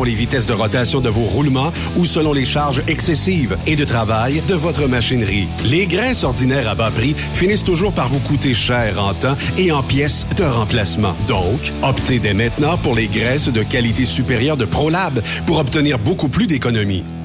les vitesses de rotation de vos roulements ou selon les charges excessives et de travail de votre machinerie. Les graisses ordinaires à bas prix finissent toujours par vous coûter cher en temps et en pièces de remplacement. Donc, optez dès maintenant pour les graisses de qualité supérieure de ProLab pour obtenir beaucoup plus d'économies.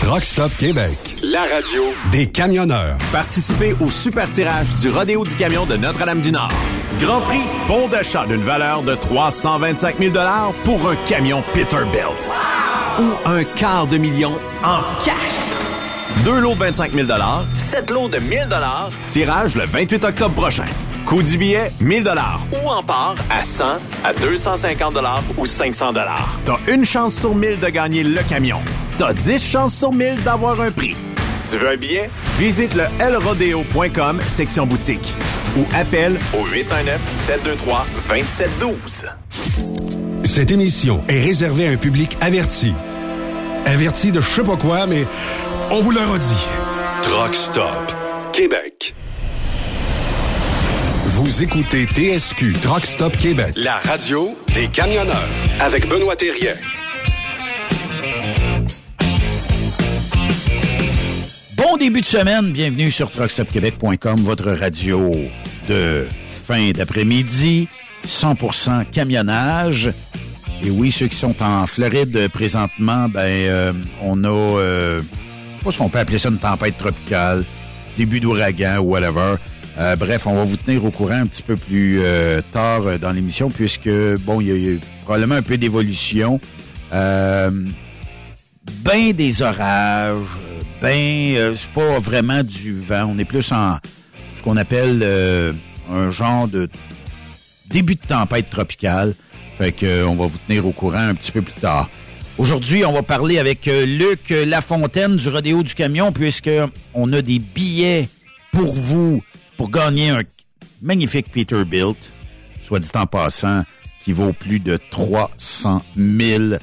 Truck Stop Québec, la radio des camionneurs. Participez au super tirage du Rodéo du Camion de Notre-Dame-du-Nord. Grand prix, bon d'achat d'une valeur de 325 000 pour un camion Peterbilt. Ou un quart de million en cash. Deux lots de 25 000 sept lots de 1000 tirage le 28 octobre prochain. Coût du billet, 1000 Ou en part à 100, à 250 ou 500 T'as une chance sur 1000 de gagner le camion. T'as 10 chances sur 1000 d'avoir un prix. Tu veux un billet? Visite le lrodeo.com, section boutique. Ou appelle au 819-723-2712. Cette émission est réservée à un public averti. Averti de je sais pas quoi, mais on vous le redit. Truck Stop Québec. Vous écoutez TSQ Truck Stop Québec, la radio des camionneurs avec Benoît Thérien. Bon début de semaine, bienvenue sur truckstopquebec.com, votre radio de fin d'après-midi, 100% camionnage. Et oui, ceux qui sont en Floride présentement, ben euh, on a, euh, pas si on peut appeler ça une tempête tropicale, début d'ouragan ou whatever. Euh, bref, on va vous tenir au courant un petit peu plus euh, tard euh, dans l'émission, puisque bon, il y, a- a probablement un peu d'évolution. Euh, ben des orages, euh, ben euh, c'est pas vraiment du vent, on est plus en ce qu'on appelle euh, un genre de début de tempête tropicale. Fait que euh, on va vous tenir au courant un petit peu plus tard. Aujourd'hui, on va parler avec euh, Luc Lafontaine du Rodéo du Camion, puisque on a des billets pour vous pour gagner un magnifique Peterbilt, soit dit en passant, qui vaut plus de 300 000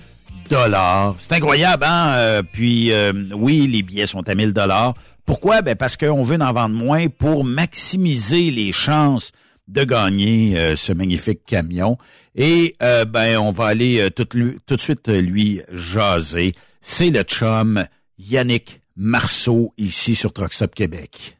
dollars. C'est incroyable, hein? Euh, puis, euh, oui, les billets sont à 1000 dollars. Pourquoi? Ben parce qu'on veut en vendre moins pour maximiser les chances de gagner euh, ce magnifique camion. Et ben on va aller tout, tout, de suite lui jaser. C'est le chum Yannick Marceau ici sur Truckstop Québec.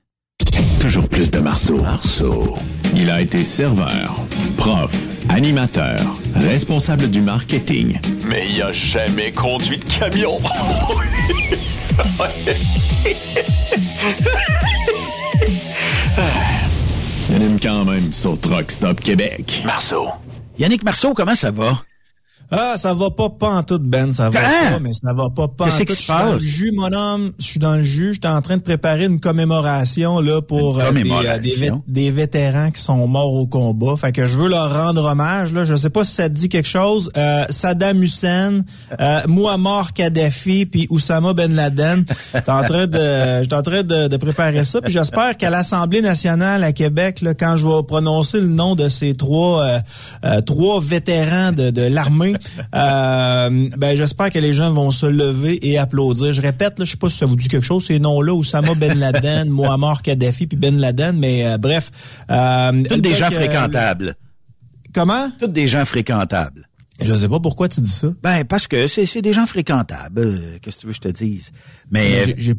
Toujours plus de Marceau. Marceau. Il a été serveur, prof, animateur, responsable du marketing. Mais il a jamais conduit de camion. il anime quand même sur Truck Stop Québec. Marceau. Yannick Marceau, comment ça va? Ah, ça va pas pas en tout, Ben. Ça va Hein? pas, mais ça va pas pas en Qu'est-ce tout. qui se Je suis dans le jus, mon homme. Je suis dans le jus. J'étais en train de préparer une commémoration, là, pour euh, des, euh, des, vét- des vétérans qui sont morts au combat. Fait que je veux leur rendre hommage, là. Je sais pas si ça te dit quelque chose. Euh, Saddam Hussein, euh, Muammar Kadhafi, puis Oussama Ben Laden. J'étais en train de, j'étais en train de, de préparer ça. Puis j'espère qu'à l'Assemblée nationale à Québec, là, quand je vais prononcer le nom de ces trois, trois vétérans de, de l'armée, euh, ben j'espère que les gens vont se lever et applaudir. Je répète, là, je sais pas si ça vous dit quelque chose, ces noms-là, Oussama Ben Laden, Muammar Kadhafi, puis Ben Laden, mais euh, bref. Euh, Toutes des gens fréquentables. Comment? Toutes des gens fréquentables. Je sais pas pourquoi tu dis ça. Ben, parce que c'est c'est des gens fréquentables. Euh, Qu'est-ce que tu veux que je te dise? Mais J'ai- J'ai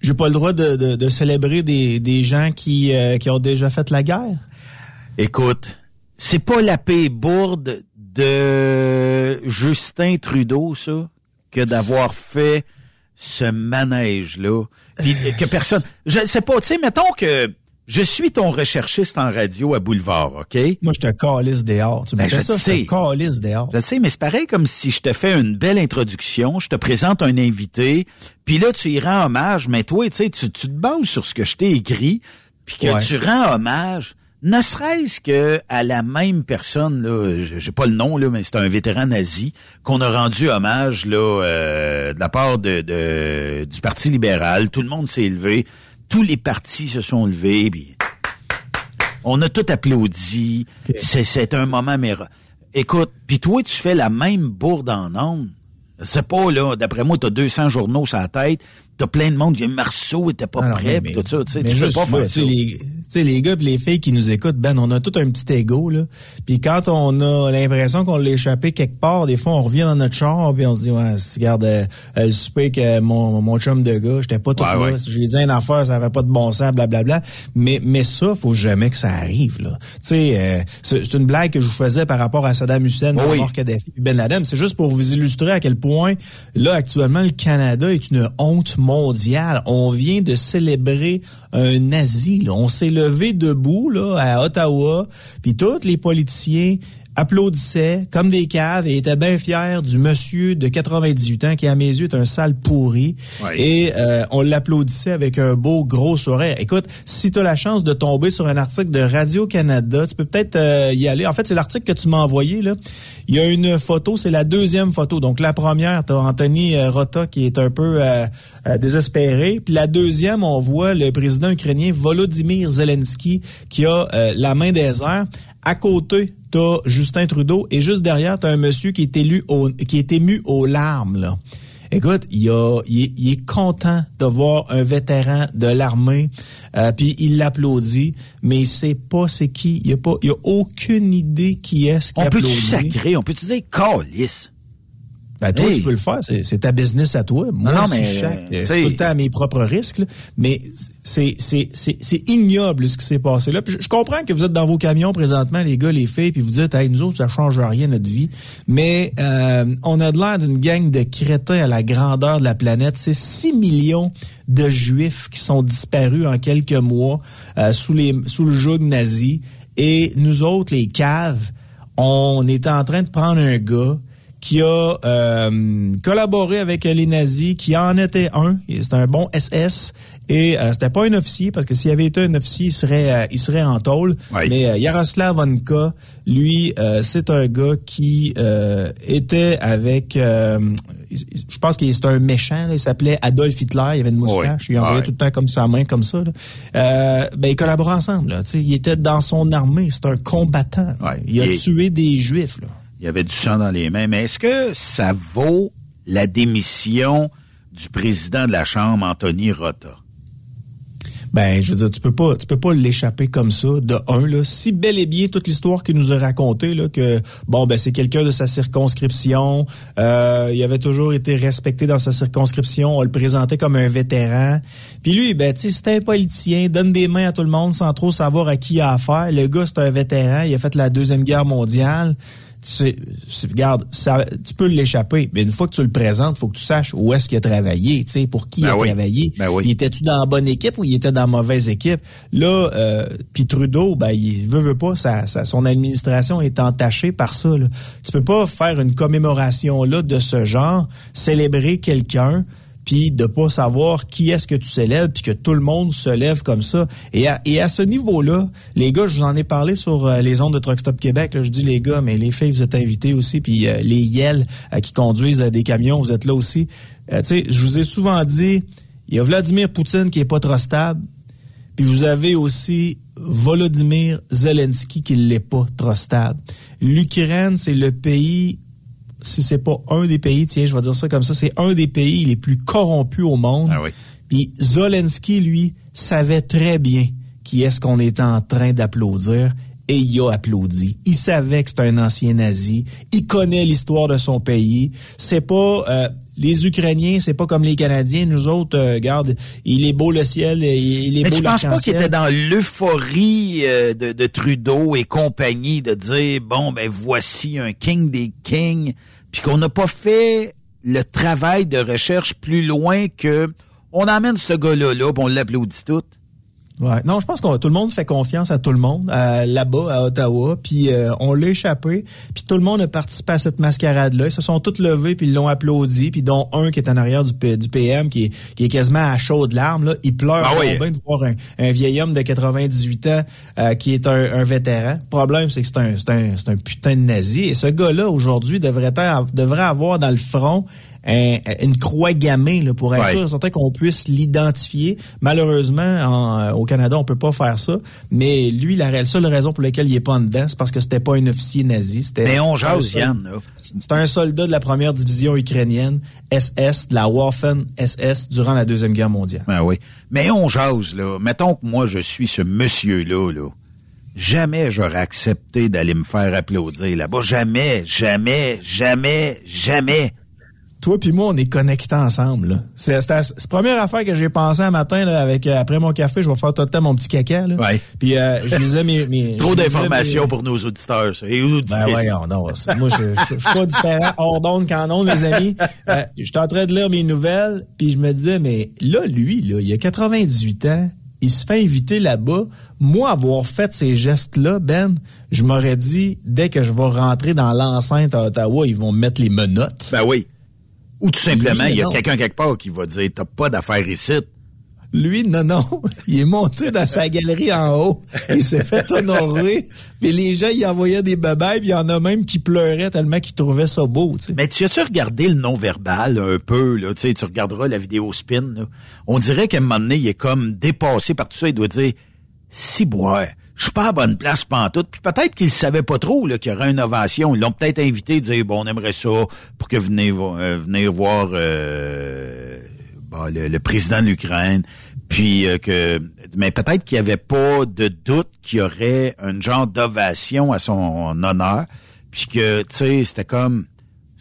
j'ai pas le droit de, de, de célébrer des, des gens qui, euh, qui ont déjà fait la guerre? Écoute, c'est pas la paix bourde de Justin Trudeau, ça, que d'avoir fait ce manège-là. Puis que personne. Je sais pas, tu sais, mettons que je suis ton recherchiste en radio à Boulevard, OK? Moi, je te calisse dehors. Tu me Ben, fais je ça, sais. je te calisse dehors. Je sais, mais c'est pareil comme si je te fais une belle introduction, je te présente un invité, puis là, tu y rends hommage, mais toi, tu sais, tu tu te bases sur ce que je t'ai écrit, puis que Ouais. tu rends hommage, ne serait-ce que à la même personne, là, j'ai pas le nom, là, mais c'est un vétéran nazi, qu'on a rendu hommage là, euh, de la part de, de- du Parti libéral. Tout le monde s'est élevé, tous les partis se sont levés, puis on a tout applaudi. C'est, c'est un moment méro. Écoute, puis toi, tu fais la même bourde en ondes. C'est pas, là, d'après moi, t'as 200 journaux sur la tête, t'as plein de monde Marceau était pas Alors, prêt, mais- pis tout ça, tu sais, tu pas faire ça. Les, tu sais, les gars et les filles qui nous écoutent, Ben, on a tout un petit ego, là. Puis quand on a l'impression qu'on l'a échappé quelque part, des fois, on revient dans notre char, puis on se dit, ouais, regarde, euh, euh, le souper que mon, mon chum de gars, j'étais pas tout Ouais, là. ouais. J'ai dit une affaire, ça avait pas de bon sens, blablabla. Mais, mais ça, faut jamais que ça arrive, là. Tu sais, euh, c'est une blague que je vous faisais par rapport à Saddam Hussein, Oui. Kadhafi, Ben Laden. C'est juste pour vous illustrer à quel point, là, actuellement, le Canada est une honte mondiale. On vient de célébrer un nazi. On s'est levé debout là, à Ottawa, puis tous les politiciens applaudissaient comme des caves et étaient bien fiers du monsieur de 98 ans qui, à mes yeux, est un sale pourri. Ouais. Et euh, on l'applaudissait avec un beau gros sourire. Écoute, si tu as la chance de tomber sur un article de Radio-Canada, tu peux peut-être euh, y aller. En fait, c'est l'article que tu m'as envoyé. Là. Il y a une photo, c'est la deuxième photo. Donc la première, tu as Anthony euh, Rota qui est un peu euh, désespéré. Puis la deuxième, on voit le président ukrainien Volodymyr Zelensky qui a euh, la main des airs. À côté, t'as Justin Trudeau et juste derrière, t'as un monsieur qui est élu au, qui est ému aux larmes. Là. Écoute, il, a, il, est, il est content de voir un vétéran de l'armée, euh, puis il l'applaudit, mais il sait pas c'est qui. Il a pas, il a aucune idée qui est-ce qui On peut-tu applaudit. sacrer? On peut-tu dire calice? Ben, toi, Hey. tu peux le faire, c'est c'est ta business à toi. Moi, non, mais, chaque, euh, c'est tout le temps à mes propres risques. là. Mais c'est c'est c'est c'est ignoble ce qui s'est passé là. Puis je, je comprends que vous êtes dans vos camions présentement, les gars, les filles, puis vous dites, hey, nous autres, ça change rien notre vie. Mais euh, on a de l'air d'une gang de crétins à la grandeur de la planète. C'est 6 millions de juifs qui sont disparus en quelques mois euh, sous les sous le joug nazi. Et nous autres, les caves, on était en train de prendre un gars qui a euh, collaboré avec les nazis, qui en était un. C'était un bon SS. Et euh, c'était pas un officier, parce que s'il avait été un officier, il serait, euh, il serait en tôle. Oui. Mais euh, Yaroslav Vonka, lui, euh, c'est un gars qui euh, était avec... euh, je pense qu'il c'était un méchant. il s'appelait Adolf Hitler. Il avait une moustache. Il envoyait tout le temps comme sa main, comme ça. Euh, ben, ils collaboraient ensemble. Là, il était dans son armée. C'est un combattant. il a tué des Juifs. Là. Il avait du sang dans les mains. Mais est-ce que ça vaut la démission du président de la Chambre, Anthony Rota? ben je veux dire tu peux pas tu peux pas l'échapper comme ça de un là si bel et bien toute l'histoire qu'il nous a raconté là que bon ben c'est quelqu'un de sa circonscription euh, il avait toujours été respecté dans sa circonscription on le présentait comme un vétéran puis lui ben tu sais un politicien donne des mains à tout le monde sans trop savoir à qui il a affaire le gars c'est un vétéran il a fait la deuxième guerre mondiale tu sais, regarde, ça, tu peux l'échapper, mais une fois que tu le présentes, faut que tu saches où est-ce qu'il a travaillé, tu sais, pour qui il a ben travaillé. Ben il était-tu dans la bonne équipe ou il était dans la mauvaise équipe? Là, euh, puis Trudeau, ben, il veut, veut pas, sa, son administration est entachée par ça. Là. Tu peux pas faire une commémoration là de ce genre, célébrer quelqu'un puis de pas savoir qui est-ce que tu célèbres, puis que tout le monde se lève comme ça. Et à, et à ce niveau-là, les gars, je vous en ai parlé sur euh, les ondes de Truck Stop Québec. Là, je dis les gars, mais les filles, vous êtes invités aussi, puis euh, les yels euh, qui conduisent des camions, vous êtes là aussi. tu sais, je vous ai souvent dit, il y a Vladimir Poutine qui est pas trop stable, puis vous avez aussi Volodymyr Zelensky qui l'est pas trop stable. L'Ukraine, c'est le pays si c'est pas un des pays, tiens, je vais dire ça comme ça, c'est un des pays les plus corrompus au monde. Ah oui. Puis Zelensky, lui, savait très bien qui est-ce qu'on était en train d'applaudir et il a applaudi. Il savait que c'était un ancien nazi. Il connaît l'histoire de son pays. C'est pas euh, les Ukrainiens, c'est pas comme les Canadiens. Nous autres, euh, regarde, il est beau le ciel, il est Mais beau tu penses pas qu'il était dans l'euphorie euh, de, de, Trudeau et compagnie de dire bon ben voici un king des kings, puis qu'on n'a pas fait le travail de recherche plus loin que on amène ce gars-là là, on l'applaudit tout. Ouais. Non, je pense que tout le monde fait confiance à tout le monde là-bas à Ottawa, puis euh, on l'a échappé, puis tout le monde a participé à cette mascarade-là. Ils se sont tous levés puis ils l'ont applaudi, puis dont un qui est en arrière du, du PM qui est, qui est quasiment à chaudes larmes là, il pleure ah bien de voir un, vieil homme de 98 ans euh, qui est un, un, vétéran. Le problème c'est que c'est un, un, un putain de nazi et ce gars-là aujourd'hui devrait devrait avoir dans le front une croix gammée là, pour être sûr certain qu'on puisse l'identifier. Malheureusement, euh, au Canada, on peut pas faire ça. Mais lui, la seule raison pour laquelle il est pas en dedans, c'est parce que c'était pas un officier nazi. Mais on jase, Yann. C'était un soldat de la première division ukrainienne, SS, de la Waffen SS, durant la Deuxième Guerre mondiale. Ben oui. Mais on jase, là. Mettons que moi, je suis ce monsieur-là, là. Jamais j'aurais accepté d'aller me faire applaudir là-bas. Jamais, jamais, jamais, jamais toi puis moi, on est connectés ensemble. C'est la première affaire que j'ai pensé un matin là, avec euh, après mon café, je vais faire tout le temps mon petit caca. Là. Ouais. Puis euh, je lisais mes, mes trop d'informations pour nos auditeurs. Ça. Et ben voyons, non, moi je, je, suis pas différent hors d'onde qu'en onde, mes amis. Euh, J'étais en train de lire mes nouvelles, puis je me disais mais là, lui, là, il a 98 ans. Il se fait inviter là-bas. Moi, avoir fait ces gestes-là, Ben, je m'aurais dit, dès que je vais rentrer dans l'enceinte à Ottawa, ils vont me mettre les menottes. Ben oui. Ou tout simplement, il y a quelqu'un quelque part qui va dire T'as pas d'affaires ici. Lui, non, non. Il est monté dans sa galerie en haut. Il s'est fait honorer. Puis les gens, ils envoyaient des babayes, puis il y en a même qui pleuraient tellement qu'ils trouvaient ça beau. Mais tu as-tu regardé le non-verbal un peu? Là, tu regarderas la vidéo spin. On dirait qu'à un moment donné, il est comme dépassé par tout ça. Il doit dire Si boire je suis pas à bonne place pantoute. Puis peut-être qu'ils savaient pas trop qu'il y aurait une ovation. Ils l'ont peut-être invité, dire bon, on aimerait ça pour que venez euh, venir voir euh, le, président de l'Ukraine. Puis euh, que mais peut-être qu'il y avait pas de doute qu'il y aurait un genre d'ovation à son honneur. Puis que tu sais, c'était comme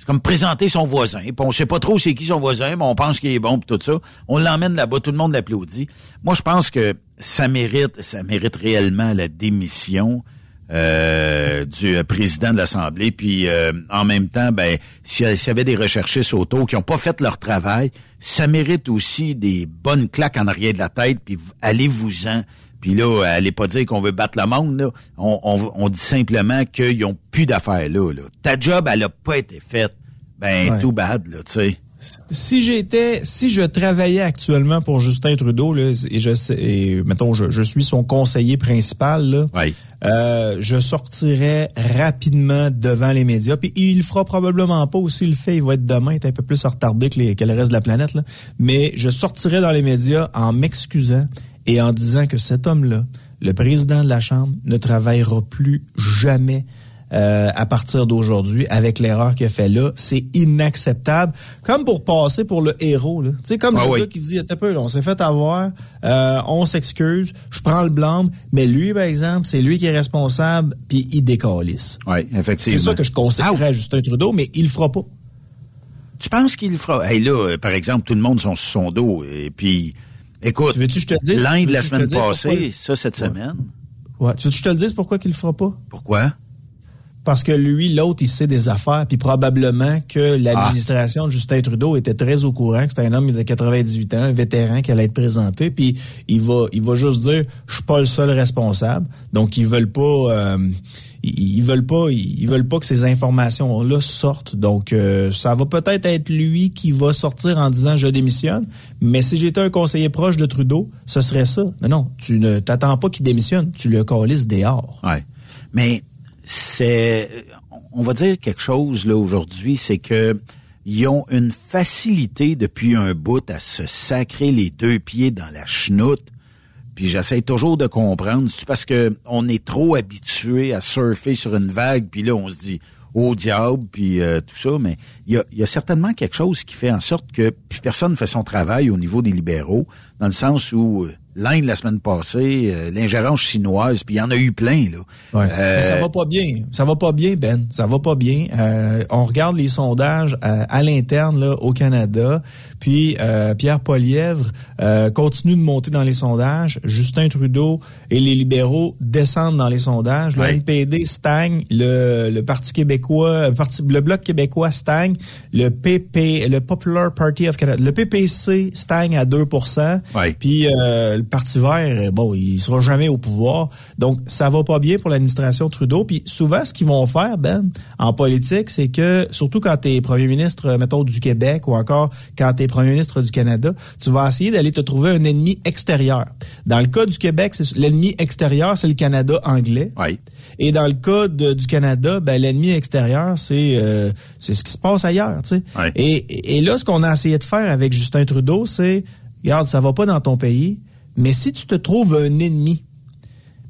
c'est comme présenter son voisin. Puis on sait pas trop c'est qui son voisin, mais on pense qu'il est bon pis tout ça. On l'emmène là-bas, tout le monde l'applaudit. Moi, je pense que ça mérite, ça mérite réellement la démission euh, du euh, président de l'Assemblée. Puis euh, en même temps, ben, s'il y avait des recherchistes auto qui n'ont pas fait leur travail, ça mérite aussi des bonnes claques en arrière de la tête. Puis allez-vous-en. Puis là, allez pas dire qu'on veut battre le monde. Là. On, dit simplement qu'ils ont plus d'affaires là, là. Ta job, elle a pas été faite. Ben, tout bad, là, tu sais. si j'étais, si je travaillais actuellement pour Justin Trudeau, là, et je sais, et, mettons, je, je suis son conseiller principal, là, euh, je sortirais rapidement devant les médias. Puis il le fera probablement pas aussi, le fait, il va être demain, il est un peu plus retardé que, les, que le reste de la planète. Là. Mais je sortirais dans les médias en m'excusant et en disant que cet homme-là, le président de la Chambre, ne travaillera plus jamais euh, à partir d'aujourd'hui avec l'erreur qu'il a fait là. C'est inacceptable. Comme pour passer pour le héros. Là. Tu sais, comme Ah le oui. gars qui dit, un peu, là, on s'est fait avoir, euh, on s'excuse, je prends le blâme, mais lui, par exemple, c'est lui qui est responsable, puis il décalisse. Oui, effectivement. C'est ça que je conseillerais à Justin Trudeau, mais il le fera pas. Tu penses qu'il le fera? Hey, là, par exemple, tout le monde sont sur son dos. Et puis, écoute, Tu veux-tu je te dise? l'Inde la semaine passée, ça cette semaine. Ouais. Tu veux que je te le dise pourquoi qu'il le fera pas? Pourquoi? Parce que lui, l'autre, il sait des affaires, puis probablement que l'administration de Justin Trudeau était très au courant que c'était un homme de 98 ans, un vétéran qui allait être présenté, puis il va, il va juste dire, je suis pas le seul responsable. Donc ils veulent pas, euh, ils, veulent pas, ils veulent pas que ces informations-là sortent. Donc euh, ça va peut-être être lui qui va sortir en disant je démissionne. Mais si j'étais un conseiller proche de Trudeau, ce serait ça. Non, non, tu ne t'attends pas qu'il démissionne, tu le calisses dehors. Ouais. Mais c'est, on va dire quelque chose là aujourd'hui, c'est que ils ont une facilité depuis un bout à se sacrer les deux pieds dans la chenoute. Puis j'essaie toujours de comprendre, c'est parce que on est trop habitué à surfer sur une vague, puis là on se dit au diable, puis euh, tout ça, mais il y a, certainement quelque chose qui fait en sorte que personne fait son travail au niveau des libéraux, dans le sens où euh, l'Inde la semaine passée, euh, l'ingérence chinoise, puis il y en a eu plein là. Ouais. Euh, Mais ça va pas bien. Ça va pas bien, Ben. Ça va pas bien. Euh, on regarde les sondages euh, à l'interne là, au Canada. Puis euh, Pierre Polièvre euh, continue de monter dans les sondages. Justin Trudeau et les libéraux descendent dans les sondages. Le Ouais. NPD stagne. Le, le Parti québécois, le, parti, le Bloc québécois stagne. Le PP, le Popular Party of Canada, le PPC stagne à 2 Ouais. Puis euh, le Parti vert, euh, bon, il sera jamais au pouvoir. Donc, ça va pas bien pour l'administration Trudeau. Puis souvent, ce qu'ils vont faire, Ben, en politique, c'est que, surtout quand tu es premier ministre, euh, mettons, du Québec ou encore quand tu es premier ministre du Canada, tu vas essayer d'aller te trouver un ennemi extérieur. Dans le cas du Québec, l'ennemi extérieur, c'est le Canada anglais. Ouais. Et dans le cas de- du Canada, ben, l'ennemi extérieur, c'est euh, c'est ce qui se passe ailleurs. tu sais. Ouais. Et, et là, ce qu'on a essayé de faire avec Justin Trudeau, c'est, regarde, ça va pas dans ton pays, mais si tu te trouves un ennemi,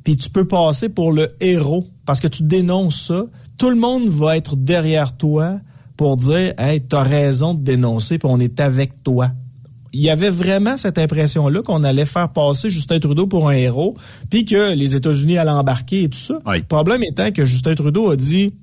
puis tu peux passer pour le héros, parce que tu dénonces ça, tout le monde va être derrière toi pour dire, hey, t'as raison de dénoncer, puis on est avec toi il y avait vraiment cette impression-là qu'on allait faire passer Justin Trudeau pour un héros, puis que les États-Unis allaient embarquer et tout ça. Oui. Le problème étant que Justin Trudeau a dit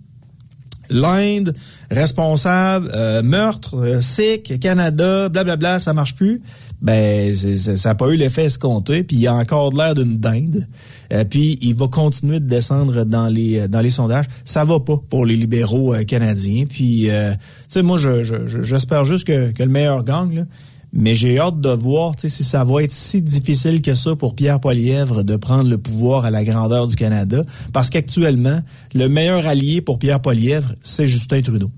l'Inde, responsable, euh, meurtre, euh, Sikh, Canada, blablabla, ça marche plus. Ben, ça n'a pas eu l'effet escompté, puis il a encore de l'air d'une dinde. Euh, puis il va continuer de descendre dans les dans les sondages. Ça va pas pour les libéraux euh, canadiens. Puis, euh, tu sais, moi, je- je- je- j'espère juste que, que le meilleur gagne. Là. Mais j'ai hâte de voir si ça va être si difficile que ça pour Pierre Poilièvre de prendre le pouvoir à la grandeur du Canada. Parce qu'actuellement, le meilleur allié pour Pierre Poilièvre, c'est Justin Trudeau.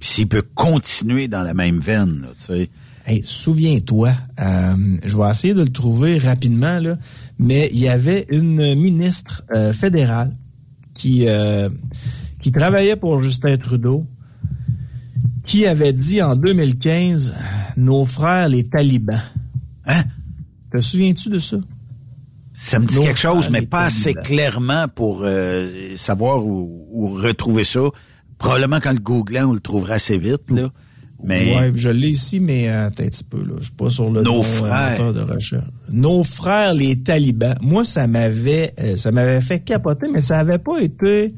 Puis s'il peut continuer dans la même veine, là, tu sais. Hey, souviens-toi, euh, je vais essayer de le trouver rapidement, là, mais il y avait une ministre euh, fédérale qui, euh, qui travaillait pour Justin Trudeau, qui avait dit en 2015, nos frères les talibans. Hein? Te souviens-tu de ça? Ça me dit Nos quelque chose, mais pas assez clairement pour euh, savoir où, où retrouver ça. Probablement qu'en le googlant, on le trouvera assez vite, là. Mais Ouais, je l'ai ici, mais euh, attends un petit peu, là. Je suis pas sur le Nos euh, frères. de recherche. Nos frères, les talibans. Moi, ça m'avait euh, ça m'avait fait capoter, mais ça avait pas été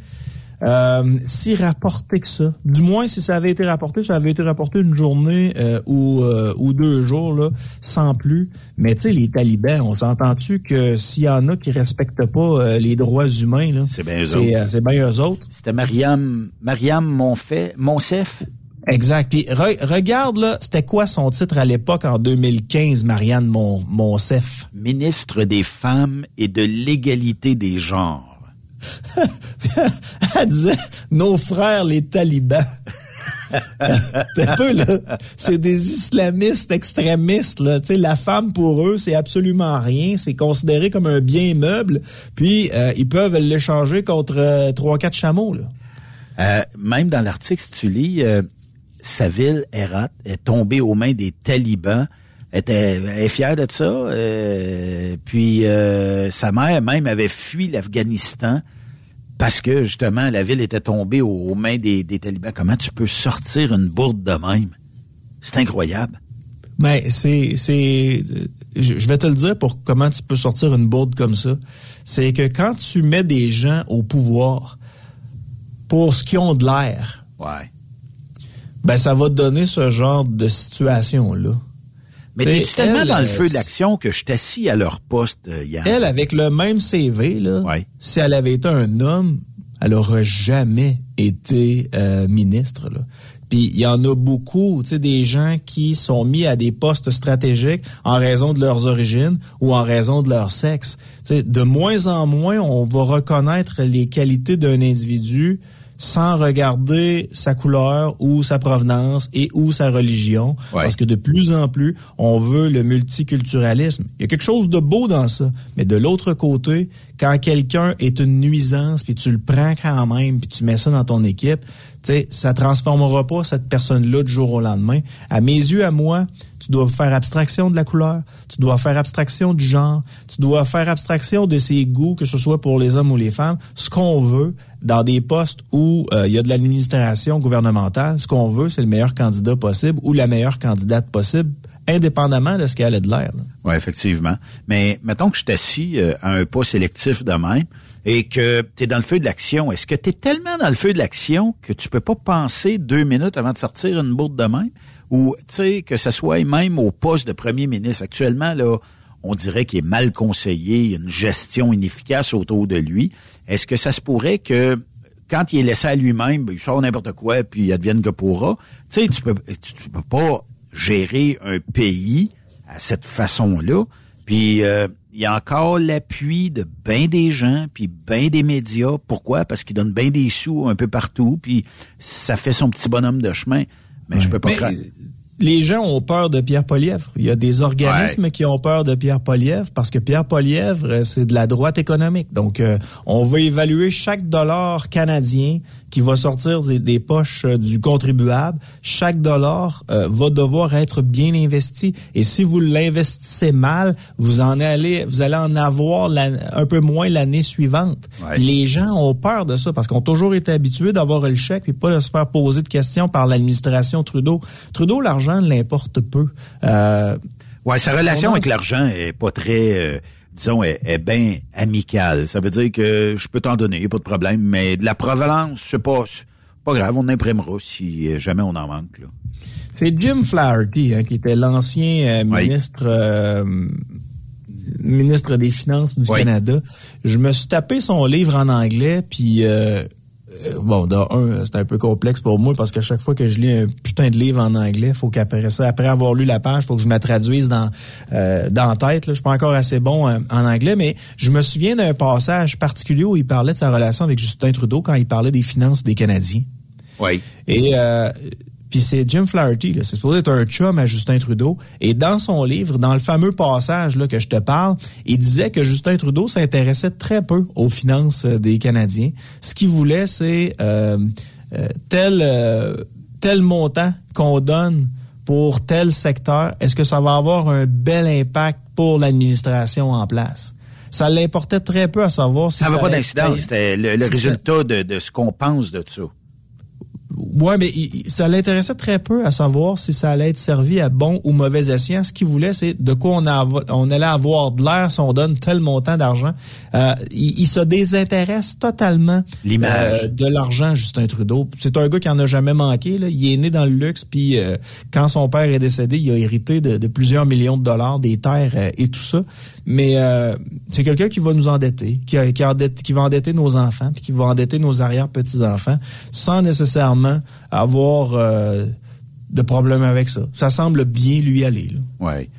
euh, si rapporté que ça. Du moins, si ça avait été rapporté, ça avait été rapporté une journée euh, ou, euh, ou deux jours, là, sans plus. Mais tu sais, les talibans, on s'entend-tu que s'il y en a qui respectent pas euh, les droits humains, là, C'est bien eux c'est euh, c'est bien eux autres. c'était Mariam, Mariam Monfait, Monsef? Exact. Puis re- regarde là, c'était quoi son titre à l'époque en 2015, Marianne Mon Monsef? ministre des Femmes et de l'égalité des genres. Elle disait nos frères les talibans. un peu, là. C'est des islamistes extrémistes, là. La femme, pour eux, c'est absolument rien. C'est considéré comme un bien meuble. Puis, euh, ils peuvent l'échanger contre euh, trois, quatre chameaux. Euh, même dans l'article, si tu lis, sa ville, Herat, est tombée aux mains des talibans. Elle était, elle est fière de ça. puis, sa mère même avait fui l'Afghanistan parce que justement la ville était tombée aux, mains des, talibans. Comment tu peux sortir une bourde de même? C'est incroyable. Mais ben, c'est c'est je vais te le dire pour comment tu peux sortir une bourde comme ça. C'est que quand tu mets des gens au pouvoir pour ce qui ont de l'air. Ouais. Ben ça va te donner ce genre de situation là. Mais t'es tellement dans le feu de l'action que je t'assis à leur poste, euh, hier. Elle, avec le même CV, là, si elle avait été un homme, elle aurait jamais été euh, ministre. Là. Puis il y en a beaucoup, tu sais, des gens qui sont mis à des postes stratégiques en raison de leurs origines ou en raison de leur sexe. Tu sais, de moins en moins, on va reconnaître les qualités d'un individu sans regarder sa couleur ou sa provenance et ou sa religion. Parce que de plus en plus, on veut le multiculturalisme. Il y a quelque chose de beau dans ça. Mais de l'autre côté, quand quelqu'un est une nuisance, puis tu le prends quand même, puis tu mets ça dans ton équipe, sais, ça transformera pas cette personne-là du jour au lendemain. À mes yeux, à moi, tu dois faire abstraction de la couleur, tu dois faire abstraction du genre, tu dois faire abstraction de ses goûts, que ce soit pour les hommes ou les femmes. Ce qu'on veut dans des postes où euh, il y a de l'administration gouvernementale, ce qu'on veut, c'est le meilleur candidat possible ou la meilleure candidate possible indépendamment de ce qu'elle a de l'air. Oui, effectivement. Mais mettons que je t'assis euh, à un pas sélectif de même et que tu es dans le feu de l'action. Est-ce que tu es tellement dans le feu de l'action que tu peux pas penser deux minutes avant de sortir une bourde de même? ou tu sais que ce soit même au poste de premier ministre. Actuellement, là, on dirait qu'il est mal conseillé, il a une gestion inefficace autour de lui. Est-ce que ça se pourrait que quand il est laissé à lui-même, ben, il sort n'importe quoi, puis il advienne que pourra? Tu sais, tu peux, tu peux pas gérer un pays à cette façon-là. Puis euh, il y a encore l'appui de bien des gens, puis bien des médias. Pourquoi? Parce qu'ils donnent bien des sous un peu partout, puis ça fait son petit bonhomme de chemin. Mais je peux pas les gens ont peur de Pierre Polièvre. Il y a des organismes qui ont peur de Pierre Polièvre parce que Pierre Polièvre, euh, c'est de la droite économique. Donc, euh, on va évaluer chaque dollar canadien qui va sortir des, poches euh, du contribuable. Chaque dollar va devoir être bien investi. Et si vous l'investissez mal, vous en allez, vous allez en avoir un peu moins l'année suivante. Les gens ont peur de ça parce qu'on a toujours été habitués d'avoir le chèque et pas de se faire poser de questions par l'administration Trudeau. Trudeau, l'argent l'importe peu. Euh, ouais, sa relation avec l'argent est pas très, euh, disons, est, bien amicale. Ça veut dire que je peux t'en donner, pas de problème, mais de la provenance, c'est pas, pas grave, on imprimera si jamais on en manque. C'est Jim Flaherty hein, qui était l'ancien euh, ministre euh, ministre des Finances du Canada. Je me suis tapé son livre en anglais, puis euh, bon, d'un, c'est un peu complexe pour moi parce que chaque fois que je lis un putain de livre en anglais, faut qu'après ça, après avoir lu la page, faut que je me la traduise dans euh, dans tête. Là. Je suis pas encore assez bon euh, en anglais, mais je me souviens d'un passage particulier où il parlait de sa relation avec Justin Trudeau quand il parlait des finances des Canadiens. Oui. Et euh, puis c'est Jim Flaherty, c'est supposé être un chum à Justin Trudeau. Et dans son livre, dans le fameux passage là, que je te parle, il disait que Justin Trudeau s'intéressait très peu aux finances euh, des Canadiens. Ce qu'il voulait, c'est euh, euh, tel, tel montant qu'on donne pour tel secteur, est-ce que ça va avoir un bel impact pour l'administration en place? Ça l'importait très peu à savoir si ça n'avait pas d'incidence. C'était le, résultat de, de, ce qu'on pense de ça. Ouais, mais ça l'intéressait très peu à savoir si ça allait être servi à bon ou mauvais escient. Ce qu'il voulait, c'est de quoi on, a, on allait avoir de l'air si on donne tel montant d'argent. Euh, il, se désintéresse totalement euh, de l'argent, Justin Trudeau. C'est un gars qui en a jamais manqué. Là. Il est né dans le luxe, puis euh, quand son père est décédé, il a hérité de, plusieurs millions de dollars, des terres et tout ça. Mais c'est quelqu'un qui va nous endetter, qui, qui, qui va endetter nos enfants, puis qui va endetter nos arrière-petits-enfants, sans nécessairement avoir euh, de problème avec ça. Ça semble bien lui aller. Oui.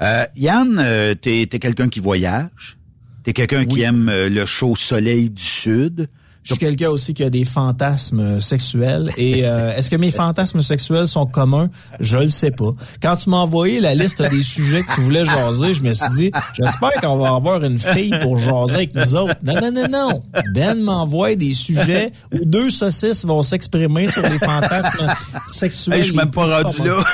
Euh, Yann, euh, tu es, quelqu'un qui voyage. Tu es quelqu'un qui aime le chaud soleil du sud. Je suis quelqu'un aussi qui a des fantasmes sexuels. Et euh, est-ce que mes fantasmes sexuels sont communs? Je le sais pas. Quand tu m'as envoyé la liste des sujets que tu voulais jaser, je me suis dit, j'espère qu'on va avoir une fille pour jaser avec nous autres. Non, non, non, non. Ben m'envoie des sujets où deux saucisses vont s'exprimer sur les fantasmes sexuels. Hey, je suis même pas rendu là.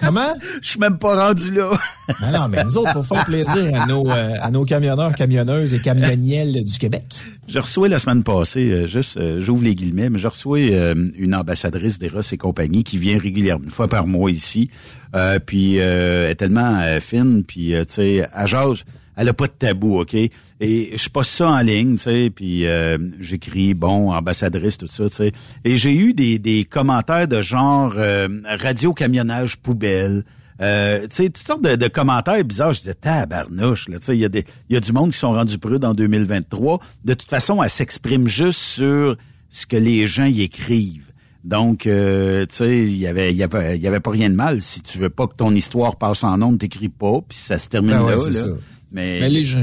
Comment? Je suis même pas rendu là. non, non, mais nous autres, faut faire plaisir à nos, euh, à nos camionneurs, camionneuses et camioniels du Québec. Je reçois la semaine passée, euh, juste, euh, j'ouvre les guillemets, mais je reçois euh, une ambassadrice d'Eros et compagnie qui vient régulièrement, une fois par mois ici. puis elle est tellement fine, puis tu sais, à jase, elle a pas de tabou, OK? Et je passe ça en ligne, tu sais, puis j'écris, bon, ambassadrice, tout ça, tu sais. Et j'ai eu des, des commentaires de genre radio-camionnage poubelle, euh, tu sais, toutes sortes de, commentaires bizarres. Je disais, tabarnouche, là, tu sais, il y, a des, y a du monde qui sont rendus prudes en 2023. De toute façon, elle s'exprime juste sur ce que les gens y écrivent. Donc, euh, tu sais, il y avait, y avait, y avait pas rien de mal. Si tu veux pas que ton histoire passe en ondes, t'écris pas, puis ça se termine ben là. là. Mais, Mais les, gens,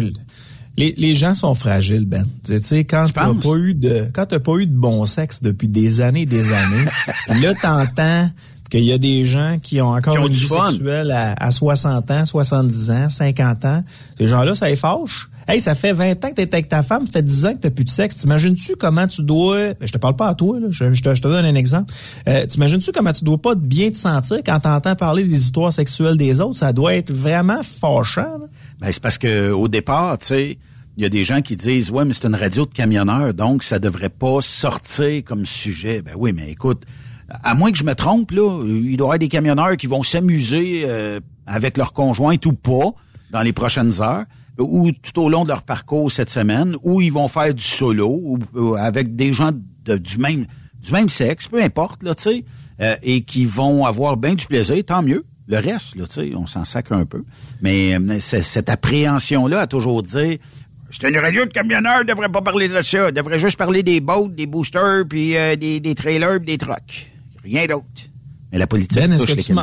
les, les, gens sont fragiles, Ben. Tu sais, quand t'as pas eu de, quand t'as pas eu de bon sexe depuis des années, et des années, là t'entends qu'il y a des gens qui ont encore une vie sexuelle à, 60 ans, 70 ans, 50 ans. Ces gens-là, ça les fâche. Hey, ça fait 20 ans que tu es avec ta femme, ça fait 10 ans que tu plus de sexe. T'imagines-tu comment tu dois... Ben, je te parle pas à toi, là. Je, te, donne un exemple. Euh, T'imagines-tu comment tu dois pas bien te sentir quand t'entends parler des histoires sexuelles des autres? Ça doit être vraiment fâchant. Ben, c'est parce que au départ, tu sais, il y a des gens qui disent ouais mais c'est une radio de camionneur donc ça devrait pas sortir comme sujet ben oui mais écoute à moins que je me trompe, là, il doit y avoir des camionneurs qui vont s'amuser euh, avec leur conjointe ou pas dans les prochaines heures, ou tout au long de leur parcours cette semaine, ou ils vont faire du solo ou, avec des gens de, du même du même sexe, peu importe, là, tu sais, euh, et qui vont avoir bien du plaisir, tant mieux. Le reste, là, tu sais, on s'en sacre un peu. Mais euh, cette appréhension-là a toujours dit c'est une radio de camionneurs, devrait pas parler de ça. devrait juste parler des boats, des boosters, puis des, des trailers, puis des trucks. Rien d'autre. Mais la politique ben, est-ce que, tu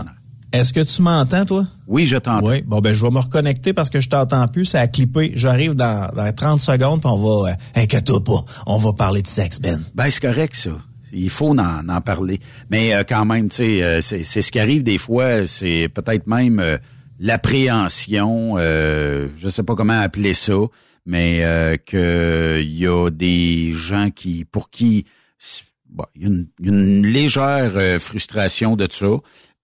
est-ce que tu m'entends, toi? Oui, je t'entends. Oui. Bon, ben, je vais me reconnecter parce que je t'entends plus. Ça a clippé. J'arrive dans, dans 30 secondes, puis on va... Euh, inquiète-toi pas. On va parler de sexe, Ben. Ben, c'est correct, ça. Il faut en, en parler. Mais euh, quand même, tu sais, euh, c'est, ce qui arrive des fois. C'est peut-être même euh, l'appréhension, je sais pas comment appeler ça, mais qu'il y a des gens qui pour qui il y, a une, légère euh, frustration de ça.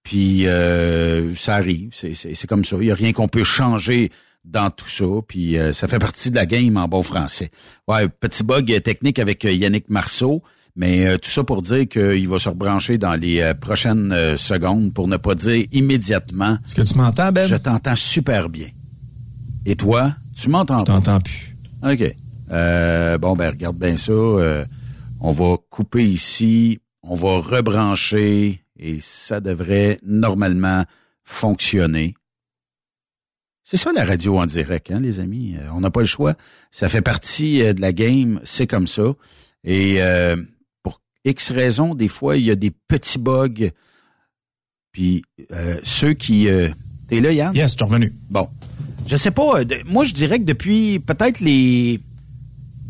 Puis euh, ça arrive, c'est comme ça. Il n'y a rien qu'on peut changer dans tout ça. Puis euh, ça fait partie de la game en bon français. Ouais, petit bug technique avec Yannick Marceau. Mais tout ça pour dire qu'il va se rebrancher dans les prochaines secondes pour ne pas dire immédiatement. Est-ce que tu m'entends, Ben? Je t'entends super bien. Et toi, tu m'entends pas? Je t'entends plus. OK. bon, ben regarde bien ça on va couper ici, on va rebrancher et ça devrait normalement fonctionner. C'est ça la radio en direct, hein, les amis. Euh, on n'a pas le choix. Ça fait partie euh, de la game, c'est comme ça. Et euh, pour X raisons, des fois, il y a des petits bugs. Puis ceux qui... T'es là, Yann? Yes, je suis revenu. Bon. Je sais pas, moi je dirais que depuis peut-être les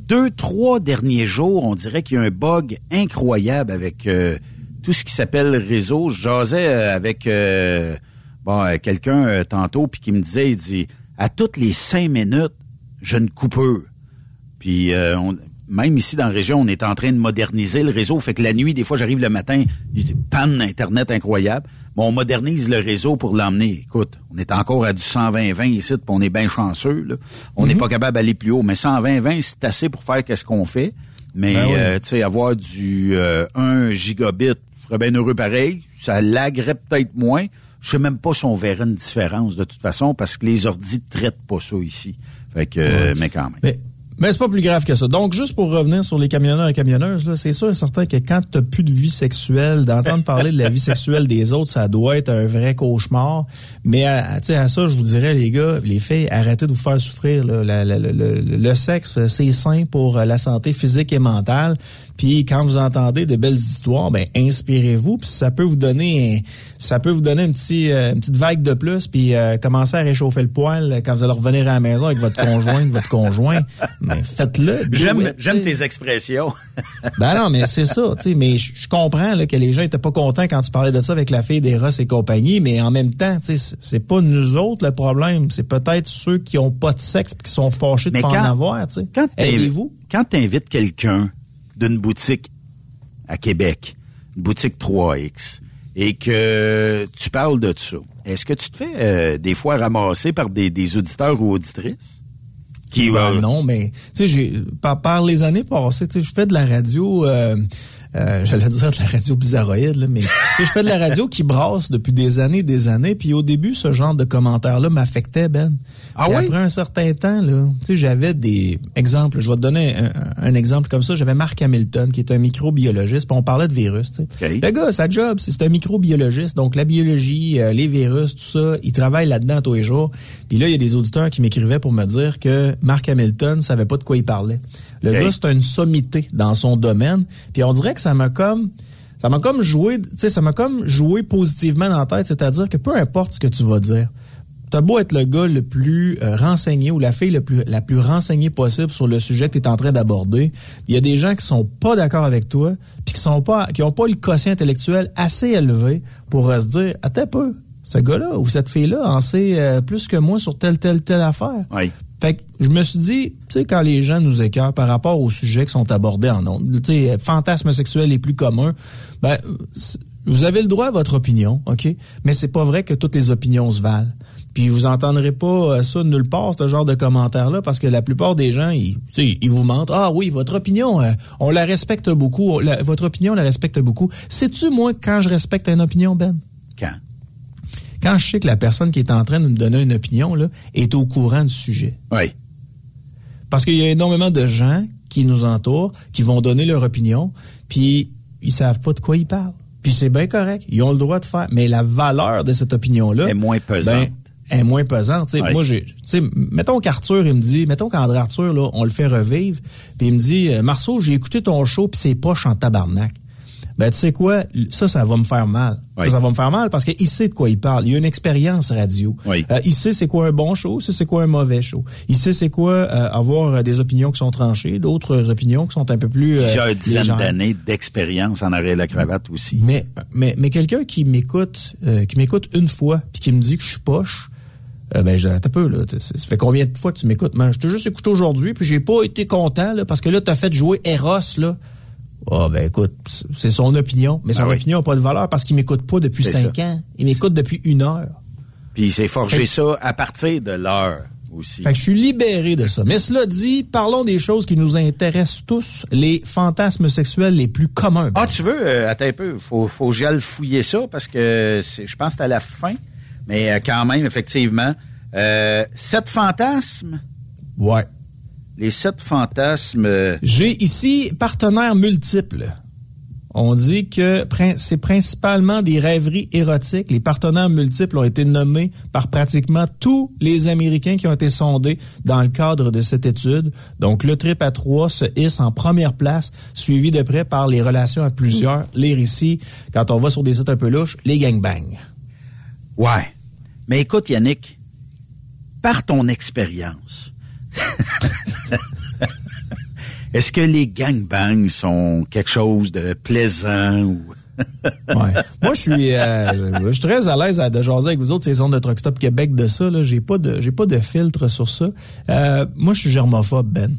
deux, trois derniers jours, on dirait qu'il y a un bug incroyable avec euh, tout ce qui s'appelle réseau. Je jasais euh, avec euh, quelqu'un tantôt puis qui me disait, il dit, à toutes les cinq minutes, je ne coupe Puis même ici dans la région, on est en train de moderniser le réseau. Fait que la nuit, des fois, j'arrive le matin, panne Internet incroyable. Bon, on modernise le réseau pour l'emmener. Écoute, on est encore à du 120-20 ici, puis on est bien chanceux. Là. On n'est mhm. pas capable d'aller plus haut. Mais 120-20, c'est assez pour faire qu'est-ce qu'on fait. Mais, ben euh, tu sais, avoir du 1 euh, gigabit, je serais bien heureux pareil. Ça laguerait peut-être moins. Je sais même pas si on verrait une différence de toute façon, parce que les ordis traitent pas ça ici. Fait que, mais quand même. Mais c'est pas plus grave que ça. Donc, juste pour revenir sur les camionneurs et camionneuses, c'est sûr et certain que quand tu plus de vie sexuelle, d'entendre parler de la vie sexuelle des autres, ça doit être un vrai cauchemar. Mais à, à ça, je vous dirais, les gars, les filles, arrêtez de vous faire souffrir. le, sexe, c'est sain pour la santé physique et mentale. Puis quand vous entendez de belles histoires, ben inspirez-vous, puis ça peut vous donner ça peut vous donner un petit, euh, une petite vague de plus, puis euh, commencer à réchauffer le poil quand vous allez revenir à la maison avec votre conjoint, votre conjoint. Mais faites-le. J'aime, j'aime tes expressions. ben non, mais c'est ça, tu sais. Mais je comprends là, que les gens étaient pas contents quand tu parlais de ça avec la fille des Ross et compagnie, mais en même temps, tu sais, c'est pas nous autres le problème, c'est peut-être ceux qui ont pas de sexe puis qui sont fâchés de pas en avoir, tu sais. Quand t'invites quelqu'un d'une boutique à Québec, une boutique 3X, et que tu parles de ça, est-ce que tu te fais euh, des fois ramasser par des, des auditeurs ou auditrices? Qui, ben, non, mais tu sais, par, par les années passées, tu sais, je fais de la radio. Euh, euh, j'allais dire de la radio bizarroïde, là, mais je fais de la radio qui brasse depuis des années, des années. Puis au début, ce genre de commentaires-là m'affectait, Ben. Ah oui? Après un certain temps, là, tu sais, j'avais des exemples. Je vais te donner un, exemple comme ça. J'avais Marc Hamilton, qui est un microbiologiste, puis on parlait de virus. Tu sais. Le gars, sa job, c'est un microbiologiste. Donc la biologie, euh, les virus, tout ça, il travaille là-dedans tous les jours. Puis là, il y a des auditeurs qui m'écrivaient pour me dire que Marc Hamilton savait pas de quoi il parlait. Le gars, c'est une sommité dans son domaine. Puis on dirait que ça m'a comme ça m'a comme joué, tu sais, ça m'a comme joué positivement dans la tête, c'est-à-dire que peu importe ce que tu vas dire, t'as beau être le gars le plus euh, renseigné ou la fille le plus, la plus renseignée possible sur le sujet que tu es en train d'aborder, il y a des gens qui sont pas d'accord avec toi, puis qui sont pas, qui ont pas le quotient intellectuel assez élevé pour se dire, attends peu, ce gars-là ou cette fille-là en sait euh, plus que moi sur telle, telle, telle affaire. Oui. Fait que je me suis dit, tu sais, quand les gens nous écœurent par rapport aux sujets qui sont abordés en ondes, tu sais, fantasmes sexuels les plus communs, ben, vous avez le droit à votre opinion, OK? Mais c'est pas vrai que toutes les opinions se valent. Puis vous entendrez pas euh, ça nulle part, ce genre de commentaires-là, parce que la plupart des gens, ils, ils vous mentent. Ah oui, votre opinion, euh, on la respecte beaucoup. votre opinion, on la respecte beaucoup. Sais-tu, moi, quand je respecte une opinion, Ben? Quand? quand je sais que la personne qui est en train de me donner une opinion là, est au courant du sujet. Oui. Parce qu'il y a énormément de gens qui nous entourent, qui vont donner leur opinion, puis ils savent pas de quoi ils parlent. Puis c'est bien correct, ils ont le droit de faire, mais la valeur de cette opinion-là est moins pesante. Ben, est moins pesante. sais Moi, j'ai, mettons qu'Arthur, il me dit, mettons qu'André Arthur, là, on le fait revivre, puis il me dit, euh, Marceau, j'ai écouté ton show, puis c'est poche en tabarnak ben tu sais quoi, ça, ça va me faire mal. Ça, ça va me faire mal parce qu'il sait de quoi il parle. Il a une expérience radio. Euh, il sait c'est quoi un bon show, il sait c'est quoi un mauvais show. Il sait c'est quoi euh, avoir euh, des opinions qui sont tranchées, d'autres opinions qui sont un peu plus. J'ai une dizaine d'années d'expérience en arrêt de la cravate aussi. Mais mais mais quelqu'un qui m'écoute, qui m'écoute une fois puis qui me dit que je suis poche. Ben, j'ai un peu, là. Ça fait combien de fois que tu m'écoutes? je t'ai juste écouté aujourd'hui, puis j'ai pas été content, là, parce que là, t'as fait jouer Eros, là. Ah, ben écoute, c'est son opinion, mais son ah opinion n'a pas de valeur parce qu'il m'écoute pas depuis cinq ans. Il m'écoute depuis une heure. Puis il s'est forgé ça à partir de l'heure aussi. Fait que je suis libéré de ça. Mais cela dit, parlons des choses qui nous intéressent tous, les fantasmes sexuels les plus communs. Ah, tu veux, euh, attends un peu, faut, faut que j'aille fouiller ça parce que je pense que c'est à la fin. Mais euh, quand même, effectivement, euh, sept fantasmes. Ouais les sept fantasmes. J'ai ici partenaires multiples. On dit que c'est principalement des rêveries érotiques. Les partenaires multiples ont été nommés par pratiquement tous les Américains qui ont été sondés dans le cadre de cette étude. Donc, le trip à trois se hisse en première place, suivi de près par les relations à plusieurs, les récits, quand on va sur des sites un peu louches, les gangbangs. Ouais. Mais écoute, Yannick, par ton expérience, Est-ce que les gangbangs sont quelque chose de plaisant ou... ouais. Moi, je suis, euh, je suis très à l'aise de jaser avec vous autres, ces zones de Truck Stop Québec de ça. J'ai pas de, j'ai pas de filtre sur ça. Euh, moi, je suis germophobe, Ben.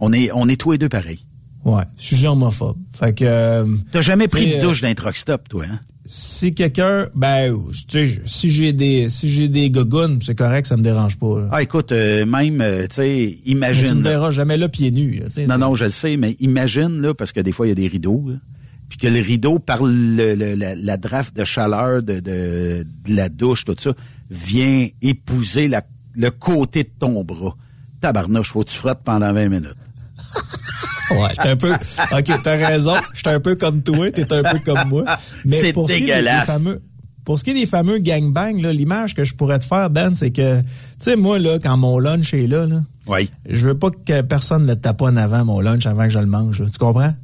On est, on est tous les deux pareils. Ouais, je suis germophobe. Fait que. Euh, T'as jamais pris de douche d'un truck stop, toi, hein? Si quelqu'un, ben, tu sais, si j'ai des, si j'ai des gogoons, c'est correct, ça me dérange pas. Ah, écoute, euh, même, euh, tu sais, imagine. Mais tu me verras jamais là pieds nus. non, non, je le sais, mais imagine là, parce que des fois il y a des rideaux, puis que le rideau par le, la, la, draft de chaleur de, de, la douche, tout ça, vient épouser la, le côté de ton bras. Tabarnouche, faut que tu frottes pendant 20 minutes. Ouais, j'étais un peu. Ok, t'as raison. J'étais un peu comme toi, t'es un peu comme moi. Mais c'est dégueulasse. fameux, pour ce qui est des fameux gangbangs, l'image que je pourrais te faire, Ben, c'est que, tu sais, moi, là, quand mon lunch est là, là Oui. je veux pas que personne ne tape en avant mon lunch avant que je le mange. là. Tu comprends?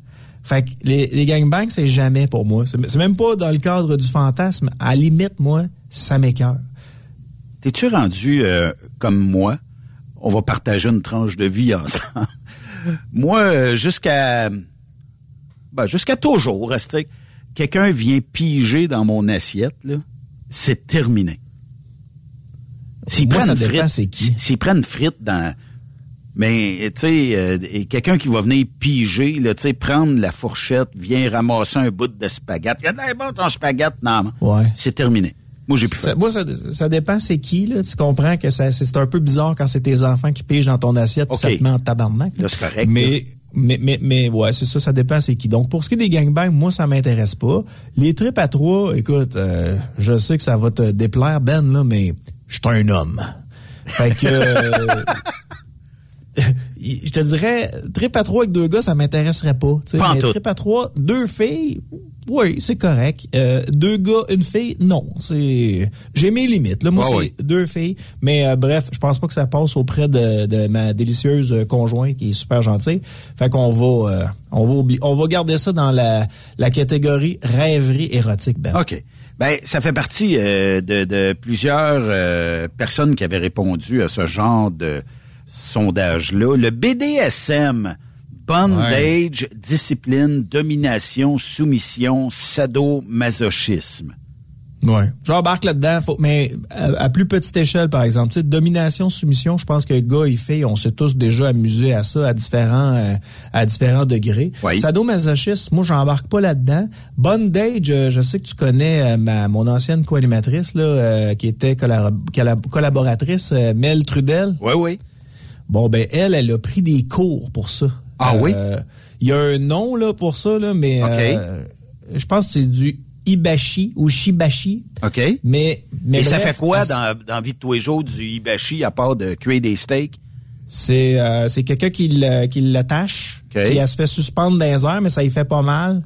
Fait que les, les gangbangs, c'est jamais pour moi. C'est c'est même pas dans le cadre du fantasme. À la limite, moi, ça m'écœure. T'es-tu rendu euh, comme moi? On va partager une tranche de vie ensemble. Moi, jusqu'à ben, jusqu'à toujours, rester, quelqu'un vient piger dans mon assiette, là, c'est terminé. S'ils prennent une frite, c'est qui. s'ils prennent une frite dans mais tu sais euh, quelqu'un qui va venir piger là, tu sais prendre la fourchette, vient ramasser un bout de spaghette. Il y a de bon ton spaghette, non. Ouais. C'est terminé. Moi j'ai plus fait. Ça- moi, ça, ça dépend c'est qui. Là. Tu comprends que ça- c'est un peu bizarre quand c'est tes enfants qui pigent dans ton assiette puis OK. ça te met en tabarnak. là. C'est correct, Mais, mais, mais, mais ouais, c'est ça, ça dépend c'est qui. Donc, pour ce qui est des gangbangs, moi, ça m'intéresse pas. Les tripes à trois, écoute, euh, je sais que ça va te déplaire, Ben, là, mais je suis un homme. Fait que... euh, je te dirais, trip à trois avec deux gars, ça m'intéresserait pas. Pas en mais tout. trip à trois, deux filles, oui, c'est correct. Euh, deux gars, une fille, non. C'est, j'ai mes limites. Là, moi, Ah c'est oui. deux filles. Mais euh, bref, je pense pas que ça passe auprès de, de ma délicieuse euh, conjointe qui est super gentille. Fait qu'on va, euh, on va oublier, on va garder ça dans la, la catégorie rêverie érotique, Ben. OK. Ben, ça fait partie euh, de, de plusieurs euh, personnes qui avaient répondu à ce genre de sondage-là. Le BDSM, bondage, discipline, domination, soumission, sadomasochisme. Ouais. J'embarque là-dedans, mais à, à plus petite échelle, par exemple. Tu sais, domination, soumission, je pense que gars et filles, on s'est tous déjà amusés à ça à différents, euh, à différents degrés. Oui. Sadomasochisme, moi, j'embarque pas là-dedans. Bondage, euh, je sais que tu connais euh, ma, mon ancienne co-animatrice, là, qui était collab- collab- collaboratrice, Mel Trudel. Oui, oui. Bon, ben, elle, elle a pris des cours pour ça. Ah oui? Il y a un nom, là, pour ça, là, mais, euh, je pense que c'est du Ibashi ou Shibashi. OK. Mais, mais Et ça fait quoi dans, dans la vie de tous les jours du hibachi à part de cuire des steaks? C'est euh, c'est quelqu'un qui l'attache, OK. puis elle se fait suspendre dans les airs, mais ça y fait pas mal.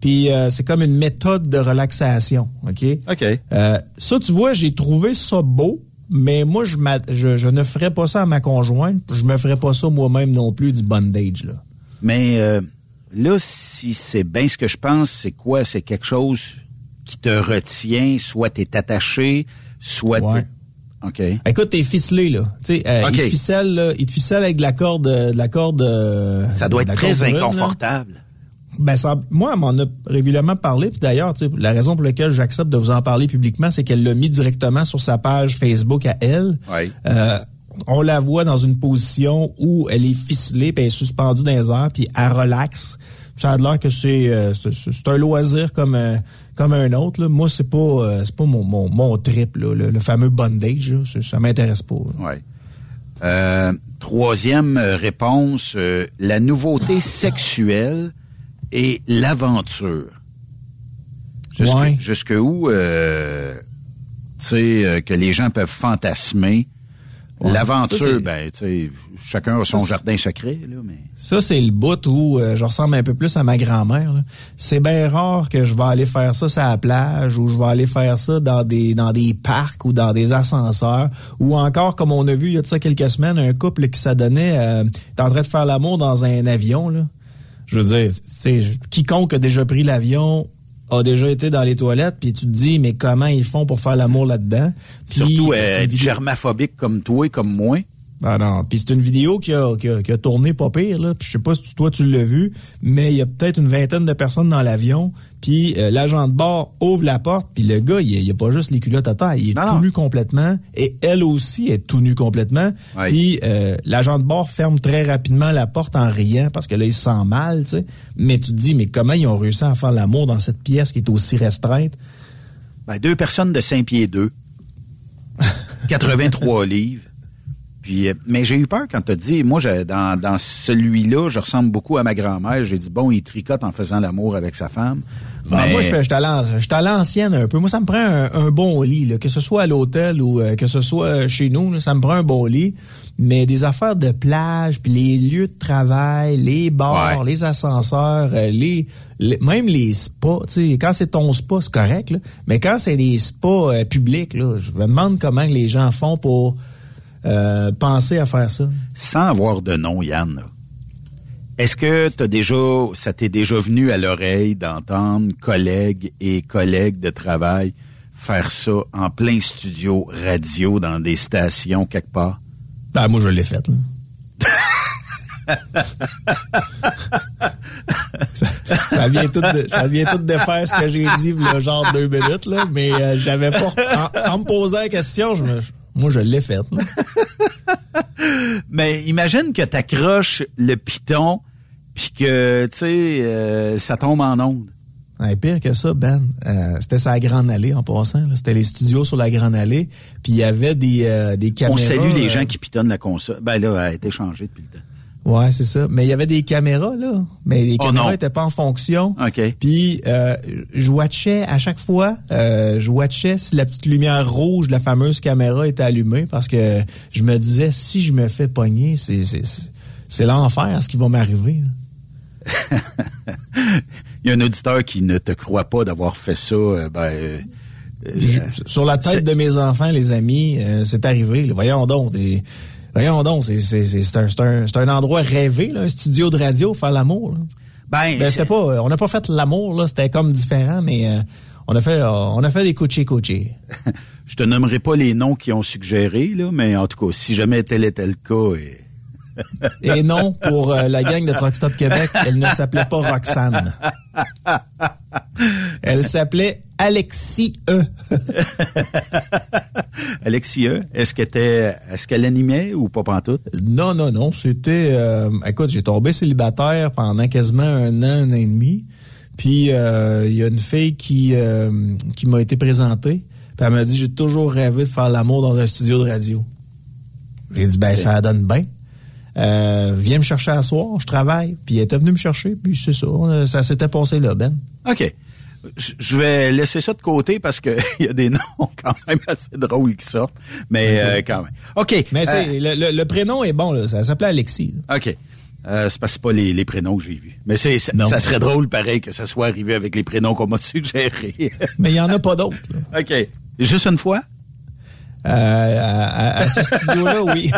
Puis euh, c'est comme une méthode de relaxation, OK? OK. Euh, ça, tu vois, j'ai trouvé ça beau, mais moi, je, je, je ne ferais pas ça à ma conjointe. Je me ferais pas ça moi-même non plus, du bondage, là. Mais euh, là, si c'est bien ce que je pense, c'est quoi? C'est quelque chose qui te retient, soit t'es attaché, soit Ouais. OK. Écoute, t'es ficelé, là. Tu sais, euh, il te ficelle, là, il te ficelle avec de la corde, de la corde. euh, Ça doit être très là. Ben ça, moi, elle m'en a régulièrement parlé. Puis d'ailleurs, tu sais, la raison pour laquelle j'accepte de vous en parler publiquement, c'est qu'elle l'a mis directement sur sa page Facebook à elle. Oui. Euh, on la voit dans une position où elle est ficelée, puis elle est suspendue dans les airs, puis elle relaxe. Ça a l'air que c'est euh, c'est- c'est un loisir comme euh, comme un autre. Là. Moi, c'est pas euh, c'est pas mon, mon, mon trip, là, le, le fameux bondage. là. Ça, ça m'intéresse pas. là. Ouais. Euh, troisième euh, réponse, euh, la nouveauté sexuelle et l'aventure. Jusque, Ouais. jusque où, euh, tu sais, euh, que les gens peuvent fantasmer? Ouais. L'aventure, ben, tu sais, chacun a son Ça, jardin secret, là, mais... Ça, c'est le bout où euh, je ressemble un peu plus à ma grand-mère. là. C'est bien rare que je vais aller faire ça sur la plage ou je vais aller faire ça dans des dans des parcs ou dans des ascenseurs ou encore, comme on a vu il y a de ça quelques semaines, un couple qui s'adonnait euh, en train de faire l'amour dans un avion. Là. Je veux dire, c'est quiconque a déjà pris l'avion a déjà été dans les toilettes, puis tu te dis, mais comment ils font pour faire l'amour là-dedans? Surtout c'est euh, germaphobique comme toi et comme moi. Ah non, puis c'est une vidéo qui a, qui a, qui a tourné pas pire là. Puis je sais pas si tu- toi tu l'as vu, mais il y a peut-être une vingtaine de personnes dans l'avion. Puis euh, l'agent de bord ouvre la porte, puis le gars il, il a pas juste les culottes à terre, il est Non, tout non. nu complètement, et elle aussi est tout nu complètement. Puis euh, l'agent de bord ferme très rapidement la porte en riant parce que là il se sent mal, tu sais. Mais tu te dis mais comment ils ont réussi à faire l'amour dans cette pièce qui est aussi restreinte? Ben, deux personnes de 5 pieds 2, 83 livres, Puis, euh, mais j'ai eu peur quand tu as dit, moi, je, dans, dans celui-là, je ressemble beaucoup à ma grand-mère. J'ai dit, bon, il tricote en faisant l'amour avec sa femme. Ben, Mais- moi, je suis à l'ancienne un peu. Moi, ça me prend un, un bon lit, là, que ce soit à l'hôtel ou euh, que ce soit euh, chez nous, là, ça me prend un bon lit. Mais des affaires de plage, puis les lieux de travail, les bars, Ouais. les ascenseurs, euh, les, les- même les spas. Tu sais, quand c'est ton spa, c'est correct. Là, mais quand c'est les spas euh, publics, là, je me demande comment les gens font pour euh, penser à faire ça. Sans avoir de nom, Yann, est-ce que t'as déjà, ça t'est déjà venu à l'oreille d'entendre collègues et collègues de travail faire ça en plein studio radio dans des stations quelque part? Ben, moi, je l'ai fait. Là. ça, ça vient tout de, ça vient tout de faire ce que j'ai dit le genre deux minutes là, mais euh, j'avais pas en, en me posant la question, je me, moi je l'ai fait. là. Mais imagine que t'accroches le piton puis que, tu sais, euh, ça tombe en onde. Ouais, pire que ça, Ben, euh, c'était sur la Grande Allée en passant. C'était les studios sur la Grande Allée, puis il y avait des, euh, des caméras. On salue les euh, gens qui pitonnent la console. Ben là, elle a été changée depuis le temps. Ouais, c'est ça. Mais il y avait des caméras, là. Mais les Oh caméras n'étaient pas en fonction. OK. Puis, euh, je watchais à chaque fois, euh, je watchais si la petite lumière rouge de la fameuse caméra était allumée parce que je me disais, si je me fais pogner, c'est, c'est, c'est- c'est l'enfer, ce qui va m'arriver. Il y a un auditeur qui ne te croit pas d'avoir fait ça. euh, ben, euh, Je- sur la tête de mes enfants, les amis, c'est arrivé. là. Voyons donc. Voyons donc, c'est, c'est, c'est, c'est un, c'est, un, c'est un endroit rêvé, là, un studio de radio, faire l'amour. ben, Ben, c'était pas, on n'a pas fait l'amour, là, c'était comme différent, mais euh, on a fait, euh, on a fait des couchés couchés. je te nommerai pas les noms qui ont suggéré, là, mais en tout cas, si jamais tel était le cas, et- Et non, pour euh, la gang de Truck Stop Québec, elle ne s'appelait pas Roxane. Elle s'appelait Alexis E. Alexia, est-ce qu'elle était, est-ce qu'elle animait ou pas pantoute? Non, non, non, c'était... euh, écoute, j'ai tombé célibataire pendant quasiment un an, un an et demi. Puis, euh, il y a une fille qui, euh, qui m'a été présentée. Puis, elle m'a dit, j'ai toujours rêvé de faire l'amour dans un studio de radio. J'ai dit, ben, ça donne bien. Euh, viens me chercher à soir, je travaille. Puis, elle était venue me chercher, puis c'est ça. Ça s'était passé là, Ben. OK. Je- vais laisser ça de côté parce que il y a des noms quand même assez drôles qui sortent, mais euh, quand même. OK. Mais euh, c'est le, le- le prénom est bon, là. Ça s'appelait Alexis. OK. Euh, c'est parce que c'est pas les, les prénoms que j'ai vus. Mais c'est, ça serait drôle, pareil, que ça soit arrivé avec les prénoms qu'on m'a suggérés. Mais il y en a pas d'autres. OK. Juste une fois? Euh, à, à- à ce studio-là, oui.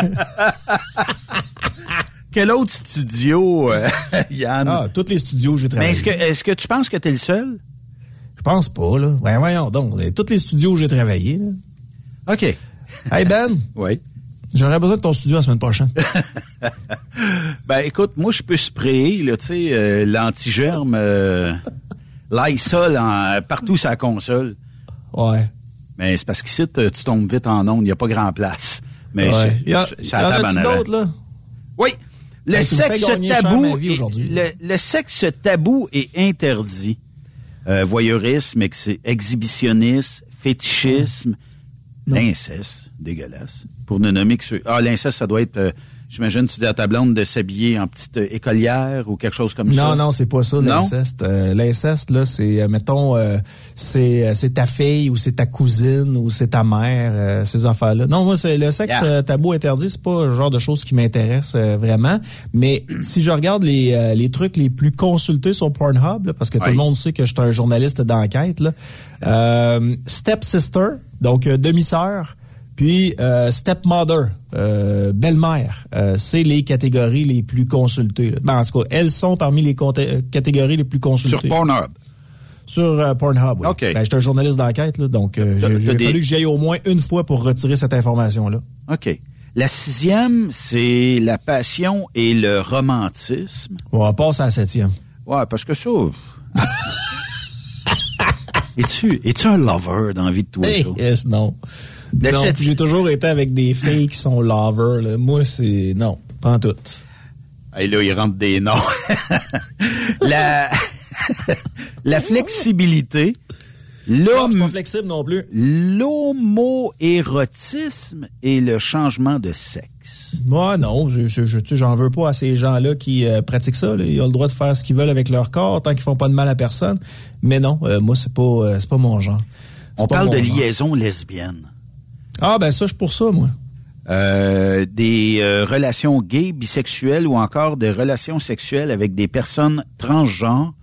Quel autre studio, euh, Yann? Ah, tous les studios où j'ai Mais travaillé. est-ce que, est-ce que tu penses que t'es le seul? Je pense pas, là. Ouais, voyons donc. Tous les studios où j'ai travaillé, là. OK. Hey, Ben, Oui. j'aurais besoin de ton studio la semaine prochaine. Ben, écoute, moi, je peux sprayer, là, tu sais, euh, l'antigerme, euh, Lysol en- partout sur la console. Ouais. Mais c'est parce qu'ici, tu tombes vite en onde, il n'y a pas grand place. Mais ouais. je- Il y, a- je- y en d'autres, là? Oui. Le me fais sexe tabou, est- le, le sexe tabou est interdit. Euh, voyeurisme, ex- exhibitionnisme, fétichisme, l'inceste, dégueulasse. Pour ne nommer que ceux. Ah, l'inceste, ça doit être, euh, j'imagine, tu dis à ta blonde de s'habiller en petite euh, écolière ou quelque chose comme ça. Non, non, c'est pas ça, l'inceste. Euh, l'inceste, là, c'est, euh, mettons, euh, c'est, c'est ta fille ou c'est ta cousine ou c'est ta mère, euh, ces affaires-là. Non, moi, c'est le sexe Yeah. tabou interdit, c'est pas le genre de choses qui m'intéresse vraiment. Mais si je regarde les, les trucs les plus consultés sur Pornhub, là, parce que tout le monde sait que je suis un journaliste d'enquête, là, euh, Stepsister, donc demi-sœur, puis euh, stepmother, euh, belle-mère, euh, c'est les catégories les plus consultées. là. Ben, en tout cas, elles sont parmi les catégories les plus consultées. Sur Pornhub. Sur Pornhub, oui. OK. Ben, j'étais un journaliste d'enquête, donc j'ai des- fallu que j'y aille au moins une fois pour retirer cette information-là. OK. La sixième, c'est la passion et le romantisme. On va passer à la septième. Ouais, parce que ça. es-tu, es-tu un lover dans la vie de toi? Hey, yes, non. Non, j'ai toujours été avec des filles qui sont lovers. là. Moi, c'est... Non, pas en tout. Hey, là, il rentre des noms. la, la flexibilité. Non, pas flexible non plus. L'homoérotisme et le changement de sexe. Moi, non, je, je, j'en veux pas à ces gens-là qui euh, pratiquent ça. là. Ils ont le droit de faire ce qu'ils veulent avec leur corps tant qu'ils font pas de mal à personne. Mais non, euh, moi, c'est pas, euh, c'est pas mon genre. C'est On parle de genre. liaison lesbienne. Ah, ben ça, je suis pour ça, moi. Euh, des euh, relations gays, bisexuelles ou encore des relations sexuelles avec des personnes transgenres,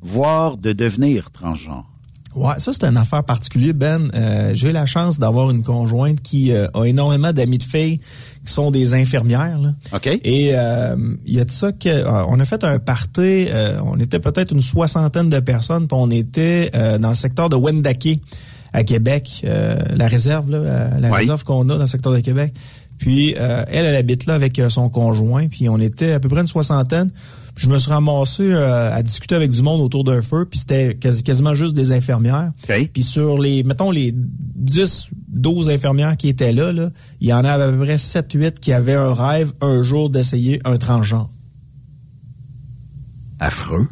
voire de devenir transgenres. Ouais, ça c'est une affaire particulière, Ben. Euh, J'ai la chance d'avoir une conjointe qui euh, a énormément d'amis de filles qui sont des infirmières. Là. OK? Et euh, il y a de ça que euh, on a fait un party. euh, on était peut-être une soixantaine de personnes, puis on était euh, dans le secteur de Wendake à Québec, euh, la réserve, là, euh, la Oui. réserve qu'on a dans le secteur de Québec. Puis euh, elle, elle habite là avec euh, son conjoint, puis on était à peu près une soixantaine. Puis je me suis ramassé euh, à discuter avec du monde autour d'un feu, puis c'était quasi- quasiment juste des infirmières. Puis sur les, mettons, les 10, 12 infirmières qui étaient là, là il y en a à peu près 7, 8 qui avaient un rêve un jour d'essayer un transgenre. Affreux.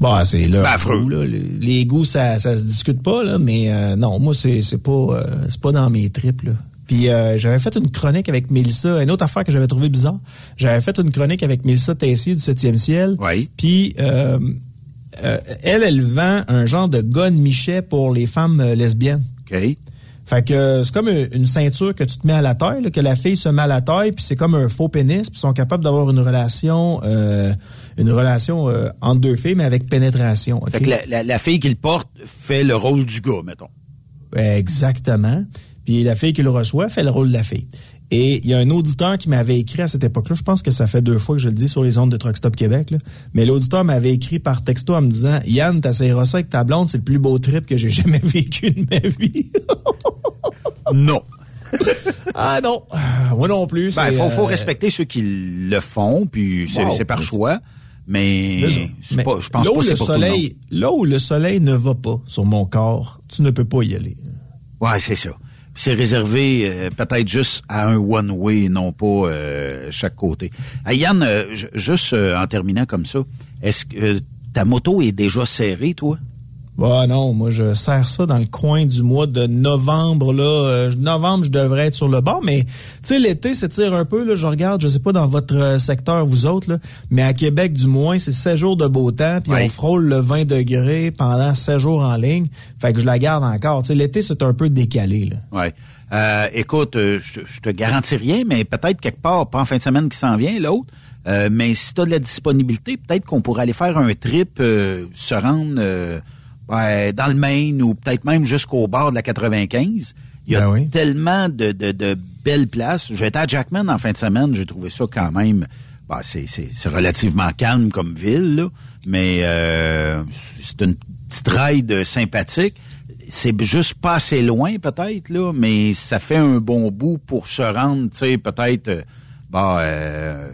Bon, c'est là. Ben, affreux. là. Les, les goûts, ça, ça se discute pas, là, mais euh, non, moi, c'est, c'est pas euh, c'est pas dans mes tripes, là. Puis euh, j'avais fait une chronique avec Mélissa, une autre affaire que j'avais trouvé bizarre. J'avais fait une chronique avec Mélissa Tessier du 7e ciel. Oui. Puis elle, elle vend un genre de gun michet pour les femmes lesbiennes. OK? Fait que euh, c'est comme une une ceinture que tu te mets à la taille, là, que la fille se met à la taille, puis c'est comme un faux pénis, puis ils sont capables d'avoir une relation, euh, une relation euh, entre deux filles, mais avec pénétration. ok? Fait que la, la- la fille qui le porte fait le rôle du gars, mettons. Exactement. Puis la fille qui le reçoit fait le rôle de la fille. Et il y a un auditeur qui m'avait écrit à cette époque-là, je pense que ça fait deux fois que je le dis sur les ondes de Truck Stop Québec, là. mais l'auditeur m'avait écrit par texto en me disant « Yann, t'essayeras ça avec ta blonde, c'est le plus beau trip que j'ai jamais vécu de ma vie. Non. » Ah non, moi non plus. Ben, c'est, faut, faut euh, respecter ceux qui le font, puis c'est Wow. par choix. Mais pas, je pense là pas où c'est le soleil, Là où le soleil ne va pas sur mon corps, tu ne peux pas y aller. Ouais, c'est ça. C'est réservé euh, peut-être juste à un one-way, non pas euh, chaque côté. Ah, Yann, euh, ju- juste euh, en terminant comme ça, est-ce que euh, ta moto est déjà serrée, toi? Bah non, moi je serre ça dans le coin du mois de novembre là. Euh, novembre, je devrais être sur le bord, mais tu sais l'été s'étire un peu là. Je regarde, je sais pas dans votre euh, secteur vous autres là, mais à Québec du moins c'est 16 jours de beau temps, puis Oui. on frôle le 20 degrés pendant 16 jours en ligne. Fait que je la garde encore. Tu sais l'été c'est un peu décalé là. Ouais. Euh, écoute, euh, je, te- je te garantis rien, mais peut-être quelque part, pas en fin de semaine qui s'en vient, l'autre. Euh, mais si tu as de la disponibilité, peut-être qu'on pourrait aller faire un trip, euh, se rendre euh, dans le Maine ou peut-être même jusqu'au bord de la 95. Il y a Ben oui. tellement de, de, de belles places. J'étais à Jackman en fin de semaine, j'ai trouvé ça quand même. c'est, c'est, c'est relativement calme comme ville, là, mais euh, c'est une petite ride sympathique. C'est juste pas assez loin, peut-être, là, mais ça fait un bon bout pour se rendre, tu sais, peut-être. euh, bah, euh,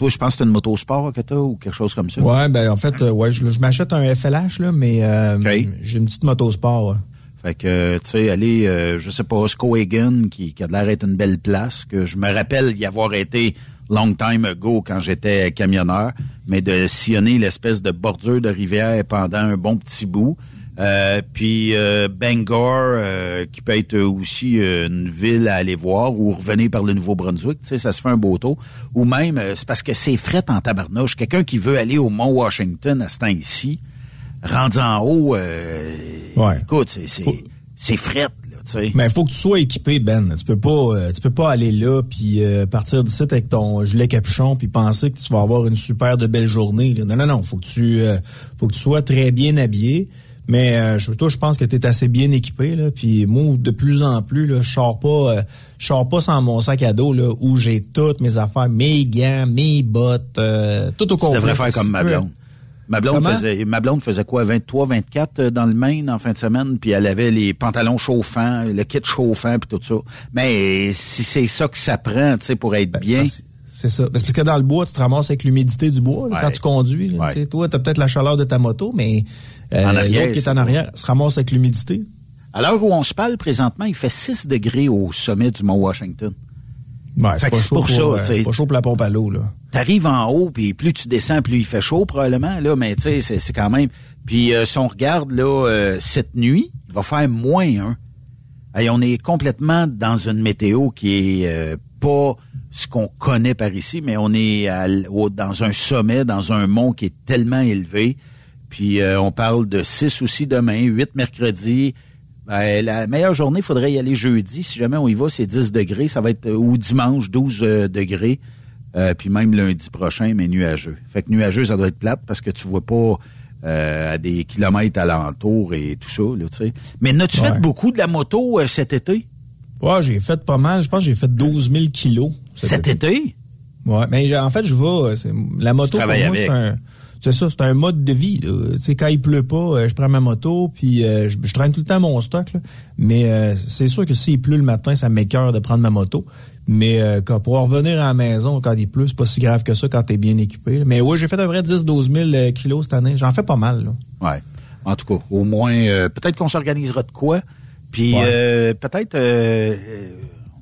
toi, je pense que c'est une motosport que t'as ou quelque chose comme ça. Ouais, ben en fait, euh, ouais, je, je m'achète un FLH là, mais euh, j'ai une petite motosport. ouais. Fait que, tu sais, aller, euh, je sais pas, Skowhegan, qui, qui a l'air d'être une belle place, que je me rappelle y avoir été long time ago quand j'étais camionneur, mais de sillonner l'espèce de bordure de rivière pendant un bon petit bout. Euh, puis euh, Bangor, euh, qui peut être aussi euh, une ville à aller voir, ou revenir par le Nouveau-Brunswick, tu sais, ça se fait un beau tour. Ou même, euh, c'est parce que c'est fret en tabarnouche. Quelqu'un qui veut aller au Mont-Washington à ce temps-ci, rendu en haut, euh, Ouais. écoute, c'est, c'est, Faut- c'est fret, là, tu sais. Mais il faut que tu sois équipé, Ben. Tu peux pas, tu peux pas aller là puis euh, partir d'ici avec ton gilet capuchon puis penser que tu vas avoir une super de belle journée. là. Non, non, non. Faut que tu, euh, faut que tu sois très bien habillé. Mais euh, je- toi, je pense que tu es assez bien équipé. Là. Puis moi, de plus en plus, là, je sors pas, euh, je sors pas sans mon sac à dos là, où j'ai toutes mes affaires, mes gants, mes bottes, euh, tout au Tu complet. devrais faire comme ma blonde. Ma blonde, Comment? faisait, ma blonde faisait quoi, 23, 24 euh, dans le Maine en fin de semaine, puis elle avait les pantalons chauffants, le kit chauffant, puis tout ça. Mais si c'est ça que ça prend, tu sais, pour être Ben, bien, c'est ça. Ben, parce que dans le bois, tu te ramasses avec l'humidité du bois là, Ouais. quand tu conduis. là. Ouais. Tu sais, Toi, tu as peut-être la chaleur de ta moto, mais euh, En arrière, l'autre qui est en arrière se ramasse avec l'humidité. à l'heure où on se parle présentement, il fait 6 degrés au sommet du Mont Washington. Ouais, c'est chaud pour ça, euh, tu sais. pas chaud pour la pompe à l'eau, là. T'arrives en haut, puis plus tu descends, plus il fait chaud probablement, là, mais tu sais, c'est- quand même... Puis euh, si on regarde, là, euh, cette nuit, il va faire moins un. Hey, on est complètement dans une météo qui est euh, pas ce qu'on connaît par ici, mais on est à au- dans un sommet, dans un mont qui est tellement élevé. Puis euh, on parle de 6 aussi demain, 8 mercredi. Ben, la meilleure journée, il faudrait y aller jeudi. Si jamais on y va, c'est 10 degrés. Ça va être euh, ou dimanche, 12 euh, degrés. Euh, puis même lundi prochain, mais nuageux. Fait que nuageux, ça doit être plate parce que tu vois pas euh, à des kilomètres alentour et tout ça, là, tu sais. Mais n'as-tu Ouais. fait beaucoup de la moto euh, cet été? Ouais, j'ai fait pas mal. Je pense que j'ai fait 12 000 kilos. Cet été? Ouais, mais j'ai- en fait, je vais. c'est- La moto, pour moi, c'est un. C'est ça, c'est un mode de vie. Là. Tu sais, quand il pleut pas, euh, je prends ma moto, puis euh, je, je traîne tout le temps mon stock. Là. Mais euh, c'est sûr que s'il pleut le matin, ça m'écœure de prendre ma moto. Mais euh, quand, pour revenir à la maison quand il pleut, c'est pas si grave que ça quand t'es bien équipé. là. Mais oui, j'ai fait à peu près 10-12 000 euh, kilos cette année. J'en fais pas mal. Là. Ouais. En tout cas, au moins, euh, peut-être qu'on s'organisera de quoi. Puis Ouais. euh, peut-être,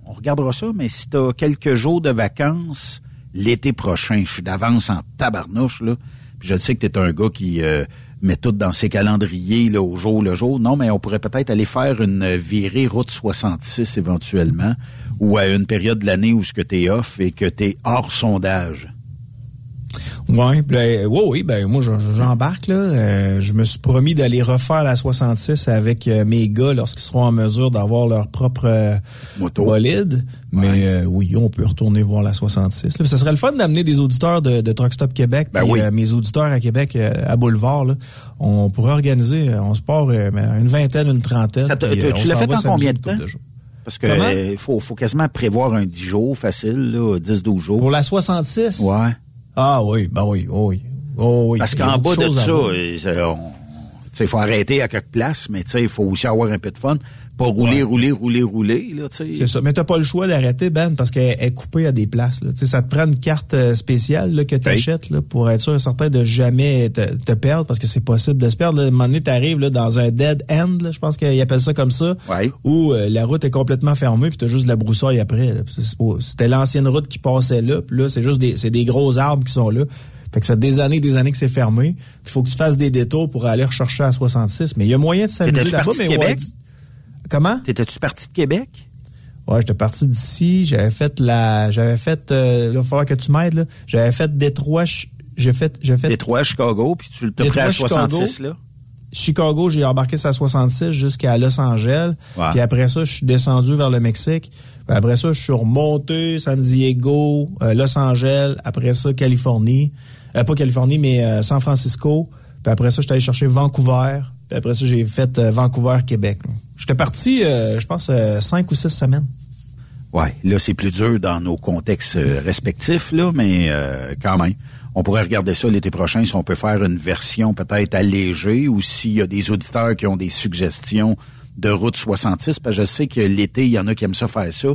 on regardera ça, mais si tu as quelques jours de vacances l'été prochain, je suis d'avance en tabarnouche, là. Je sais que tu un gars qui euh, met tout dans ses calendriers là, au jour le jour. Non, mais on pourrait peut-être aller faire une virée route 66 éventuellement, ou à une période de l'année où ce que tu off et que tu hors sondage. Ouais, puis là, ouais, oui, ben moi j'embarque là. Euh, je me suis promis d'aller refaire la 66 avec euh, mes gars lorsqu'ils seront en mesure d'avoir leur propre euh, Moto. bolide. Mais euh, oui, on peut retourner voir la 66. Là. Ça serait le fun d'amener des auditeurs de, de Truck Stop Québec, Ben oui. euh, mes auditeurs à Québec à Boulevard. Là. On pourrait organiser, on se part euh, une vingtaine, une trentaine. Ça tu- l'as fait en combien de temps? Parce que Comment? faut, faut quasiment prévoir un 10 jours facile, là, 10-12 jours. Pour la 66? Ouais. Ah oui, ben oui, oh oui. Oh oui. Parce qu'en bas de à ça, c'est- on- il faut arrêter à quelques places, mais tu sais, il faut aussi avoir un peu de fun. Pas rouler, rouler, rouler, rouler, là, tu sais. C'est ça. Mais t'as pas le choix d'arrêter, Ben, parce qu'elle est coupée à des places. Là. Tu sais, Ça te prend une carte euh, spéciale là, que tu achètes là, pour être sûr et certain de jamais te, te perdre, parce que c'est possible de se perdre. Là. À un moment donné, t'arrives là, dans un dead end, là, je pense qu'ils appellent ça comme ça, Ouais. où euh, la route est complètement fermée, puis t'as juste de la broussaille après. C'était l'ancienne route qui passait là, puis là, c'est juste des gros arbres qui sont là. Fait que ça fait des années des années que c'est fermé. Il faut que tu fasses des détours pour aller rechercher à 66. Mais il y a moyen de s'amuser là-bas. mais ouais, du- Comment? T'étais-tu parti de Québec? Ouais, j'étais parti d'ici, j'avais fait la j'avais fait euh, là, il va falloir que tu m'aides là. J'avais fait Détroit, j'ai fait j'ai fait Détroit, Chicago, puis tu t'as pris à Détroit, 66, Chicago. là? Chicago, j'ai embarqué sur la 66 jusqu'à Los Angeles. Puis après ça, je suis descendu vers le Mexique. Puis après ça, je suis remonté San Diego, euh, Los Angeles, après ça Californie, Euh, pas Californie mais euh, San Francisco. Puis après ça, je suis allé chercher Vancouver. Puis après ça, j'ai fait euh, Vancouver Québec. J'étais parti je pense cinq ou six semaines. Ouais, là, c'est plus dur dans nos contextes respectifs, là, mais quand même. On pourrait regarder ça l'été prochain si on peut faire une version peut-être allégée ou s'il y a des auditeurs qui ont des suggestions de route 66, parce que je sais que l'été, il y en a qui aiment ça faire ça,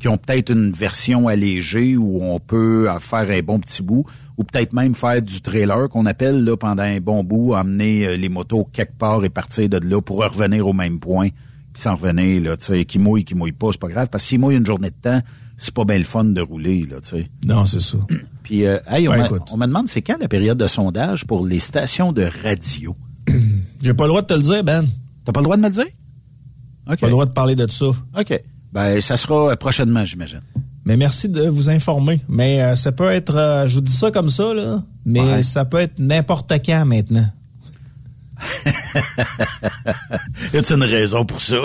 qui ont peut-être une version allégée où on peut faire un bon petit bout, ou peut-être même faire du trailer qu'on appelle là pendant un bon bout, emmener euh, les motos quelque part et partir de là pour revenir au même point, puis s'en revenir, là, tu sais, qui mouille, qui mouille pas, c'est pas grave, parce que s'il mouille une journée de temps, c'est pas bien le fun de rouler, là, tu sais. Non, c'est ça. Puis, euh, hey, on, Ben, me- écoute. on me demande c'est quand la période de sondage pour les stations de radio? J'ai pas le droit de te le dire, Ben. T'as pas le droit de me le dire? OK. Pas le droit de parler de ça. OK. Ben, ça sera euh, prochainement, j'imagine. Mais merci de vous informer. Mais euh, ça peut être, euh, je vous dis ça comme ça, là, mais Ouais. ça peut être n'importe quand maintenant. Y a une raison pour ça?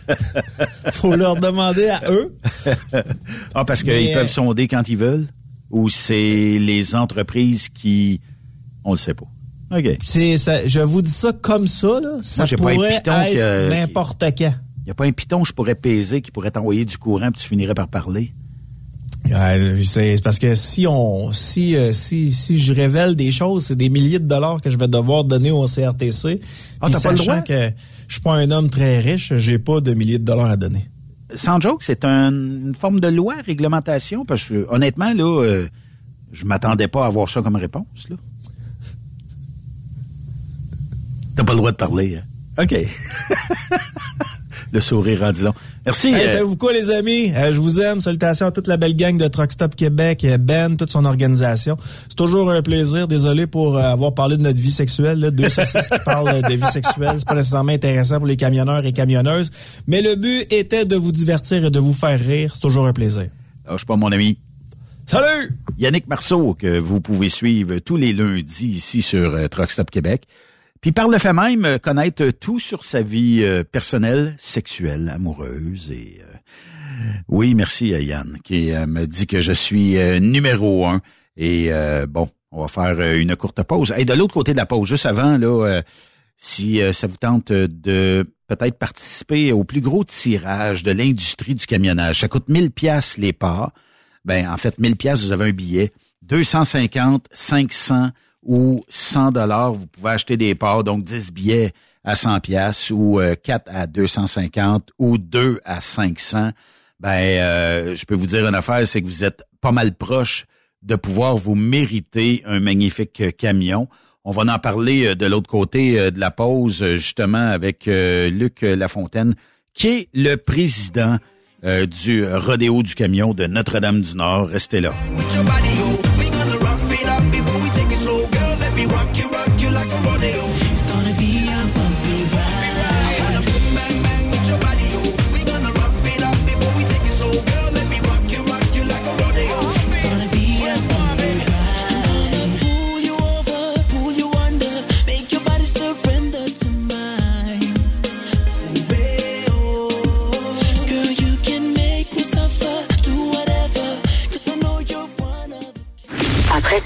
Faut leur demander à eux. ah, parce qu'ils peuvent sonder quand ils veulent? Ou c'est les entreprises qui... On le sait pas. OK. C'est, ça, je vous dis ça comme ça, là. Ça pas un pourrait être que- n'importe quand. Y a pas un piton que je pourrais peser qui pourrait t'envoyer du courant puis tu finirais par parler? C'est parce que si on, si, euh, si, si je révèle des choses, c'est des milliers de dollars que je vais devoir donner au CRTC. Ah, t'as pas le droit? que je suis pas un homme très riche, j'ai pas de milliers de dollars à donner. sans joke, c'est un- une forme de loi, réglementation, parce que honnêtement, là, euh, je m'attendais pas à avoir ça comme réponse. Là. T'as pas le droit de parler. Hein? OK. le sourire rendu long. Merci. Hey, euh, savez-vous quoi, les amis? Euh, je vous aime. Salutations à toute la belle gang de Truck Stop Québec, euh, Ben, toute son organisation. C'est toujours un plaisir. Désolé pour euh, avoir parlé de notre vie sexuelle. Là. Deux saucisses qui parlent de vie sexuelle. C'est pas nécessairement intéressant pour les camionneurs et camionneuses. Mais le but était de vous divertir et de vous faire rire. C'est toujours un plaisir. lâche pas mon ami. Salut! Yannick Marceau, que vous pouvez suivre tous les lundis ici sur Truck Stop Québec. Puis par le fait même, euh, connaître tout sur sa vie euh, personnelle, sexuelle, amoureuse et... euh, oui, merci à Yann qui euh, me dit que je suis numéro un. Et bon, on va faire une courte pause. Et de l'autre côté de la pause, juste avant, là, si ça vous tente de peut-être participer au plus gros tirage de l'industrie du camionnage, ça coûte 1000 pièces les parts. Ben, en fait, 1000 pièces, vous avez un billet. 250, 500 ou 100 dollars, vous pouvez acheter des parts, donc 10 billets à 100 pièces ou euh, 4 à 250 ou 2 à 500. Ben, euh, je peux vous dire une affaire, c'est que vous êtes pas mal proche de pouvoir vous mériter un magnifique euh, camion. On va en parler euh, de l'autre côté euh, de la pause, euh, justement, avec euh, Luc Lafontaine, qui est le président euh, du rodéo du camion de Notre-Dame-du-Nord. Restez là. you, rock you like a rodeo.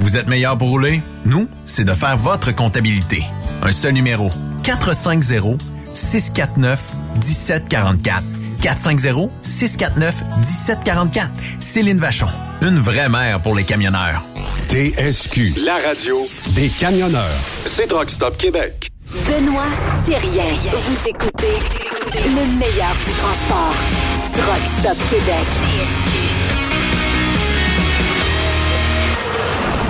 Vous êtes meilleur pour rouler? Nous, c'est de faire votre comptabilité. Un seul numéro. 450 649 1744. 450-649-1744. Céline Vachon. Une vraie mère pour les camionneurs. TSQ. La radio des camionneurs. C'est Truck Stop Québec. Benoît Thérien. Vous écoutez le meilleur du transport. Truck Stop Québec.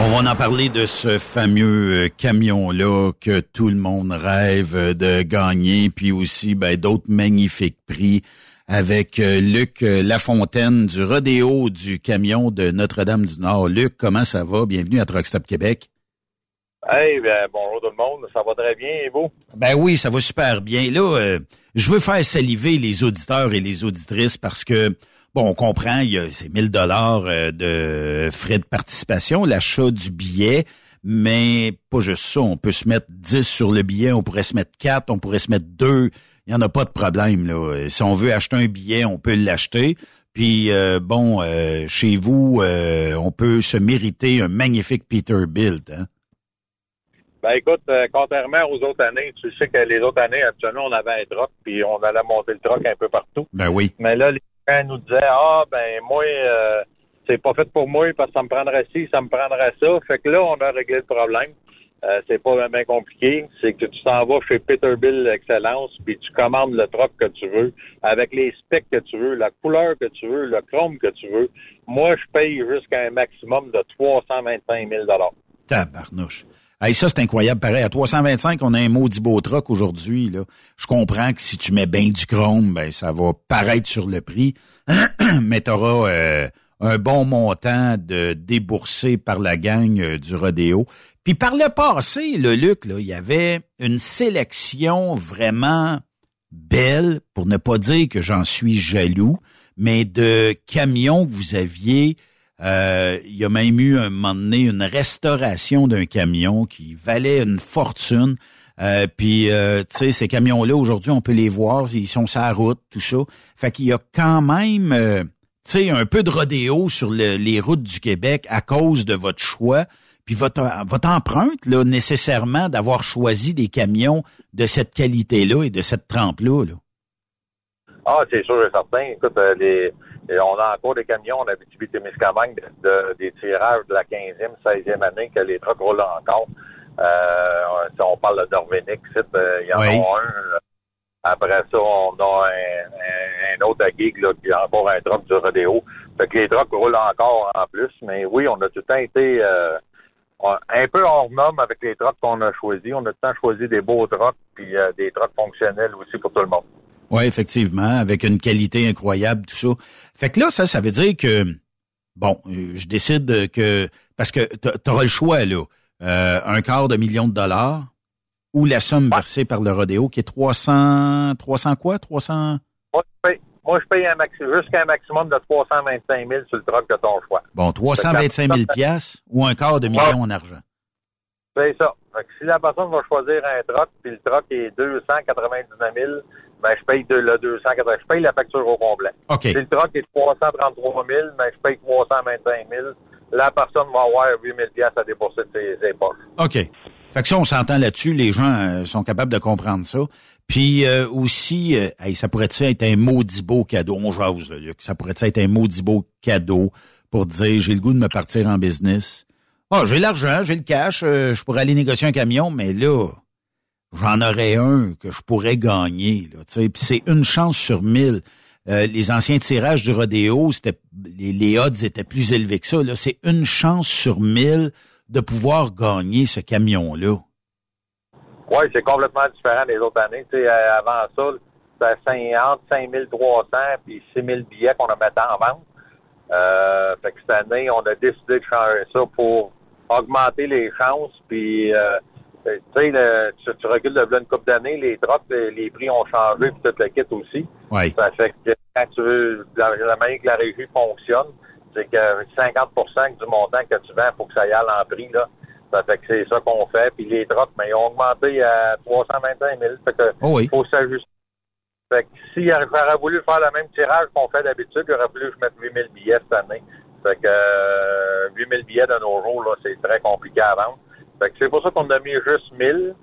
On va en parler de ce fameux euh, camion-là que tout le monde rêve euh, de gagner, puis aussi ben, d'autres magnifiques prix avec euh, Luc Lafontaine du Rodéo du camion de Notre-Dame-du-Nord. Luc, comment ça va? Bienvenue à Truck Stop Québec. Hey, ben, bonjour tout le monde, ça va très bien et vous? Ben oui, ça va super bien. Là, euh, je veux faire saliver les auditeurs et les auditrices parce que, bon, on comprend, il y a ces 1000 dollars de frais de participation, l'achat du billet, mais pas juste ça. On peut se mettre 10 sur le billet, on pourrait se mettre 4, on pourrait se mettre 2. Il n'y en a pas de problème. Là. Si on veut acheter un billet, on peut l'acheter. Puis, euh, bon, euh, chez vous, euh, on peut se mériter un magnifique Peterbilt. Hein? Ben écoute, euh, contrairement aux autres années, tu sais que les autres années, actuellement, on avait un truck, puis on allait monter le truck un peu partout. Ben oui. Mais là, les gens nous disaient Ah ben moi, euh, c'est pas fait pour moi parce que ça me prendrait ci, ça me prendrait ça. Fait que là, on a réglé le problème. Euh, c'est pas vraiment compliqué. C'est que tu t'en vas chez Peterbilt Excellence, puis tu commandes le truck que tu veux, avec les specs que tu veux, la couleur que tu veux, le chrome que tu veux. Moi, je paye jusqu'à un maximum de 325 000 Tabarnouche. Hey, ça, c'est incroyable. Pareil, à 325, on a un maudit beau truck aujourd'hui. Là. Je comprends que si tu mets bien du chrome, ben, ça va paraître sur le prix, mais tu auras euh, un bon montant de déboursé par la gang euh, du rodéo. Puis par le passé, le Luc, là, il y avait une sélection vraiment belle, pour ne pas dire que j'en suis jaloux, mais de camions que vous aviez. Euh, il y a même eu un moment donné une restauration d'un camion qui valait une fortune. Euh, puis, euh, tu sais, ces camions-là, aujourd'hui, on peut les voir, ils sont sur la route, tout ça. Fait qu'il y a quand même, euh, tu sais, un peu de rodéo sur le- les routes du Québec à cause de votre choix. Puis votre, votre empreinte, là, nécessairement, d'avoir choisi des camions de cette qualité-là et de cette trempe-là. Là. Ah, c'est sûr et certain. Écoute, euh, les, les- on a encore des camions en Abitibi-Témiscamingue de, de- des tirages de la 15e, 16e année que les trucks roulent encore. Euh, si on parle de Dorvénic, ici, euh, il y en Oui. a un. Après ça, on a un, un- un autre à Gig, là, qui a encore un truck du rodéo. Fait que les trucks roulent encore en plus. Mais oui, on a tout le temps été euh, un peu hors norme avec les trucks qu'on a choisis. On a tout le temps choisi des beaux trucks puis euh, des trucks fonctionnels aussi pour tout le monde. Oui, effectivement, avec une qualité incroyable, tout ça. Fait que là, ça, ça veut dire que, bon, euh, je décide que, parce que tu auras le choix, là, euh, un quart de million de dollars ou la somme versée par le rodéo qui est 300, 300 quoi? 300? Moi, je paye, moi, je paye un maxi, jusqu'à un maximum de 325 000 sur le truck de ton choix. Bon, 325 000 piastres ou un quart de million en argent. C'est ça. Fait que si la personne va choisir un truck, puis le truck est 299 000, ben, je paye de, le 280 Je paye la facture au complet. OK. Si le truck est 333 000, ben, je paye 325 000. La personne va avoir 8 000 piastres à débourser de ses, ses poches. OK. Fait que ça, on s'entend là-dessus. Les gens euh, sont capables de comprendre ça. Puis euh, aussi, euh, hey, ça pourrait être un maudit beau cadeau? On jase, là, Luc. Ça pourrait être un maudit beau cadeau pour dire j'ai le goût de me partir en business? Ah, j'ai l'argent, j'ai le cash, euh, je pourrais aller négocier un camion, mais là, j'en aurais un que je pourrais gagner. C'est une chance sur mille. Euh, les anciens tirages du rodéo, c'était les, odds étaient plus élevés que ça. C'est une chance sur mille de pouvoir gagner ce camion-là. Oui, c'est complètement différent des autres années. Tu sais, euh, avant ça, c'était 5, entre 5300 puis 6000 billets qu'on a mis en vente. Euh, fait que cette année, on a décidé de changer ça pour augmenter les chances. Puis, euh, le- tu, tu recules de une couple d'années, les drops, les, les prix ont changé, puis tout le kit aussi. Oui. Ça fait que quand tu veux, la, la manière que la régie fonctionne, c'est que 50% du montant que tu vends, faut que ça y aille en prix, là. Ça fait que c'est ça qu'on fait. Puis les drops, mais ils ont augmenté à 325 000. Fait que Oh oui. faut s'ajuster. Fait que si j'aurais voulu faire le même tirage qu'on fait d'habitude, il aurait fallu que je mette 8 000 billets cette année. Fait que euh, 8 000 billets de nos jours, là, c'est très compliqué à vendre. C'est pour ça qu'on a mis juste 1000,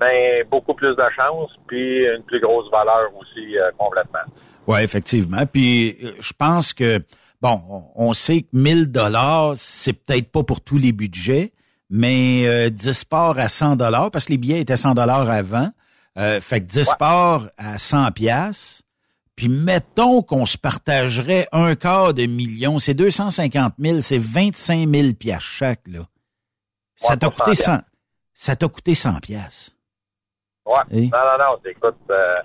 mais beaucoup plus de chance, puis une plus grosse valeur aussi euh, complètement. Oui, effectivement. Puis euh, je pense que bon, on, sait que 1000 dollars, c'est peut-être pas pour tous les budgets, mais euh, 10 parts à 100 dollars parce que les billets étaient 100 dollars avant. Euh, fait que 10 parts à 100 pièces. Puis mettons qu'on se partagerait un quart de million, c'est 250 000, c'est 25 000 piastres chaque là. Ça t'a coûté 100 100, ça t'a coûté 100 pièces. Ouais. Et? Non, non, non. Écoute, euh,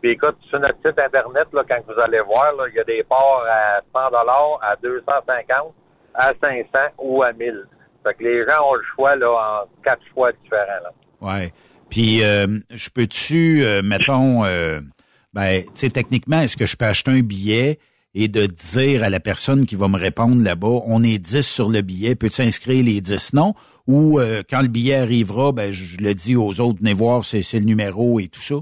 puis écoute, sur notre site Internet, là, quand vous allez voir, il y a des ports à 100 à 250 à 500 ou à 1000. Fait que les gens ont le choix là, en quatre choix différents. Là. Ouais. Puis, euh, je peux-tu, euh, mettons, euh, ben, tu sais, techniquement, est-ce que je peux acheter un billet et de dire à la personne qui va me répondre là-bas, on est 10 sur le billet, peux-tu inscrire les 10 noms? Ou euh, quand le billet arrivera, ben, je le dis aux autres, venez voir, c'est c'est le numéro et tout ça?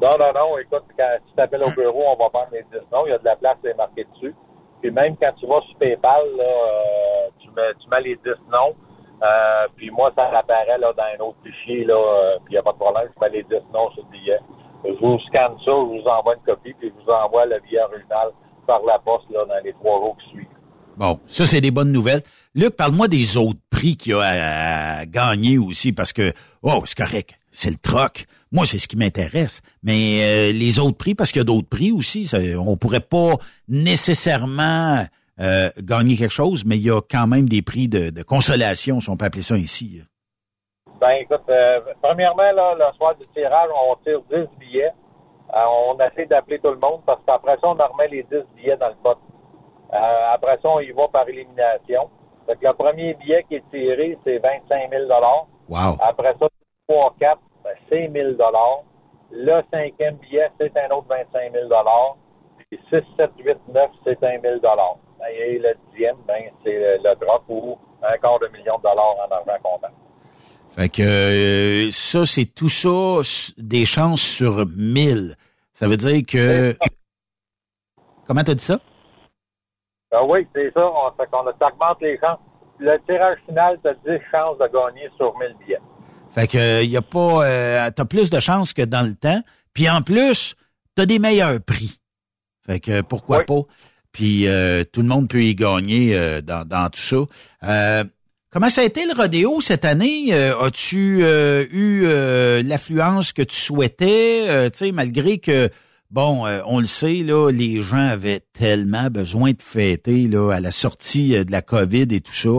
Non, non, non. Écoute, quand tu t'appelles au bureau, on va prendre les 10 noms. Il y a de la place, c'est marqué dessus. Puis même quand tu vas sur PayPal, là, euh, tu, mets, tu mets les 10 noms. Euh, puis moi, ça apparaît là, dans un autre fichier, là, euh, puis il n'y a pas de problème, je mets les 10 noms sur le billet. Je vous scanne ça, je vous envoie une copie, puis je vous envoie le billet original par la poste là, dans les trois jours qui suivent. Bon, ça, c'est des bonnes nouvelles. Luc, parle-moi des autres prix qu'il y a à, gagner aussi, parce que, oh, c'est correct, c'est le troc. Moi, c'est ce qui m'intéresse. Mais euh, les autres prix, parce qu'il y a d'autres prix aussi, ça, on pourrait pas nécessairement euh, gagner quelque chose, mais il y a quand même des prix de, de consolation, si on peut appeler ça ici. Ben écoute, euh, premièrement, là, le soir du tirage, on tire 10 billets. Euh, on essaie d'appeler tout le monde parce qu'après ça, on remet les 10 billets dans le pot. Euh, après ça, on y va par élimination. Fait que le premier billet qui est tiré, c'est 25 000 Wow. Après ça, 3, 4, ben, c'est 1 000 Le cinquième billet, c'est un autre 25 000 Puis 6, 7, 8, 9, c'est 1 000 Et le dixième, ben, c'est le, le drop ou un quart de million de dollars en argent comptant. Fait que euh, ça, c'est tout ça, des chances sur 1000. Ça veut dire que... Comment t'as dit ça? Ah oui, c'est ça. On, fait qu'on augmente les chances. Le tirage final, tu as 10 chances de gagner sur 1000 billets. Fait que euh, y a pas euh, t'as plus de chances que dans le temps. Puis en plus, t'as des meilleurs prix. Fait que euh, pourquoi pas? Puis euh, tout le monde peut y gagner euh, dans, dans tout ça. Comment ça a été le rodéo cette année? Euh, As-tu euh, eu euh, l'affluence que tu souhaitais? Tu sais, malgré que Bon, on le sait, là, les gens avaient tellement besoin de fêter là, à la sortie de la COVID et tout ça.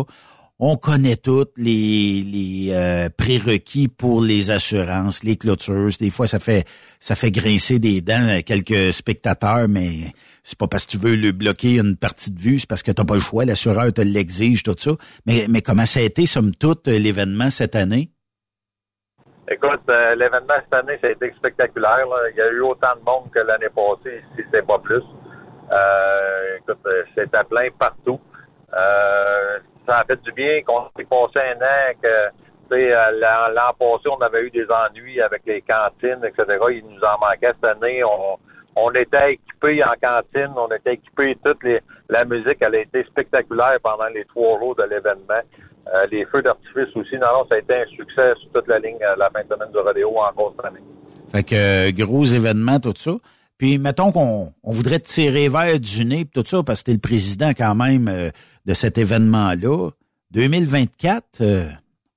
On connaît toutes les, les prérequis pour les assurances, les clôtures. Des fois, ça fait ça fait grincer des dents à quelques spectateurs, mais c'est pas parce que tu veux le bloquer une partie de vue, c'est parce que t'as pas le choix. L'assureur te l'exige, tout ça. Mais, comment ça a été, somme toute, euh, l'événement cette année? Écoute, euh, l'événement cette année, ça a été spectaculaire. Il y a eu autant de monde que l'année passée, si c'est pas plus. Euh, écoute, euh, c'était plein partout. Ça a fait du bien qu'on ait passé un an que l'an passé, on avait eu des ennuis avec les cantines, etc. Il nous en manquait cette année. On, on était équipés en cantine, on était équipés toute les, la musique, elle a été spectaculaire pendant les trois jours de l'événement. Euh, les feux d'artifice aussi, non, non, ça a été un succès sur toute la ligne euh, la fin de du rodéo encore cette année. Fait que euh, gros événement, tout ça. Puis mettons qu'on on voudrait tirer vers du nez tout ça, parce que t'es le président quand même de cet événement-là. 2024, euh,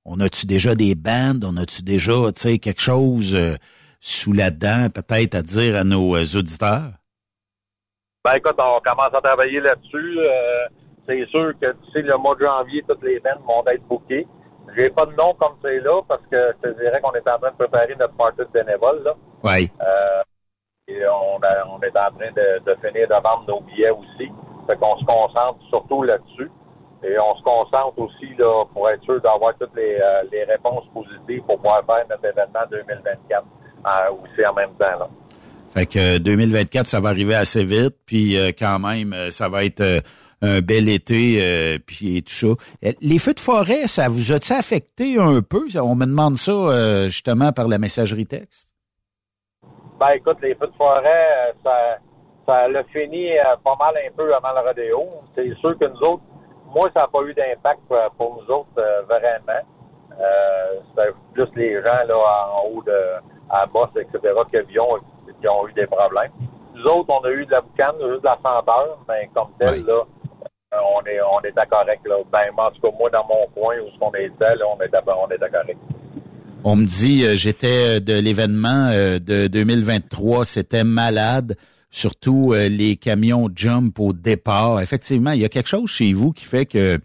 on a-tu déjà des bandes, on a-tu déjà tu sais, quelque chose sous la dent, peut-être à dire à nos euh, auditeurs? Ben écoute, on commence à travailler là-dessus. Euh, c'est sûr que d'ici le mois de janvier, toutes les bandes vont être bookées. J'ai pas de nom comme c'est là parce que je te dirais qu'on est en train de préparer notre party de bénévoles. Là. Oui. Euh, et on, a- on est en train de, de finir de vendre nos billets aussi. Fait qu'on se concentre surtout là-dessus. Et on se concentre aussi là pour être sûr d'avoir toutes les, euh, les réponses positives pour pouvoir faire notre événement 2024 euh, aussi en même temps. Là. Fait que euh, 2024, ça va arriver assez vite, puis euh, quand même, euh, ça va être euh, un bel été, euh, puis tout ça. Euh, Les feux de forêt, ça vous a-t-il affecté un peu? On me demande ça euh, justement par la messagerie texte. Ben écoute, les feux de forêt, euh, ça, ça l'a fini euh, pas mal un peu avant le rodéo. C'est sûr que nous autres, moi, ça n'a pas eu d'impact euh, pour nous autres euh, vraiment. Euh, C'était plus les gens là en haut de à Bosse, etc., ont, qui ont eu des problèmes. Nous autres, on a eu de la boucane, juste de la senteur, mais comme tel, là, euh, on est on était correct. Là. Ben, en tout cas, moi, dans mon coin où on était, là, on était, on était correct. On me dit, euh, j'étais de l'événement euh, de 2023, c'était malade, surtout euh, les camions jump au départ. Effectivement, il y a quelque chose chez vous qui fait que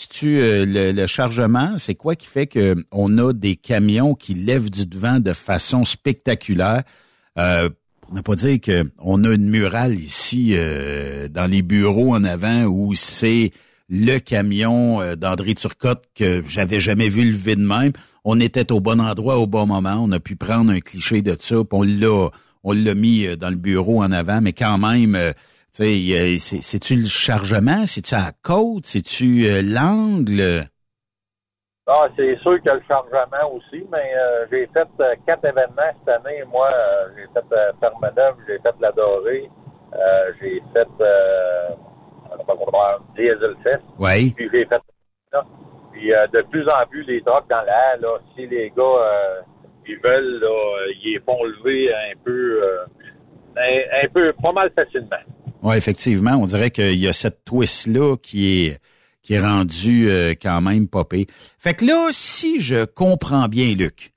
Si-tu euh, le, le chargement, c'est quoi qui fait que on a des camions qui lèvent du devant de façon spectaculaire? Euh, pour ne pas dire qu'on a une murale ici euh, dans les bureaux en avant où c'est le camion euh, d'André Turcotte que j'avais jamais vu lever de même. On était au bon endroit au bon moment. On a pu prendre un cliché de ça, on l'a, on l'a mis dans le bureau en avant, mais quand même, c'est-tu le chargement, c'est-tu à la côte, c'est-tu euh, l'angle? Ah, c'est sûr qu'il y a le chargement aussi, mais euh, j'ai fait euh, quatre événements cette année. Moi, j'ai fait euh, Fermeneuve, j'ai fait La Dorée, j'ai fait euh, Diesel Fest, Oui. puis j'ai fait ça. Puis de plus en plus, les trucks dans l'air, là, si les gars, ils veulent, là, ils les font lever un peu, un, un peu, pas mal facilement. Oui, effectivement, on dirait qu'il y a cette twist-là qui est qui est rendue euh, quand même popée. Fait que là, si je comprends bien, Luc,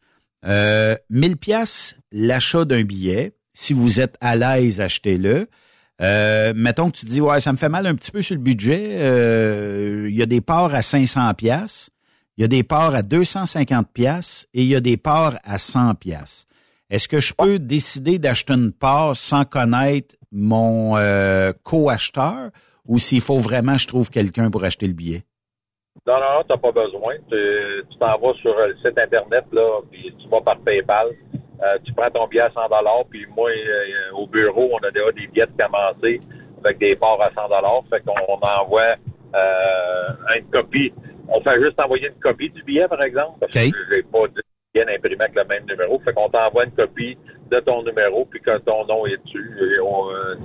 euh, 1000 pièces l'achat d'un billet. Si vous êtes à l'aise, achetez-le. Euh, mettons que tu dis ouais, ça me fait mal un petit peu sur le budget. euh, Il y a des parts à 500 pièces, il y a des parts à 250 pièces et il y a des parts à 100 pièces. Est-ce que je peux décider d'acheter une part sans connaître mon euh, co-acheteur ou s'il faut vraiment je trouve quelqu'un pour acheter le billet? Non, non, non, t'as pas besoin. Tu t'en vas sur le site Internet, là, puis tu vas par PayPal. Euh, tu prends ton billet à 100 Puis moi, euh, au bureau, on a déjà des billets de commencer avec des parts à 100 Fait qu'on on envoie euh, une copie. On fait juste envoyer une copie du billet, par exemple, parce que j'ai pas de billet imprimé avec le même numéro. Fait qu'on t'envoie une copie de ton numéro, puis que ton nom est dessus. Euh,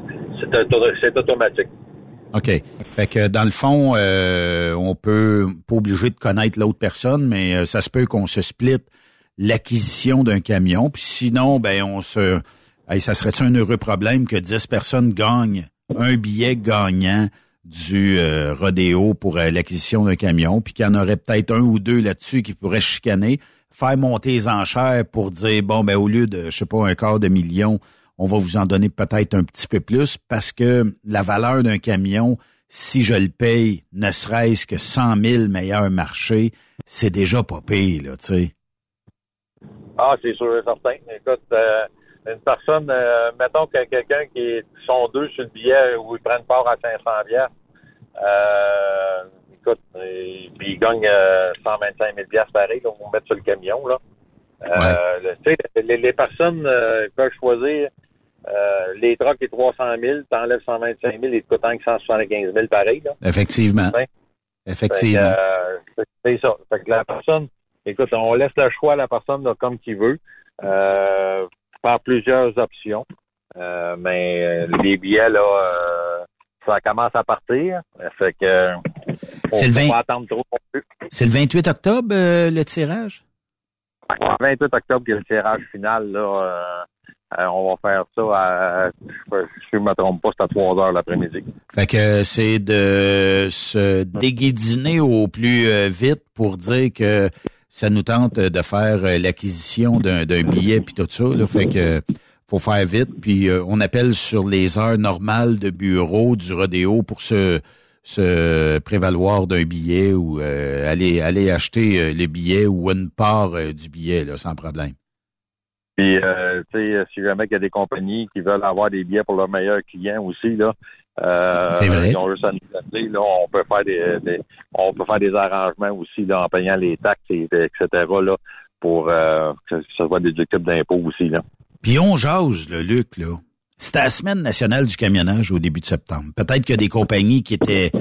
c'est auto- c'est automatique. OK. Fait que dans le fond, euh, on peut pas obligé de connaître l'autre personne, mais euh, ça se peut qu'on se split l'acquisition d'un camion. Puis sinon, ben on se. Hey, ça serait un heureux problème que 10 personnes gagnent un billet gagnant du rodéo pour l'acquisition d'un camion, puis qu'il y en aurait peut-être un ou deux là-dessus qui pourraient chicaner, faire monter les enchères pour dire bon ben au lieu de je sais pas un quart de million, on va vous en donner peut-être un petit peu plus parce que la valeur d'un camion, si je le paye, ne serait-ce que 100 000 meilleurs marchés, c'est déjà pas payé, là, tu sais. Ah, c'est sûr et certain. Écoute, euh, une personne, euh, mettons que quelqu'un qui est, sont deux sur le billet où ils prennent part à 500 bières, euh, écoute, et, puis ils gagnent euh, 125 000 bières pareil, là, on va mettre sur le camion, là. Euh, le- tu sais, les, les personnes euh, peuvent choisir euh, les trucks et 300 000, t'enlèves 125 000 et te coûtent 175 000 pareil, là. Effectivement. Ouais. Effectivement. Euh, c'est- ça. Fait que la personne, écoute, on laisse le choix à la personne là, comme qu'il veut, par plusieurs options. Mais les billets, là, ça commence à partir. Fait que C'est le faut 20 pas attendre trop non plus. C'est le 28 octobre, euh, le tirage? Le 28 octobre, a le tirage final. Là, euh, euh, on va faire ça à, je ne me trompe pas, c'est à 3 heures l'après-midi. Fait que c'est de se déguédiner au plus vite pour dire que ça nous tente de faire l'acquisition d'un d'un billet puis tout ça. Là. Fait que faut faire vite. Puis euh, on appelle sur les heures normales de bureau du rodéo pour se, se prévaloir d'un billet ou euh, aller aller acheter euh, le billet ou une part euh, du billet là, sans problème. Puis, euh, tu sais, si jamais il y a des compagnies qui veulent avoir des billets pour leurs meilleurs clients aussi, là, euh, C'est vrai. ils ont juste à nous appeler, là, on peut faire des, des- on peut faire des arrangements aussi, là, en payant les taxes, et, etc., là, pour euh, que ça soit déductible d'impôts aussi, là. Puis on jase, le Luc, là. C'était la semaine nationale du camionnage au début de septembre. Peut-être qu'il y a des compagnies qui étaient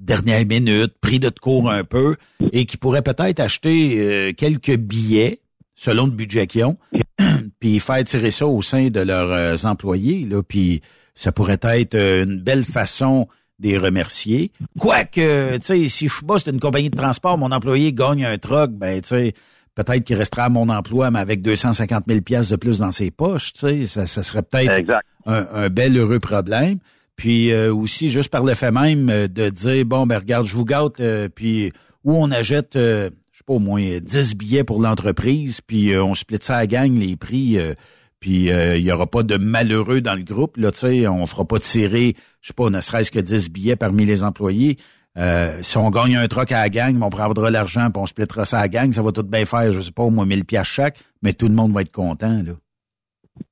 dernière minute, pris de court un peu, et qui pourraient peut-être acheter euh, quelques billets selon le budget qu'ils ont, puis faire tirer ça au sein de leurs euh, employés. Là, puis ça pourrait être euh, une belle façon de les remercier. Quoique, tu sais, si je suis boss d'une compagnie de transport, mon employé gagne un truck, ben tu sais, peut-être qu'il restera à mon emploi, mais avec 250 000 pièces de plus dans ses poches, tu sais, ça, ça serait peut-être un, un bel heureux problème. Puis euh, aussi, juste par le fait même euh, de dire, bon, ben regarde, je vous gâte, euh, puis où on achète, euh, je sais pas, au moins 10 billets pour l'entreprise, puis euh, on split ça à la gang, les prix, euh, puis euh, il y aura pas de malheureux dans le groupe, là, tu sais, on fera pas tirer, je sais pas, ne serait-ce que 10 billets parmi les employés. Euh, si on gagne un truck à la gang, on prendra l'argent, puis on splittera ça à la gang, ça va tout bien faire, je sais pas, au moins 1000 pièces chaque, mais tout le monde va être content, là.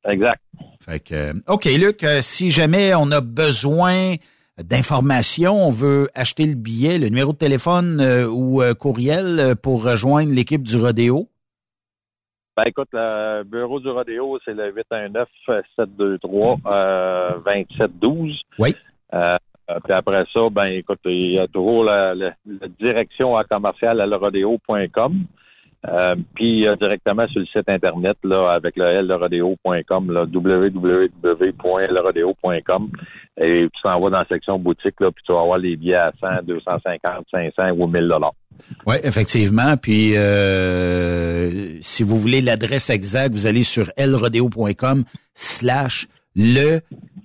Exact. Fait que, euh, OK, Luc, euh, si jamais on a besoin d'informations, on veut acheter le billet, le numéro de téléphone euh, ou euh, courriel pour rejoindre l'équipe du rodéo? Ben écoute, le bureau du rodéo, c'est le 819-723-2712. Oui. Euh, puis après ça, ben écoute, il y a toujours la, direction à commercial à lerodéo.com. Euh, puis directement sur le site internet là avec le lrodéo.com là www.lrodéo.com et tu t'en vas dans la section boutique là puis tu vas avoir les billets à 100, 250, 500 ou 1000 dollars. Oui, effectivement. Puis euh, si vous voulez l'adresse exacte, vous allez sur lrodeo.com slash le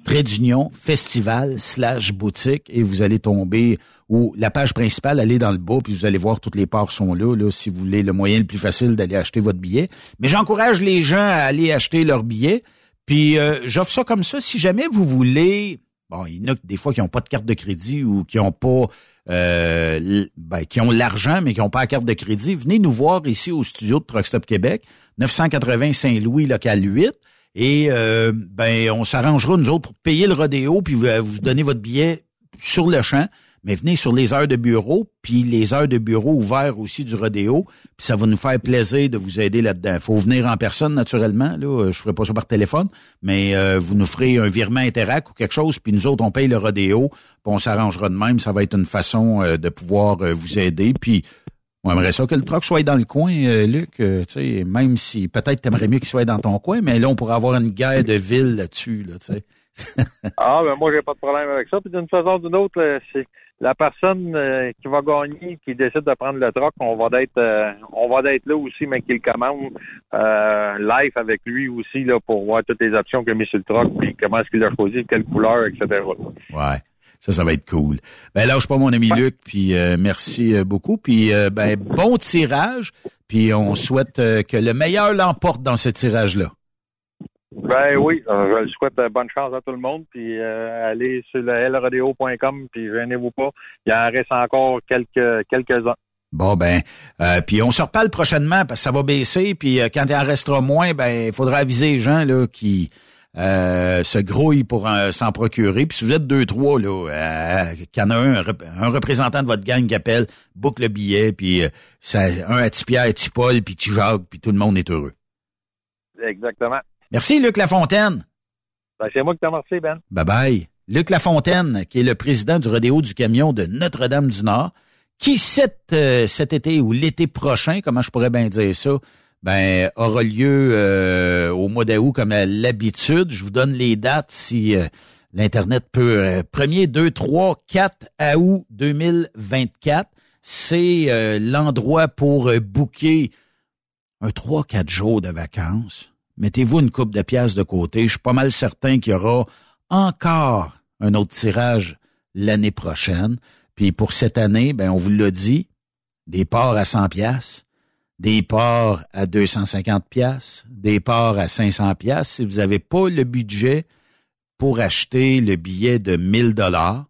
trait d'union festival slash boutique et vous allez tomber ou la page principale, allez dans le bas, puis vous allez voir toutes les parts sont là, là, si vous voulez le moyen le plus facile d'aller acheter votre billet. Mais j'encourage les gens à aller acheter leur billet. Puis euh, j'offre ça comme ça. Si jamais vous voulez Bon, il y en a des fois qui n'ont pas de carte de crédit ou qui ont pas euh, ben, qui ont l'argent, mais qui n'ont pas la carte de crédit. Venez nous voir ici au studio de Truck Stop Québec, 980 Saint-Louis, local 8. Et euh, ben, on s'arrangera, nous autres, pour payer le rodéo, puis vous, vous donner votre billet sur le champ. Mais venez sur les heures de bureau, puis les heures de bureau ouvertes aussi du rodéo, puis ça va nous faire plaisir de vous aider là-dedans. faut venir en personne, naturellement. Là, Euh, je ferai pas ça par téléphone, mais euh, vous nous ferez un virement Interac ou quelque chose, puis nous autres, on paye le rodéo, puis on s'arrangera de même. Ça va être une façon euh, de pouvoir euh, vous aider. Puis on aimerait ça que le truck soit dans le coin, euh, Luc. euh, tu sais, même si peut-être t'aimerais mieux qu'il soit dans ton coin, mais là, on pourrait avoir une guerre de ville là-dessus. Là, tu sais. Ah, ben moi, j'ai pas de problème avec ça. Puis d'une façon ou d'une autre, euh, c'est la personne euh, qui va gagner, qui décide de prendre le truck, on va d'être euh, on va d'être là aussi, mais qui le commande euh, live avec lui aussi là pour voir toutes les options qu'il a mis sur le truck, puis comment est-ce qu'il a choisi, quelle couleur, etc. Ouais. Ça, ça va être cool. Ben lâche pas mon ami Luc, puis euh, merci euh, beaucoup. Puis euh, ben bon tirage, puis on souhaite euh, que le meilleur l'emporte dans ce tirage-là. Ben oui, je le souhaite bonne chance à tout le monde, puis allez sur le lrodeo.com, puis gênez-vous pas, il en reste encore quelques quelques-uns. Bon ben, euh, puis on se reparle prochainement parce que ça va baisser, puis euh, quand il en restera moins, ben il faudra aviser les gens là qui euh, se grouillent pour euh, s'en procurer. Puis si vous êtes deux trois là, euh, qu'il y en a un, un rep- un représentant de votre gang qui appelle, book le billet, puis euh, ça, un à Tipierre, Tipol, puis Tijag, puis tout le monde est heureux. Exactement. Merci Luc Lafontaine. Ben, c'est moi qui t'en remercie, Ben. Bye bye. Luc Lafontaine, qui est le président du rodéo du camion de Notre-Dame-du-Nord, qui cet, cet été ou l'été prochain, comment je pourrais bien dire ça, ben aura lieu euh, au mois d'août comme à l'habitude. Je vous donne les dates si euh, l'Internet peut. Euh, 1er, 2, 3, 4 août 2024. C'est euh, l'endroit pour euh, booker un 3-4 jours de vacances. Mettez-vous une coupe de pièces de côté. Je suis pas mal certain qu'il y aura encore un autre tirage l'année prochaine. Puis pour cette année, ben on vous l'a dit, des parts à 100 pièces, des parts à 250 pièces, des parts à 500 pièces. Si vous n'avez pas le budget pour acheter le billet de 1000 dollars,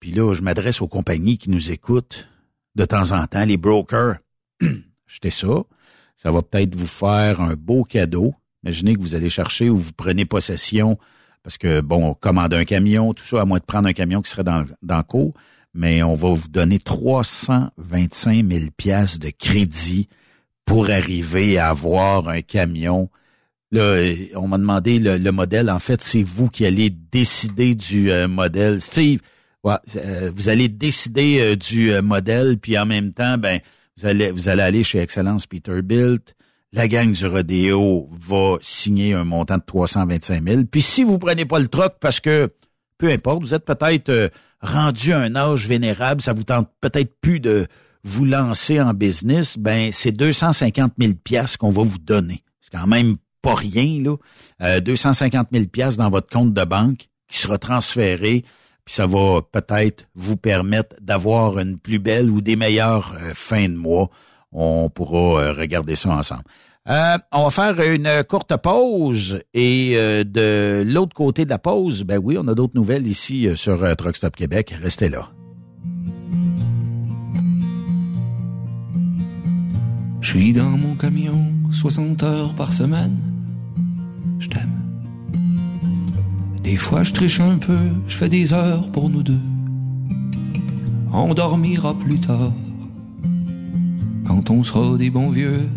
puis là, je m'adresse aux compagnies qui nous écoutent de temps en temps, les brokers. Achetez ça. Ça va peut-être vous faire un beau cadeau. Imaginez que vous allez chercher ou vous prenez possession parce que, bon, on commande un camion, tout ça, à moins de prendre un camion qui serait dans, dans le cours, mais on va vous donner 325 000 pièces de crédit pour arriver à avoir un camion. Là, on m'a demandé le, le modèle. En fait, c'est vous qui allez décider du euh, modèle. Steve, ouais, euh, vous allez décider euh, du euh, modèle, puis en même temps, ben, vous allez, vous allez aller chez Excellence Peterbilt. La gang du rodéo va signer un montant de 325 000. Puis si vous prenez pas le troc parce que, peu importe, vous êtes peut-être euh, rendu à un âge vénérable, ça vous tente peut-être plus de vous lancer en business, ben c'est 250 000 pièces qu'on va vous donner. C'est quand même pas rien là. Euh, 250 000 pièces dans votre compte de banque qui sera transféré, puis ça va peut-être vous permettre d'avoir une plus belle ou des meilleures euh, fins de mois. On pourra euh, regarder ça ensemble. Euh, on va faire une courte pause et euh, de l'autre côté de la pause, ben oui, on a d'autres nouvelles ici euh, sur euh, Truck Stop Québec. Restez là. Je suis dans mon camion 60 heures par semaine. Je t'aime. Des fois je triche un peu, je fais des heures pour nous deux. On dormira plus tard quand on sera des bons vieux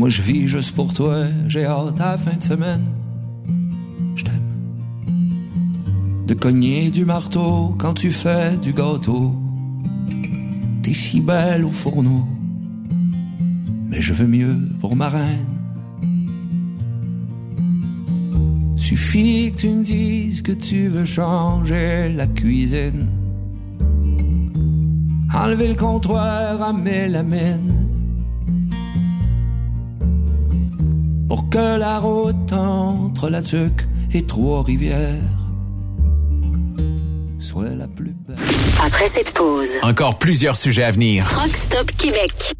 Moi je vis juste pour toi, j'ai hâte à la fin de semaine. Je t'aime. De cogner du marteau quand tu fais du gâteau. T'es si belle au fourneau, mais je veux mieux pour ma reine. Suffit que tu me dises que tu veux changer la cuisine. Enlever le comptoir à mélamine. Pour que la route entre la Tuque et Trois-Rivières soit la plus belle. Après cette pause, Encore plusieurs sujets à venir. Truck Stop Québec.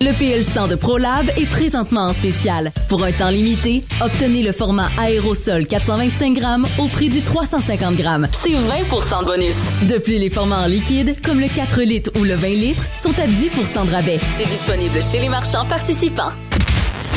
Le PL100 de ProLab est présentement en spécial. Pour un temps limité, obtenez le format aérosol 425 grammes au prix du 350 grammes. C'est 20% de bonus. De plus, les formats en liquide, comme le 4 litres ou le 20 litres, sont à 10% de rabais. C'est disponible chez les marchands participants.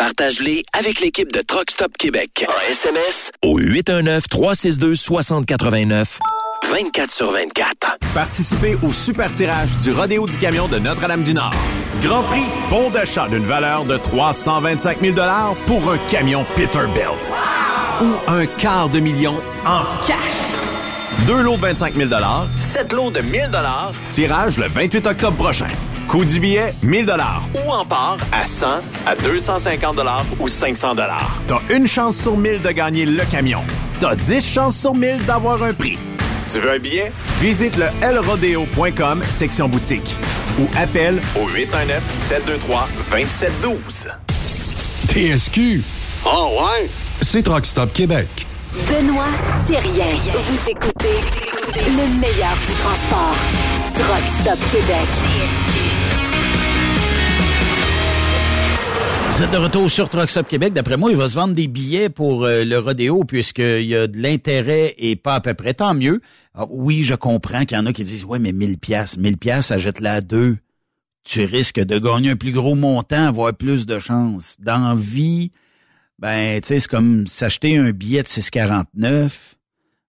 Partage-les avec l'équipe de Truck Stop Québec. En SMS au 819-362-6089. 24 sur 24. Participez au super tirage du Rodéo du Camion de Notre-Dame-du-Nord. Grand prix, bon d'achat d'une valeur de 325 000 pour un camion Peterbilt. Ou un quart de million en cash. Deux lots de 25 000 sept lots de 1000 tirage le 28 octobre prochain. Coût du billet, 1000 Ou en part à 100, à 250 ou 500 T'as une chance sur 1000 de gagner le camion. T'as 10 chances sur 1000 d'avoir un prix. Tu veux un billet? Visite le lrodeo.com, section boutique. Ou appelle au 819-723-2712. TSQ. Oh ouais? C'est Truck Stop Québec. Benoît Thérien. Vous écoutez le meilleur du transport. Truck Stop Québec. Vous êtes de retour sur Truck Stop Québec. D'après moi, il va se vendre des billets pour euh, le rodéo puisqu'il y a de l'intérêt et pas à peu près. Tant mieux. Alors, oui, je comprends qu'il y en a qui disent, ouais, mais 1000 pièces, 1000 pièces, achète-la à deux. Tu risques de gagner un plus gros montant, avoir plus de chances. Dans la vie, ben, tu sais, c'est comme s'acheter un billet de 6,49.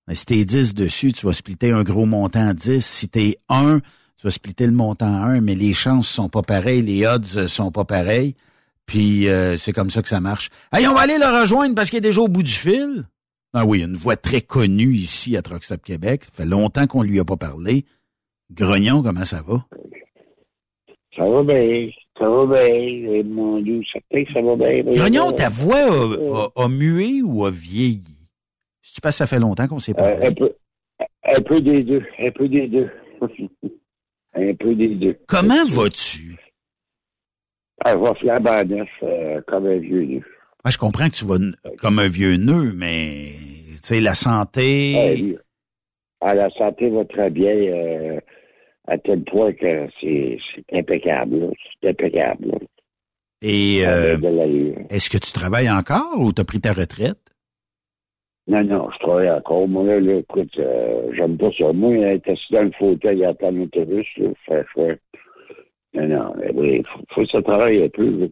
Ben, si t'es 10 dessus, tu vas splitter un gros montant à 10. Si t'es 1, tu vas splitter le montant à 1, mais les chances sont pas pareilles, les odds sont pas pareils. Puis euh, c'est comme ça que ça marche. Hey, on va aller le rejoindre parce qu'il est déjà au bout du fil. Ah oui, une voix très connue ici à Truck Stop Québec. Ça fait longtemps qu'on lui a pas parlé. Grognon, comment ça va? Ça va bien, ça va bien, et mon Dieu, certain que ça va bien. bien. ta voix a, a- a mué ou a vieilli? Si tu passes, ça fait longtemps qu'on s'est Euh, parlé. un, peu, un peu des deux, un peu des deux. un peu des deux. Comment vas-tu? Elle va flambant neuf, euh, comme un vieux nœud. Moi, je comprends que tu vas comme un vieux nœud, mais tu sais, la santé. Euh, ah, la santé va très bien, euh, à tel point que c'est impeccable. C'est impeccable. là. Et euh, est-ce que tu travailles encore ou tu as pris ta retraite? Non, non, je travaille encore. Moi, là, là, écoute, euh, j'aime pas ça. Moi, être assis dans le fauteuil à attendre l'autobus, là, faire faire. Non, non, mais oui, faut, faut que ça travaille un peu.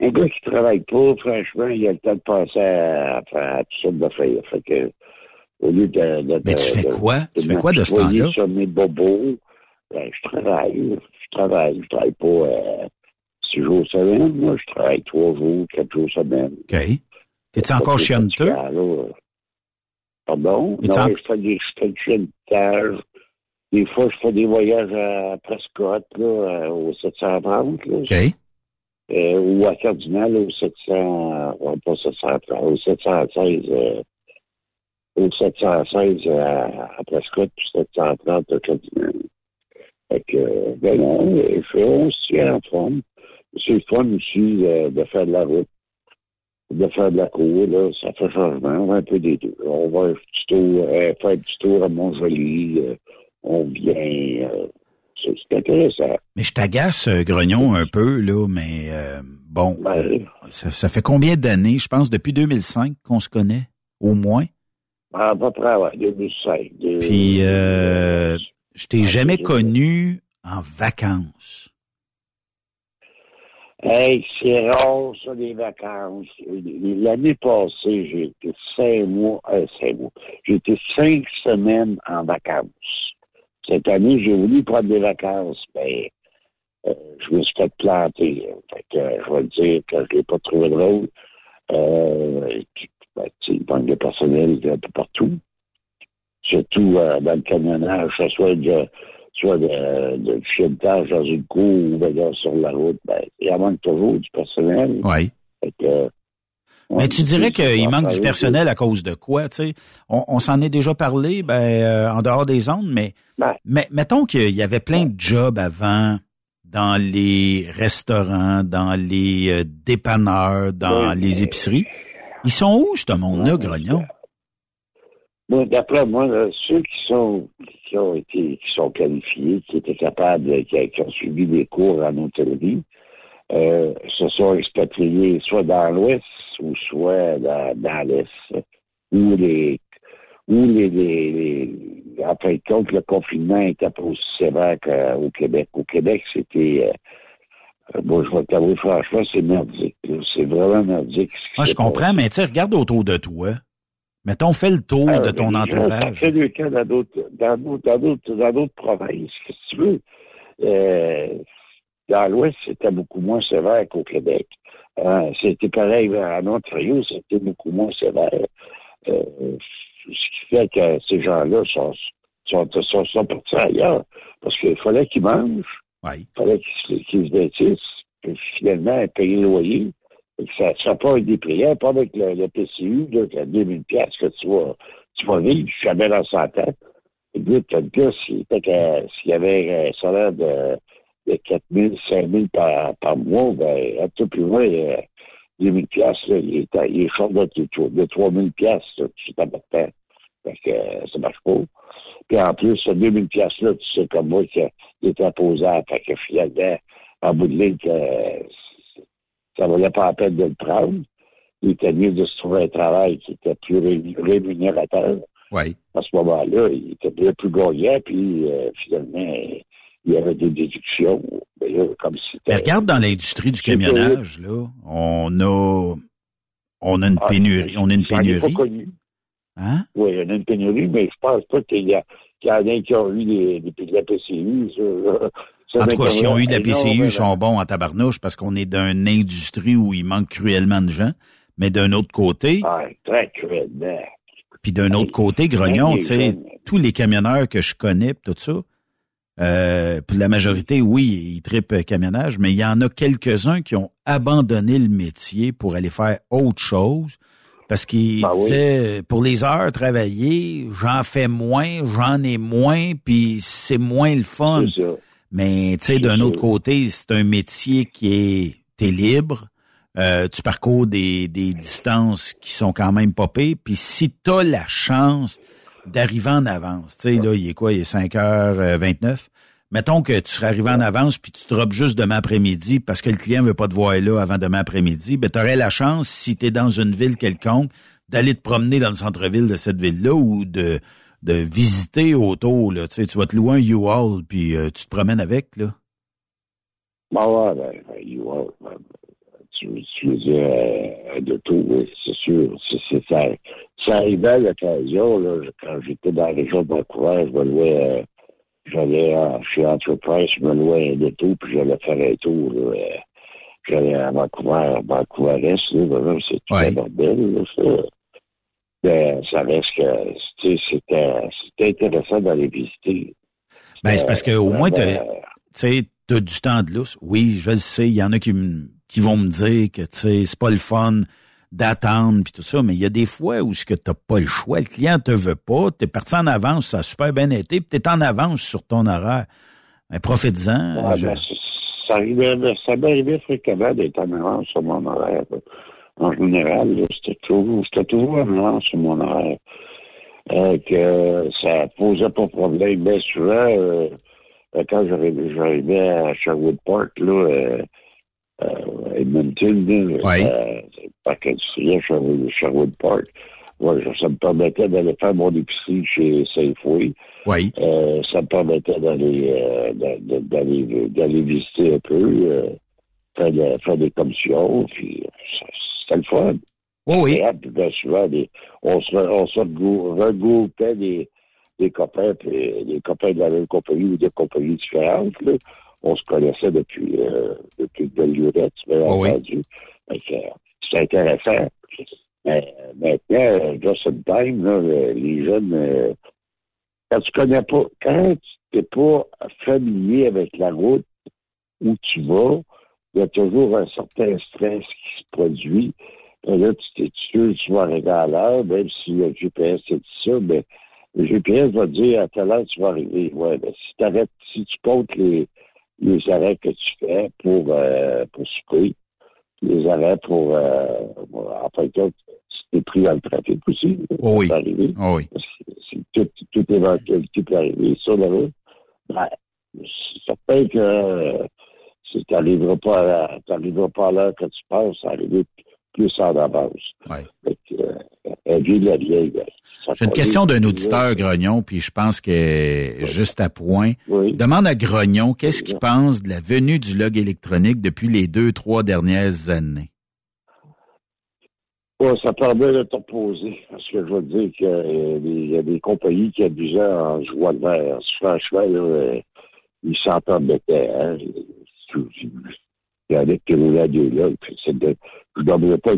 un gars qui travaille pas, franchement, il a le temps de passer à, à, à toutes sortes d'affaires. Fait que, au lieu de... de Mais tu de- fais quoi? Tu fais quoi de ce temps-là? sur mes bobos, ben, je travaille. Je travaille. Je travaille pas euh, six jours semaine. Moi, je travaille trois jours, quatre jours semaine. OK. T'es-tu encore chianteux? Pardon? Non, en- je fais des je. Des fois, je fais des voyages à Prescott, là, euh, au 730, là. OK. Euh, ou à Cardinal, au 700, euh, pas 730, au 716, euh, au 716 euh, à, à Prescott, puis 730 à Cardinal. Fait que, ben non, on se tient en forme. C'est le fun aussi euh, de faire de la route de faire de la cour, là, ça fait changement, on va un peu des deux. On va tour, euh, faire petit tour à Montjoli, euh, on vient, euh, c'est intéressant. Mais je t'agace, Grognon, un peu, là, mais bon, ça, ça fait combien d'années? Je pense depuis 2005 qu'on se connaît, au moins. À peu près, ouais, 2005. de- Puis, euh, je t'ai jamais connu en vacances. Hey, c'est rare, ça, les vacances. L'année passée, j'ai été cinq mois, euh, cinq mois. J'ai été cinq semaines en vacances. Cette année, j'ai voulu prendre des vacances, mais euh, je me suis fait planter. Fait que, euh, je vais te dire que je l'ai pas trouvé drôle. Euh, ben, il manque de personnel un peu partout. Surtout euh, dans le camionnage, que ce soit de, soit de, de dans une cour ou ben, sur la route, ben, il en manque toujours du personnel. Oui. Fait que, Mais tu dirais qu'il manque du personnel à cause de quoi, tu sais? On, on s'en est déjà parlé, ben, euh, en dehors des ondes, mais, mais mettons qu'il y avait plein de jobs avant dans les restaurants, dans les euh, dépanneurs, dans les épiceries. Ils sont où, ce monde-là, Grognon? Moi, d'après moi, là, ceux qui sont qui ont été qui sont qualifiés, qui étaient capables, qui, qui ont suivi des cours en hôtellerie, euh, se sont expatriés soit dans l'Ouest ou soit dans, dans l'Est. Où les où les, les, les- en fin de compte, le confinement était pas aussi sévère qu'au Québec. Au Québec, c'était euh, bon, je vais t'avouer franchement, c'est merdique. C'est vraiment merdique. Moi, je s'est comprends, mais tu regarde autour de toi. Mettons, fais le tour ah, de ton entourage. Fait deux cas dans d'autres, provinces. Qu'est-ce que tu veux? Euh, dans l'Ouest, c'était beaucoup moins sévère qu'au Québec. Euh, c'était pareil en Ontario, c'était beaucoup moins sévère. Euh, ce qui fait que ces gens-là sont, sont, sont, sont partis ailleurs. Parce qu'il fallait qu'ils mangent. Il fallait qu'ils qu'ils se vêtissent. Puis finalement, payer le loyer. Ça ne sera pas des prières, pas avec le, le PCU, qui a 2000 pièces que tu vas, tu vas vivre jamais dans 100 ans. Écoute, le gars, s'il avait un salaire de, de 4 000, 5 000 par, par mois, ben, un peu plus loin, euh, 2 000 piastres, là, il est, il est short de, de 3 000 piastres, là, tout est important. En plus, ce 2 000 piastres-là, tu sais comme moi qu'il est imposable. Fait que finalement, en bout de ligne, que, ça valait pas la peine de le prendre. Il était mieux de se trouver un travail qui était plus ré- rémunérateur. Oui. À ce moment-là, il était bien plus gagnant, puis euh, finalement, il y avait des déductions. Mais là, comme si Mais regarde dans l'industrie du camionnage, là, on a, on a une Ah, pénurie, on a une ai pas pénurie. connu. Hein? Oui, en a une pénurie, mais je pense pas qu'il y, a- qu'il y en a qui ont eu des, des, de la PCU. ça. En tout cas, si on eu de la. PCU, ils sont bons en tabarnouche parce qu'on est d'une industrie où il manque cruellement de gens. Mais d'un autre côté, Ah, très cruellement. puis d'un autre côté, Grognon, tu sais, tous les camionneurs que je connais, pis tout ça, euh, puis la majorité, oui, ils tripent camionnage, mais il y en a quelques-uns qui ont abandonné le métier pour aller faire autre chose. Parce qu'ils Ben oui. disaient, pour les heures travaillées, j'en fais moins, j'en ai moins, puis c'est moins le fun. Mais tu sais, d'un autre côté, c'est un métier qui est t'es libre. Euh, tu parcours des, des distances qui sont quand même popées. Puis si tu as la chance d'arriver en avance, tu sais, là, il est quoi? Il est 5h29. Mettons que tu serais arrivé en avance puis tu drops juste demain après-midi parce que le client veut pas te voir là avant demain après-midi, ben tu aurais la chance, si tu es dans une ville quelconque, d'aller te promener dans le centre-ville de cette ville-là ou de, de visiter autour. Là. Tu, sais, tu vas te louer un U-Haul puis euh, tu te promènes avec. là. Ben ouais, ben, ben, you are, ben, tu, tu veux dire, euh, de tout, oui, c'est sûr. C'est, ça, ça arrivait à l'occasion, là, quand j'étais dans la région de Vancouver, je me louais, euh, j'allais euh, chez Enterprise, je me louais un auto, puis j'allais faire un tour, là, euh, j'allais à Vancouver, Vancouver-Est, là, ben, là, c'est tout un bordel, là, ça. Ben, ça reste que, tu sais, c'était, c'était intéressant d'aller visiter. Ben, c'est parce que au moins, Ben, tu sais, t'as du temps de lousse. Oui, je le sais, il y en a qui, qui vont me dire que, tu sais, c'est pas le fun d'attendre puis tout ça, mais il y a des fois où ce que t'as pas le choix, le client te veut pas, t'es parti en avance, ça a super bien été, puis t'es en avance sur ton horaire. Ben, profites-en. Je- ben, ça arrivait, ça m'arrivait fréquemment d'être en avance sur mon horaire. En général, c'était toujours, j'étais toujours en avance sur mon horaire. Euh, que ça posait pas de problème. Bien souvent, euh, euh, quand j'arrivais, à Sherwood Park, là, euh, euh, Edmonton, là, Ouais. euh, parc industriel Sherwood, Sherwood Park, ouais, ça me permettait d'aller faire mon épicerie chez Safeway. Oui. Euh, ça me permettait d'aller euh, d'a- d'a- d'aller d'aller visiter un peu, euh, faire, de- faire des commissions, puis euh, c'était le fun. Oui, oui. Puis bien souvent, des- on se, on regroupait des, des copains, puis des copains de la même compagnie ou des compagnies différentes. Là. On se connaissait depuis, euh, depuis de belle lurette, bien Oh oui. entendu. Que, euh, C'était intéressant. Mais euh, maintenant, just in time, là, les jeunes, euh, quand tu connais pas, quand tu n'es pas familier avec la route où tu vas, il y a toujours un certain stress qui se produit. Et là, tu t'es sûr que tu vas arriver à l'heure, même si le GPS te dit ça, mais le GPS va te dire à quelle heure tu vas arriver. Ouais, ben, si t'arrêtes, si tu comptes les, les arrêts que tu fais pour, euh, pour souper, les arrêts pour, euh, en fin de compte, si t'es pris dans le trafic aussi, Oh oui. ça peut arriver. Oh oui. C'est tout, toute éventualité peut arriver sur la route. Ben, c'est certain que euh, si tu n'arriveras pas, à la- t'arriveras pas à l'heure que tu penses, ça arriver plus en avance. Ouais. Fait que, euh, un vieux de la vieille, ben, J'ai une question d'un auditeur, Grognon, puis je pense que juste à point. Demande à Grognon qu'est-ce qu'il pense de la venue du log électronique depuis les deux, trois dernières années? Ouais, ça permet de t'opposer. Parce que je veux dire qu'il y a des- il y a des compagnies qui abusaient en jouant le vert. Franchement, là, euh, ils s'en permettaient. Hein. Il y en a qui roulaient à deux là. De- Je ne nommerai pas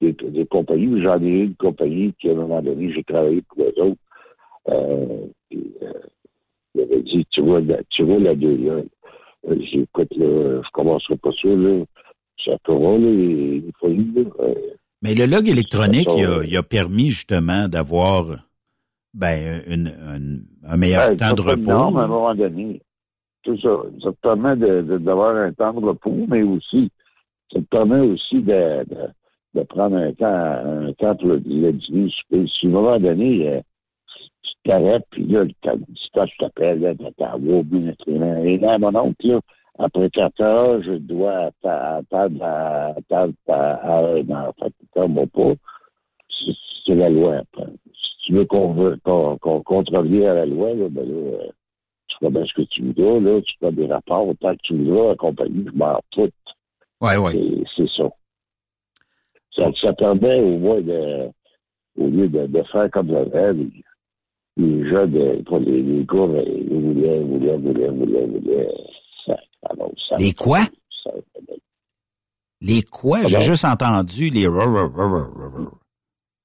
des, compagnies, mais j'en ai eu une compagnie qui, à un moment donné, j'ai travaillé pour eux autres. Euh, euh, il avait dit, tu à- tu roules à deux là. Euh, J'ai dit, écoute, là, je commencerai pas ça, là. Ça fera, là, il faut là. Euh, Mais le log électronique, il a, il a permis justement d'avoir ben, une- une- un meilleur temps de fait une norme à un repos. moment donné. Tout ça. Ça te permet de- de- d'avoir un temps de repos, mais aussi, ça te permet aussi de, de, de prendre un temps, un temps pour le, le dîner, le souper. Si à un moment donné, euh, tu t'arrêtes, puis là, quand quand je t'appelle, là, wow, minute, et là, mon oncle, là, après 4 heures, je dois attendre à, attendre à, à un an. Fait que pas. C'est- la loi. après. Si tu veux qu'on veut- qu'on qu'on contrevient à la loi, là, ben là, euh, tu feras bien ce que tu voudras, là, tu feras des rapports autant que tu voudras, la compagnie, je m'en fous. Ouais, ouais. Et C'est ça. Ça. Ça permet au moins de, au lieu de, de faire comme l'avant, les, les jeunes, euh, pas les, les gars, euh, ils voulaient, voulaient, voulaient, voulaient, voulaient. Ça, Alors, ça- Les quoi? ça- Les quoi? J'ai juste entendu les...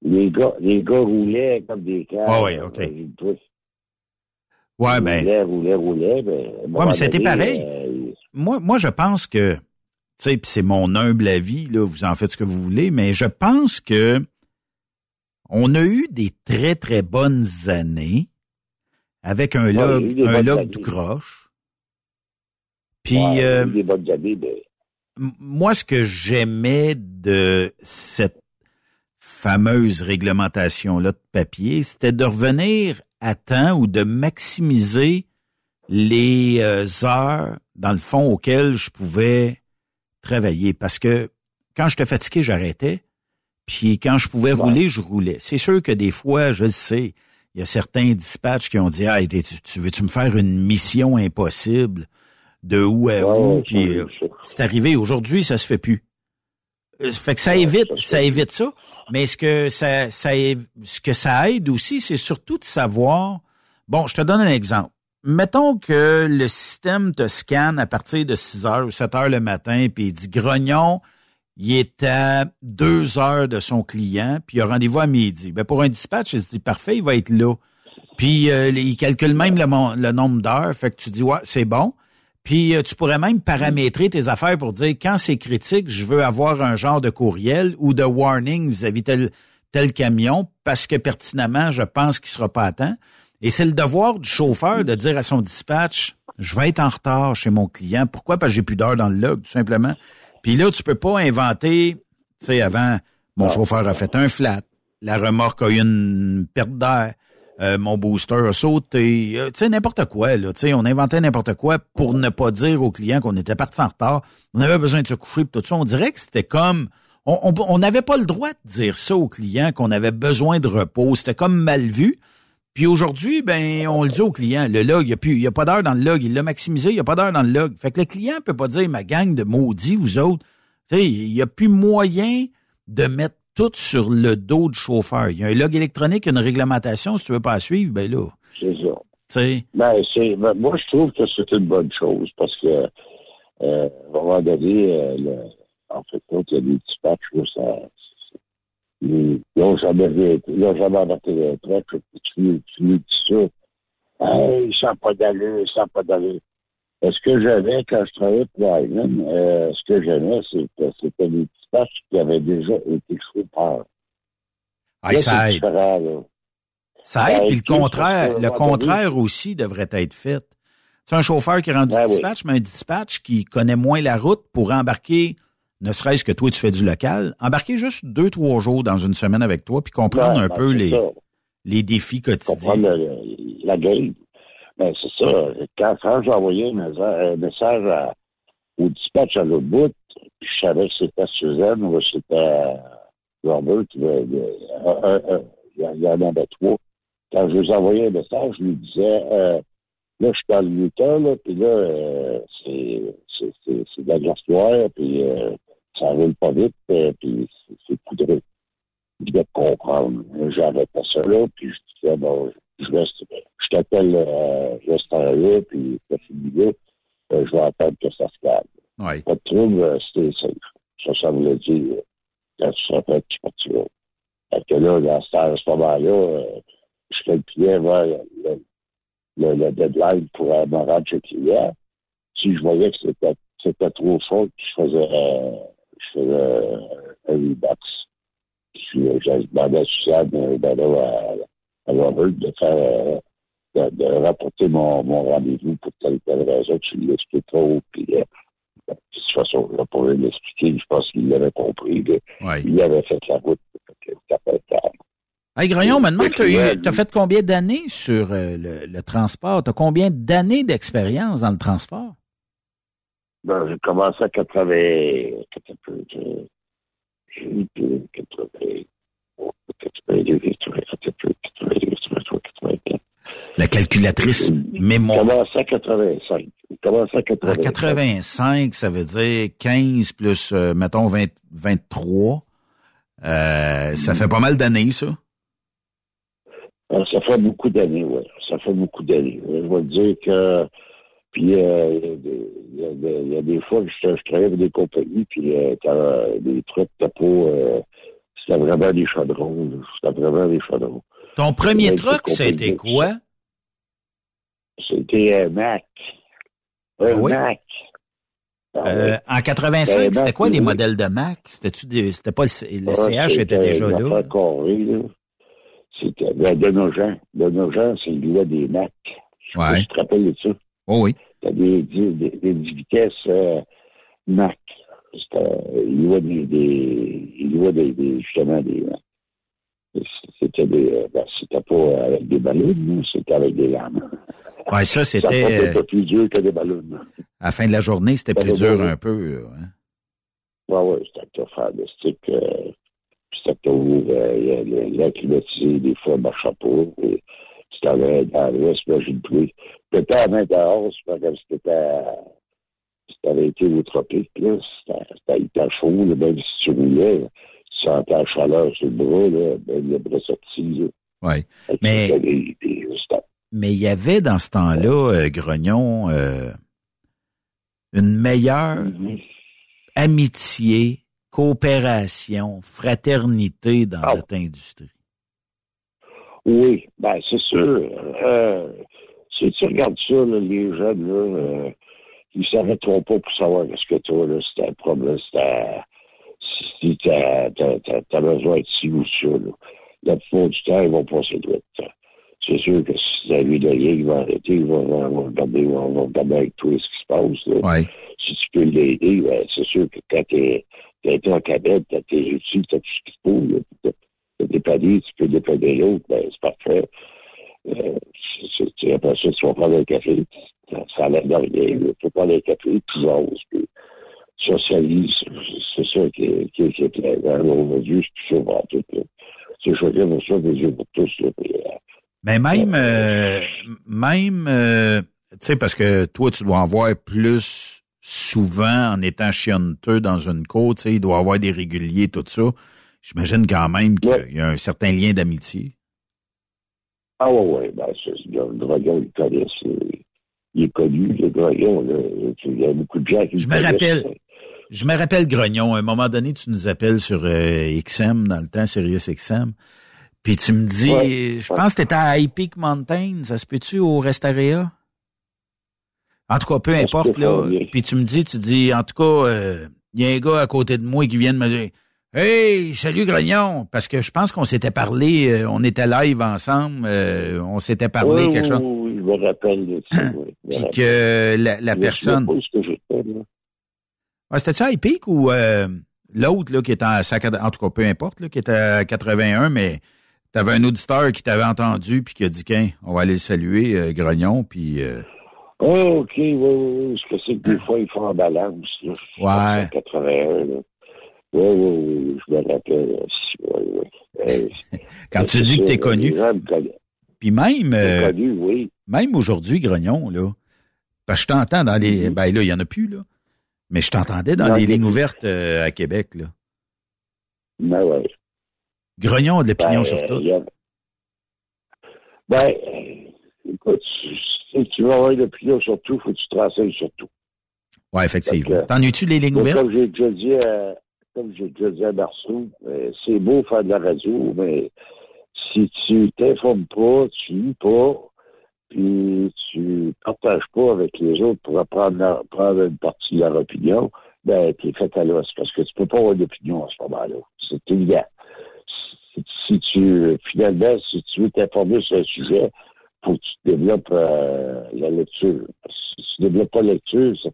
les gars, les gars roulaient comme des cars. Ah oui, OK. Euh. Ouais, Ils ben... Roulaient, roulaient, roulaient. Ben, Ouais, mais c'était pareil. euh, Moi, moi, je pense que, sais, puis c'est mon humble avis, là, vous en faites ce que vous voulez, mais je pense que on a eu des très, très bonnes années avec un Ouais, log, des un log tout croche. Puis, ouais, euh, années, moi, ce que j'aimais de cette fameuse réglementation-là de papier, c'était de revenir à temps ou de maximiser les euh, heures, dans le fond, auxquelles je pouvais travailler. Parce que quand j'étais fatigué, j'arrêtais. Puis quand je pouvais rouler, je roulais. C'est sûr que des fois, je le sais, il y a certains dispatchs qui ont dit, ah, tu, tu veux-tu me faire une mission impossible de où à où? Puis, euh, c'est arrivé. Aujourd'hui, ça se fait plus. Euh, Fait que ça évite, ça évite ça. Mais ce que ça, ça, ce que ça aide aussi, c'est surtout de savoir. Bon, je te donne un exemple. Mettons que le système te scanne à partir de 6 heures ou 7 heures le matin, puis il dit Grognon, il est à 2 heures de son client, puis il a rendez-vous à midi. Ben pour un dispatch, il se dit parfait, il va être là. Puis euh, il calcule même le, nombre d'heures, fait que tu dis ouais, c'est bon. Puis euh, tu pourrais même paramétrer tes affaires pour dire quand c'est critique, je veux avoir un genre de courriel ou de warning vis-à-vis tel tel camion parce que pertinemment, je pense qu'il sera pas à temps. Et c'est le devoir du chauffeur de dire à son dispatch, je vais être en retard chez mon client. Pourquoi? Parce que j'ai plus d'heures dans le log, tout simplement. Puis là, tu peux pas inventer, tu sais, avant, mon chauffeur a fait un flat, la remorque a eu une perte d'air, euh, mon booster a sauté, euh, tu sais, n'importe quoi, là. Tu sais, on inventait n'importe quoi pour ne pas dire au client qu'on était parti en retard. On avait besoin de se coucher, pis tout ça. On dirait que c'était comme... On on- on n'avait pas le droit de dire ça au client qu'on avait besoin de repos. C'était comme mal vu. Puis aujourd'hui, ben, on le dit au client, le log, il n'y a, plus- il y a pas d'heure dans le log, il l'a maximisé, il n'y a pas d'heure dans le log. Fait que le client peut pas dire, ma gang de maudits, vous autres, tu sais, il n'y a plus moyen de mettre tout sur le dos du chauffeur. Il y a un log électronique, il y a une réglementation, si tu veux pas la suivre, ben là, c'est ça. tu sais, Ben, c'est, ben, moi, je trouve que c'est une bonne chose parce que, euh, à un moment donné, euh, le, en fait, quand il y a des là, ça, ils n'ont jamais, jamais arrêté le truc. Tu, tu lui dis ça. Hey, ça n'a pas d'allure, ça n'a pas d'allure. Euh, Ce que j'avais quand je travaillais pour Ivan, euh, ce que j'aimais, c'était, c'était les dispatchs qui avaient déjà été chauffeurs. Ah, Là, ça aide. là. Ça aide, puis le contraire, le contraire aussi devrait être fait. C'est un chauffeur qui est rendu Ben oui. dispatch, mais un dispatch qui connaît moins la route pour embarquer, ne serait-ce que toi, tu fais du local, embarquer juste deux, trois jours dans une semaine avec toi, puis comprendre Ouais, un ben, peu les, ça. les défis quotidiens. comprendre le- la game. Ben, c'est ça. Quand, quand j'ai envoyé un message, à- au dispatch à l'autre bout, puis je savais que c'était Suzanne ou c'était Robert, il y en- avait trois. Quand je lui ai envoyé un message, je lui disais, euh, là, je suis dans le là, puis là, euh, c'est de la glace noire, puis euh, ça roule pas vite, euh, puis c'est- poudreux. Je dois comprendre. J'arrêtais ça là, puis je disais, bon, je reste, je t'appelle, euh, je reste en là, puis c'est fini là, euh, je vais attendre que ça se calme. Ouais. Pas de trouble, euh, c'était safe. Ça, ça voulait dire, euh, quand tu seras prêt, tu partiras. Fait que là, dans ce, à ce moment-là, euh, je vers le, le, le deadline pour me rendre chez le client. Si je voyais que c'était, trop fort, euh, je faisais euh, un rebox. Puis, euh, j'ai demandé à Suzanne, euh, ben là, à, à Robert de faire, euh, de, de rapporter mon, mon rendez-vous pour telle ou telle raison, tu l'expliques trop, puis euh, de toute façon, là, pour l'expliquer, je pense qu'il l'avait compris. Ouais. il avait fait la route, que. Hey, Grognon, me demande, t'as Ouais, eu, t'as fait combien d'années sur euh, le, le transport? T'as combien d'années d'expérience dans le transport? Ben, j'ai commencé à 80, 80, j'ai j'ai eu de 80, oh, 82, 83, 83, 84. La calculatrice J'ai mémoire. commencé à 85. J'ai commencé à À 85. 85, ça veut dire 15 plus, euh, mettons, 20, 23. Euh, ça fait pas mal d'années, ça? Ah, Ça fait beaucoup d'années, oui. Ça fait beaucoup d'années. Je vais te dire que Puis euh, il y a des- y, y a fois que je, je travaillais avec des compagnies, puis euh, t'as des trucs, t'as pas... euh, c'était vraiment des chaudrons. C'était vraiment des chaudrons. Ton premier des c'était quoi? C'était un Mac. Un Ah oui? Mac. Ah Euh, en 85, Ben, c'était quoi les oui. modèles de Mac? C'était-tu des- c'était pas le, le CH était c'était déjà là? carrée, là. C'était ben, de nos gens. De nos gens, c'est a des Mac. Je sais pas Ouais. si tu te rappelles de ça. Oh oui. Des, des, des, des vitesses euh, Mac. C'était- Il y a des, des, il y a des, des, justement des. euh, C'était des, euh, ben, c'était pas avec des ballons, là, c'était avec des lames. Ouais, ça, c'était. peu plus dur que des ballons. À la fin de la journée, c'était plus C'était dur un peu. hein. Ouais, ouais, c'était. Euh, puis c'était toujours, euh, il y a le- l'air climatisé, des fois, marchait pas. Et si t'avais dans l'ouest, imagine-toi. Peut-être à main dehors, c'est pas comme si t'étais, si t'avais été au tropique, là, c'était chaud, là, même si tu roulais, là, tu sentais la chaleur sur le bras, là, même le bras sorti. Et Mais- des- des- Mais il y avait dans ce temps-là, euh, Grognon, euh, une meilleure Mhm. amitié, coopération, fraternité dans Ah. notre industrie. Oui, ben c'est sûr. Euh, si tu regardes ça, là, les jeunes, là, euh, ils s'arrêteront pas pour savoir ce que toi, là, c'était un problème, si t'as t'as- t'as- t'as besoin de ci ou ça, là. La plupart du temps, ils vont passer l'autre. C'est sûr que si t'as vu de rien, ils vont arrêter, ils vont, vont- regarder, ils vont, vont regarder avec toi ce qui se passe, là. Ouais. Si tu peux l'aider, ben, c'est sûr que quand t'es, t'as été en cadette, t'as tes outils, t'as tout ce qu'il faut, dépanné, tu peux dépanner l'autre, ben, c'est parfait. Euh, c'est- après ça, tu vas prendre un café, ça, ça l'aide de rien. Tu peux prendre un café, tu puis socialise, c'est ça qui est, qui est, qui est clair. Aujourd'hui, c'est ça pour tout. C'est chacun pour ça, des yeux pour tous, là. Puis, euh, Mais même, euh, même, euh, tu sais, parce que toi, tu dois en voir plus souvent en étant chionneteux dans une côte, tu sais, il doit y avoir des réguliers, tout ça. J'imagine quand même qu'il y a un certain lien d'amitié. Ah ouais, ouais, ben, c'est, le dragon, il connaît, c'est- il est connu, le dragon, là. Il y a beaucoup de gens qui Je me rappelle, je me rappelle Grognon, à un moment donné, tu nous appelles sur euh, XM, dans le temps, Sirius XM, puis tu me dis, Ouais, je ouais. pense que t'étais à High Peak Mountain, ça se peut-tu au Restarea? En tout cas, peu importe, là. Puis tu me dis, tu dis, en tout cas, euh, il y a un gars à côté de moi qui vient de me dire, Hey, salut Grognon, parce que je pense qu'on s'était parlé, euh, on était live ensemble, euh, on s'était parlé Oui, quelque oui, chose. oui, je me rappelle de ça, oui. Puis rappelle. que la, personne. C'était-tu à Epic ou euh, l'autre là qui était à 100 en tout cas peu importe là, qui était à 81, mais t'avais un auditeur qui t'avait entendu puis qui a dit qu'un, on va aller le saluer, Grognon, puis Oh, OK, oui, oui, oui. Ce que c'est que des fois, ils font en balance, là. Ouais. En 81, là. Oui, oui, oui, je me rappelle. Oui, oui. Euh, quand tu dis que ça, t'es connu. Puis même euh, connu, oui. même aujourd'hui, Grognon, là, parce que je t'entends dans les. Ben là, il y en a plus, là. Mais je t'entendais dans Mm-hmm. Non, les il lignes ouvertes euh, à Québec, là. Ben, ouais. Grognon a de l'opinion Ben, sur tout. il a- Ben, écoute, si tu veux avoir une opinion sur tout, faut que tu te renseignes sur tout. Ouais, effectivement. T'en as-tu les lignes ouvertes? Comme j'ai déjà dit à, comme déjà dit à Marceau, c'est beau faire de la radio, mais si tu t'informes pas, tu lis pas, puis tu partages pas avec les autres pour apprendre leur- prendre une partie de leur opinion, ben, t'es fait à l'os, parce que tu peux pas avoir d'opinion à ce moment-là. C'est évident. Si, si tu, finalement, si tu veux t'informer sur un sujet, faut que tu développes euh, la lecture. Si tu développes pas la lecture, ça,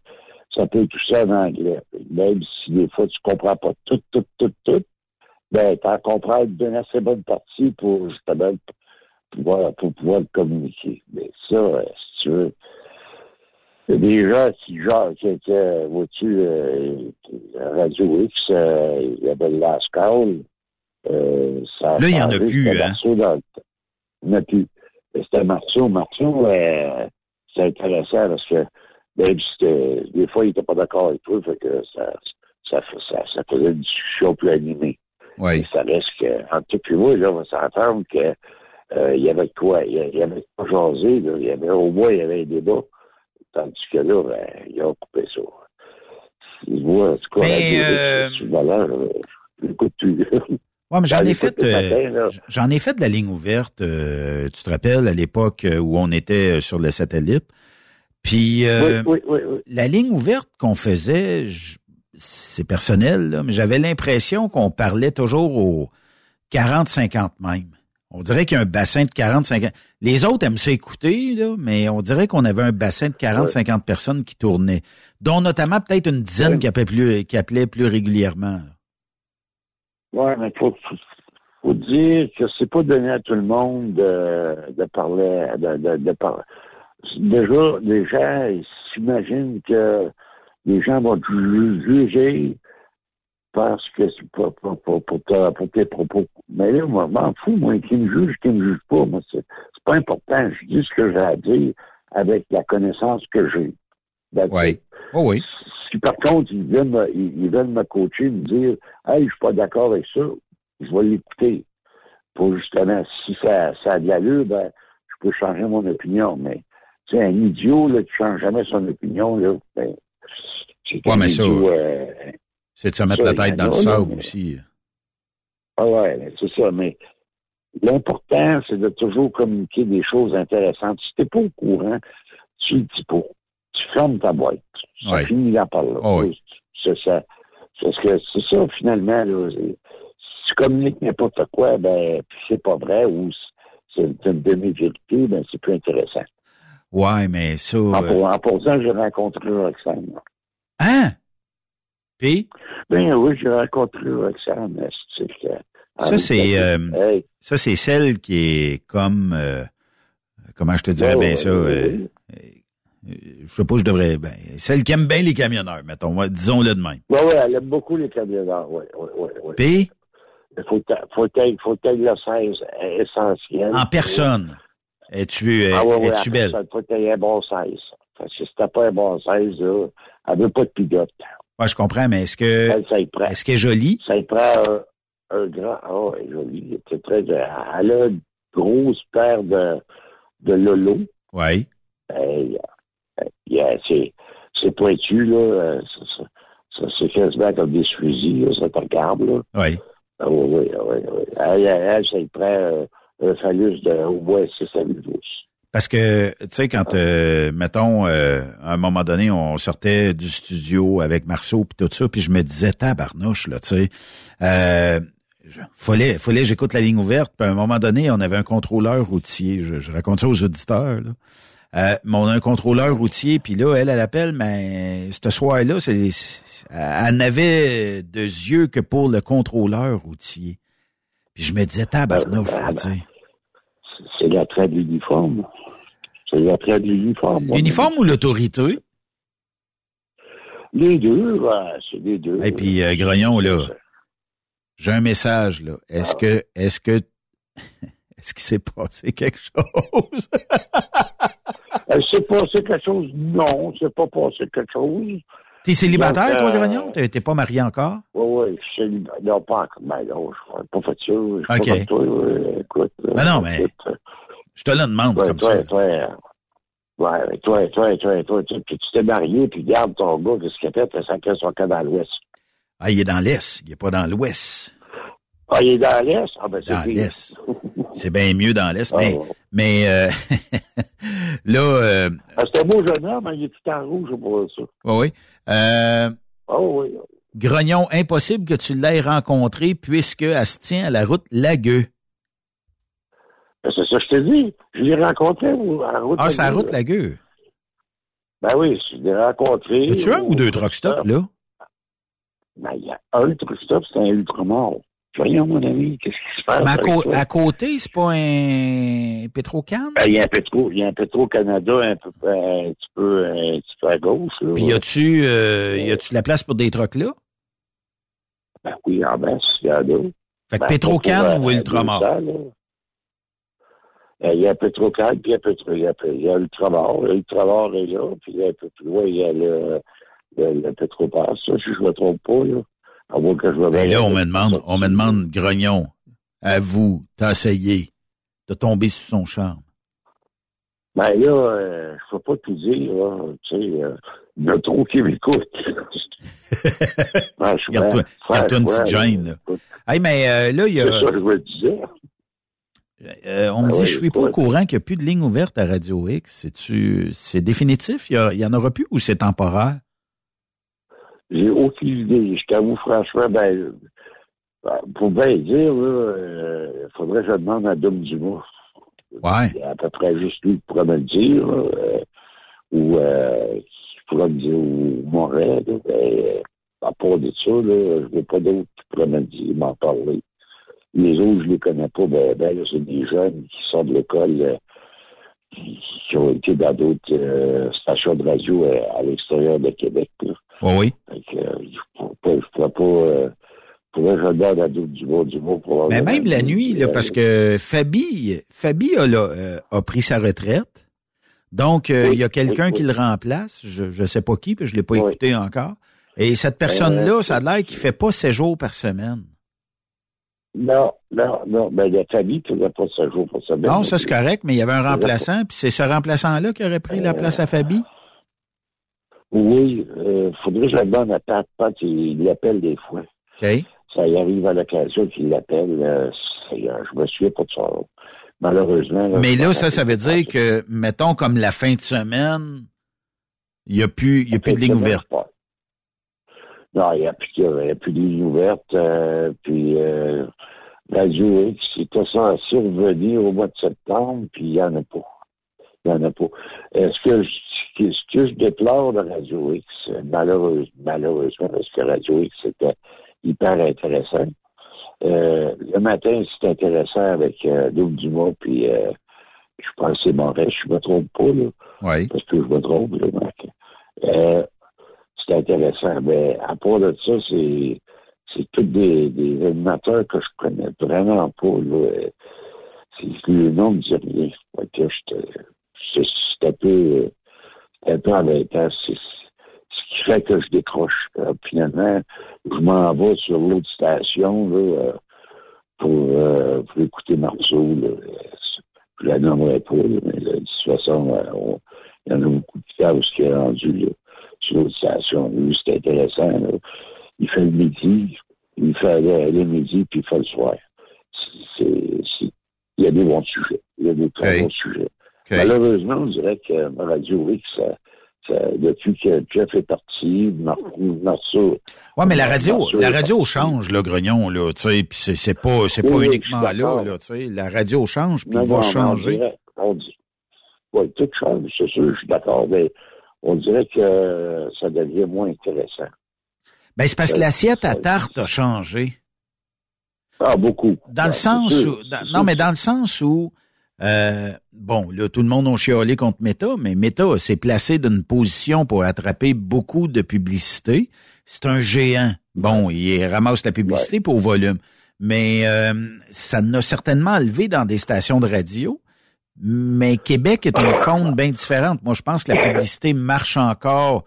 ça peut être tout ça en anglais. Même si des fois tu comprends pas tout, tout, tout, tout, ben, t'en comprends une assez bonne partie pour justement pouvoir, pour pouvoir le communiquer. Mais ça, euh, si tu veux, il y a des gens qui, genre, qui étaient, vois-tu, euh, Radio X, euh, il y avait Call, euh, ça a Là, il y en a plus, hein? Dans le temps. Il n'y en a plus. C'était Marceau. Marceau, euh, c'est intéressant parce que même si c'était- des fois, il n'était pas d'accord avec toi, fait que ça, ça, ça, ça faisait une discussion plus animée. Oui. Ça reste que, entre toi et moi, là, on va s'entendre que, euh, il y avait quoi, il y avait- jaser, là. Il y avait, au moins, il y avait un débat. Tandis que là, ben, ils ont coupé ça. Voient, en tout cas, Mais, euh. Ouais, mais j'en ai fait, euh, j'en ai fait de la ligne ouverte. euh, tu te rappelles à l'époque où on était sur le satellite. Puis euh, Oui, oui, oui, oui. la ligne ouverte qu'on faisait, je- c'est personnel, là, mais j'avais l'impression qu'on parlait toujours aux 40-50 même. On dirait qu'il y a un bassin de 40-50. Les autres aiment ça écouter, là, mais on dirait qu'on avait un bassin de 40-50 personnes qui tournaient, dont notamment peut-être une dizaine qui, appelaient plus, qui appelaient plus régulièrement. Ouais, mais faut, faut, faut dire que c'est pas donné à tout le monde de, de parler, de, de, de parler. Déjà, les gens ils s'imaginent que les gens vont juger parce que c'est pour, pour, pour, tes propos. Mais là, moi, je m'en fous, moi, qui me juge, qui me juge pas. Moi, c'est c'est pas important. Je dis ce que j'ai à dire avec la connaissance que j'ai. It. Oh oui. Si par contre, ils viennent, me- ils, ils viennent me coacher, me dire Hey, je suis pas d'accord avec ça, je vais l'écouter. Pour justement, si ça, ça a de l'allure, ben, je peux changer mon opinion. Mais tu sais, un idiot là, qui change jamais son opinion, là, ben, c'est Ouais, un mais ça, idiot, euh, C'est de se mettre ça, la tête dans le sable mais- aussi. Ah ouais, c'est ça, mais l'important, c'est de toujours communiquer des choses intéressantes. Si t'es pas au courant, tu le dis pas. Tu fermes ta boîte. Ouais. finit là par là. Ah oui. C'est ça. Parce que c'est ça, finalement, là. c'est- Si tu communiques n'importe quoi, ben, puis c'est pas vrai, ou c'est une demi-vérité, ben, c'est plus intéressant. Ouais, mais ça. En, euh, pour- en passant, j'ai rencontré Roxane. Hein? Puis? Ben oui, j'ai rencontré Roxane. Ça, c'est euh, hey. ça, c'est celle qui est comme euh, comment je te dirais Ouais, bien ça. euh, euh, je sais pas, je devrais. Ben, celle qui aime bien les camionneurs, mettons. Disons-le de même. Oui, oui, elle aime beaucoup les camionneurs, oui, oui, oui. Puis, Il faut faut faut que le 16 essentiel. en personne, es-tu euh, Ah ouais, ouais, es-tu en belle? personne, faut que tu un bon 16. Parce que si t'as pas un bon 16, là, elle veut pas de pilote. Ouais, je comprends, mais est-ce que ça y prend. est-ce qu'elle est jolie? Ça y prend un, un grand... Ah, elle est jolie. C'est très... Elle a une grosse paire de, de lolo. Oui. Euh, yeah, c'est, c'est pointu, là. euh, ça- ça- ça, c'est quasiment comme des fusils, là, ça te regarde, là. Oui. Ah oui, oui, oui, oui. Elle, elle, elle, ça y prend euh, phallus de au moins 6 à 8 pouces. Parce que, tu sais, quand, euh, mettons, euh, à un moment donné, on sortait du studio avec Marceau puis tout ça, puis je me disais, tabarnouche, là, tu sais, euh, fallait, fallait j'écoute la ligne ouverte, puis à un moment donné, on avait un contrôleur routier, je, je raconte ça aux auditeurs, là. Euh, mais on a un contrôleur routier, puis là, elle, elle appelle, mais ce soir-là, c'est, elle n'avait de yeux que pour le contrôleur routier. Puis je me disais, tabarnouche, là, tu sais. C'est l'attrait de l'uniforme. C'est l'attrait de l'uniforme. L'uniforme ou l'autorité? Les deux, ouais, c'est les deux. Et puis, euh, Grognon, là, j'ai un message, là. Est-ce que, est-ce que, est-ce qu'il s'est passé quelque chose? Elle s'est passé quelque chose? Non, c'est pas passé quelque chose. T'es célibataire, Donc, toi, euh, Grognon? T'es t'es pas marié encore? Oui, oui, je suis célibataire. Non, pas encore. Ben non, je suis pas fait ça. Je pas OK. comme toi, euh, écoute. euh, Ben non, mais écoute, euh, je te le demande toi, comme toi, ça. Toi, euh, ouais, toi, toi, toi, toi, tu, puis tu t'es marié, puis garde ton gars, qu'est-ce qu'il a fait? T'as sacré son cas dans l'Ouest. Ah, il est dans l'Est, il est pas dans l'Ouest. Ah, il est dans l'Est? Ah, ben c'est Dans l'Est. C'est bien mieux dans l'Est, Ah, mais, ouais. mais euh, là, euh, Ah, c'est un beau jeune homme, hein, il est tout en rouge pour ça. oui, oui. Euh, Oh oui. Grognon, impossible que tu l'aies rencontré puisque elle se tient à la route Lagueux. Ben, c'est ça que je te dis. Je l'ai rencontré ou, à la route. Ah, c'est la route. Lagueux. Ben oui, je l'ai rencontré. As-tu un ou deux truck stops, là? Ben, il y a un truck stop, c'est un ultramort. Voyons, mon ami, qu'est-ce qui se passe? Mais à, avec côté, c'est pas un Pétrocan? Ben, il y a un Petro, il y a un Petro-Canada un, peu, un petit peu, un petit peu à gauche, là. Puis y a-tu euh, y a-tu de la place pour des trucks là? Ben oui, en basse, il y en a. Fait que Ben, ou euh, Ultramar? 200, là. Euh, Il y a Petrocan, puis il y a, il y a, il y a Ultramar. Ultramar est là, puis un peu plus loin, il y a le, le, le Petropass. Ça, si je ne me trompe pas, là. À moins que je me Ben là, on me demande, on me demande, Grognon, à vous, t'as essayé de tomber sous son charme. Ben là, euh, je peux pas tout dire, là. Tu sais, euh, il y en a trop qui m'écoutent. Franchement, Garde-toi garde-toi une petite franchement, gêne, là. Hey, mais euh, là, il y a. C'est ça que je veux dire. Euh, on me Ah dit, ouais, je suis pas au courant qu'il n'y a plus de ligne ouverte à Radio X. C'est-tu, c'est définitif? Il y, a- il y en aura plus ou c'est temporaire? J'ai aucune idée. Je t'avoue, franchement, ben, pour bien dire, il faudrait que je demande à Dom Dumas. Ouais. Il y a à peu près juste lui qui pourrait me le dire, euh, ou euh, qui pourrait me dire, ou là, ben, euh, à part de ça, là, je n'ai pas d'autres qui pourraient me dire, m'en parler. Les autres, je les connais pas. Ben, ben là, c'est des jeunes qui sortent de l'école, euh, qui, qui ont été dans d'autres euh, stations de radio euh, à, l'extérieur de Québec. Là. Oui, oui. Fait que, euh, je pas, euh, que je à d'autres du mot, du mot pour Mais même la nuit, là, parce que Fabi, Fabi a, là, euh, a pris sa retraite. Donc, euh, il y a quelqu'un qui le remplace. Je ne sais pas qui, puis je ne l'ai pas écouté encore. Et cette personne-là, Euh, ça a l'air qu'il fait pas ses jours par semaine. Non, non, non. Ben, la famille ne faisait pas ce jour pour semaine. Non, ça c'est correct, mais il y avait un remplaçant, puis c'est ce remplaçant-là qui aurait pris la place à Fabi. Oui, euh, faudrait que je la demande à Pat. Pat, il, l'appelle des fois. OK. Ça y arrive à l'occasion qu'il l'appelle. euh, euh, je me souviens pas de ça. Malheureusement. Mais là, ça, ça veut dire que, mettons, comme la fin de semaine, il n'y a plus, y a plus de ligne ouverte. Non, il n'y a, a plus de ligne ouverte. euh, puis euh, Radio X, c'était censé revenir au mois de septembre, puis il n'y en a pas. Il n'y en a pas. Est-ce que, ce que je déplore de Radio X, euh, malheureuse, malheureusement, parce que Radio X, c'était hyper intéressant. Euh, le matin, c'est intéressant avec euh, Doug Dumas, puis euh, je pense que c'est Montréal, je me trompe pas, là. Oui. Parce que je me trompe, là, Marc. Euh, c'est intéressant. Mais à part de ça, c'est c'est tous des, des animateurs que je connais vraiment pas. Là. C'est le nom ne dit rien. Fait que j'étais- C'est c'est un peu un peu embêtant. C'est ce qui fait que je décroche. Euh, finalement, je m'en vais sur l'autre station là, euh, pour, euh, pour écouter Marceau. Là. Euh, Je la nommerai pas, là, mais de toute façon, euh, on- il y en a beaucoup de cas où ce qui est rendu sur l'autre station. Lui, c'est intéressant. Il fait le midi, il fait le, le midi, puis il fait le soir. C'est- c'est- il y a des bons sujets. Il y a des très bons sujets. Malheureusement, on dirait que Radio X, ça, ça- depuis que Jeff est parti, Mar- Marceau. Ouais, mais la radio, Marceau la radio change, là, Grognon, là, tu sais, puis c'est, pas, c'est pas Oui, oui, uniquement là, tu sais. La radio change, puis va non, changer. On dirait, on dit, ouais, tout change, c'est sûr, je suis d'accord, mais on dirait que ça devient moins intéressant. Ben, c'est parce que Euh, l'assiette à tarte a changé. Ah, beaucoup. Dans le sens sûr, où, dans- non, mais dans le sens où, euh, bon, là, tout le monde a chialé contre Meta, mais Meta s'est placé d'une position pour attraper beaucoup de publicité. C'est un géant. Bon, il ramasse la publicité pour volume. Mais euh, ça n'a certainement enlevé dans des stations de radio. Mais Québec est une faune bien différente. Moi, je pense que la publicité marche encore,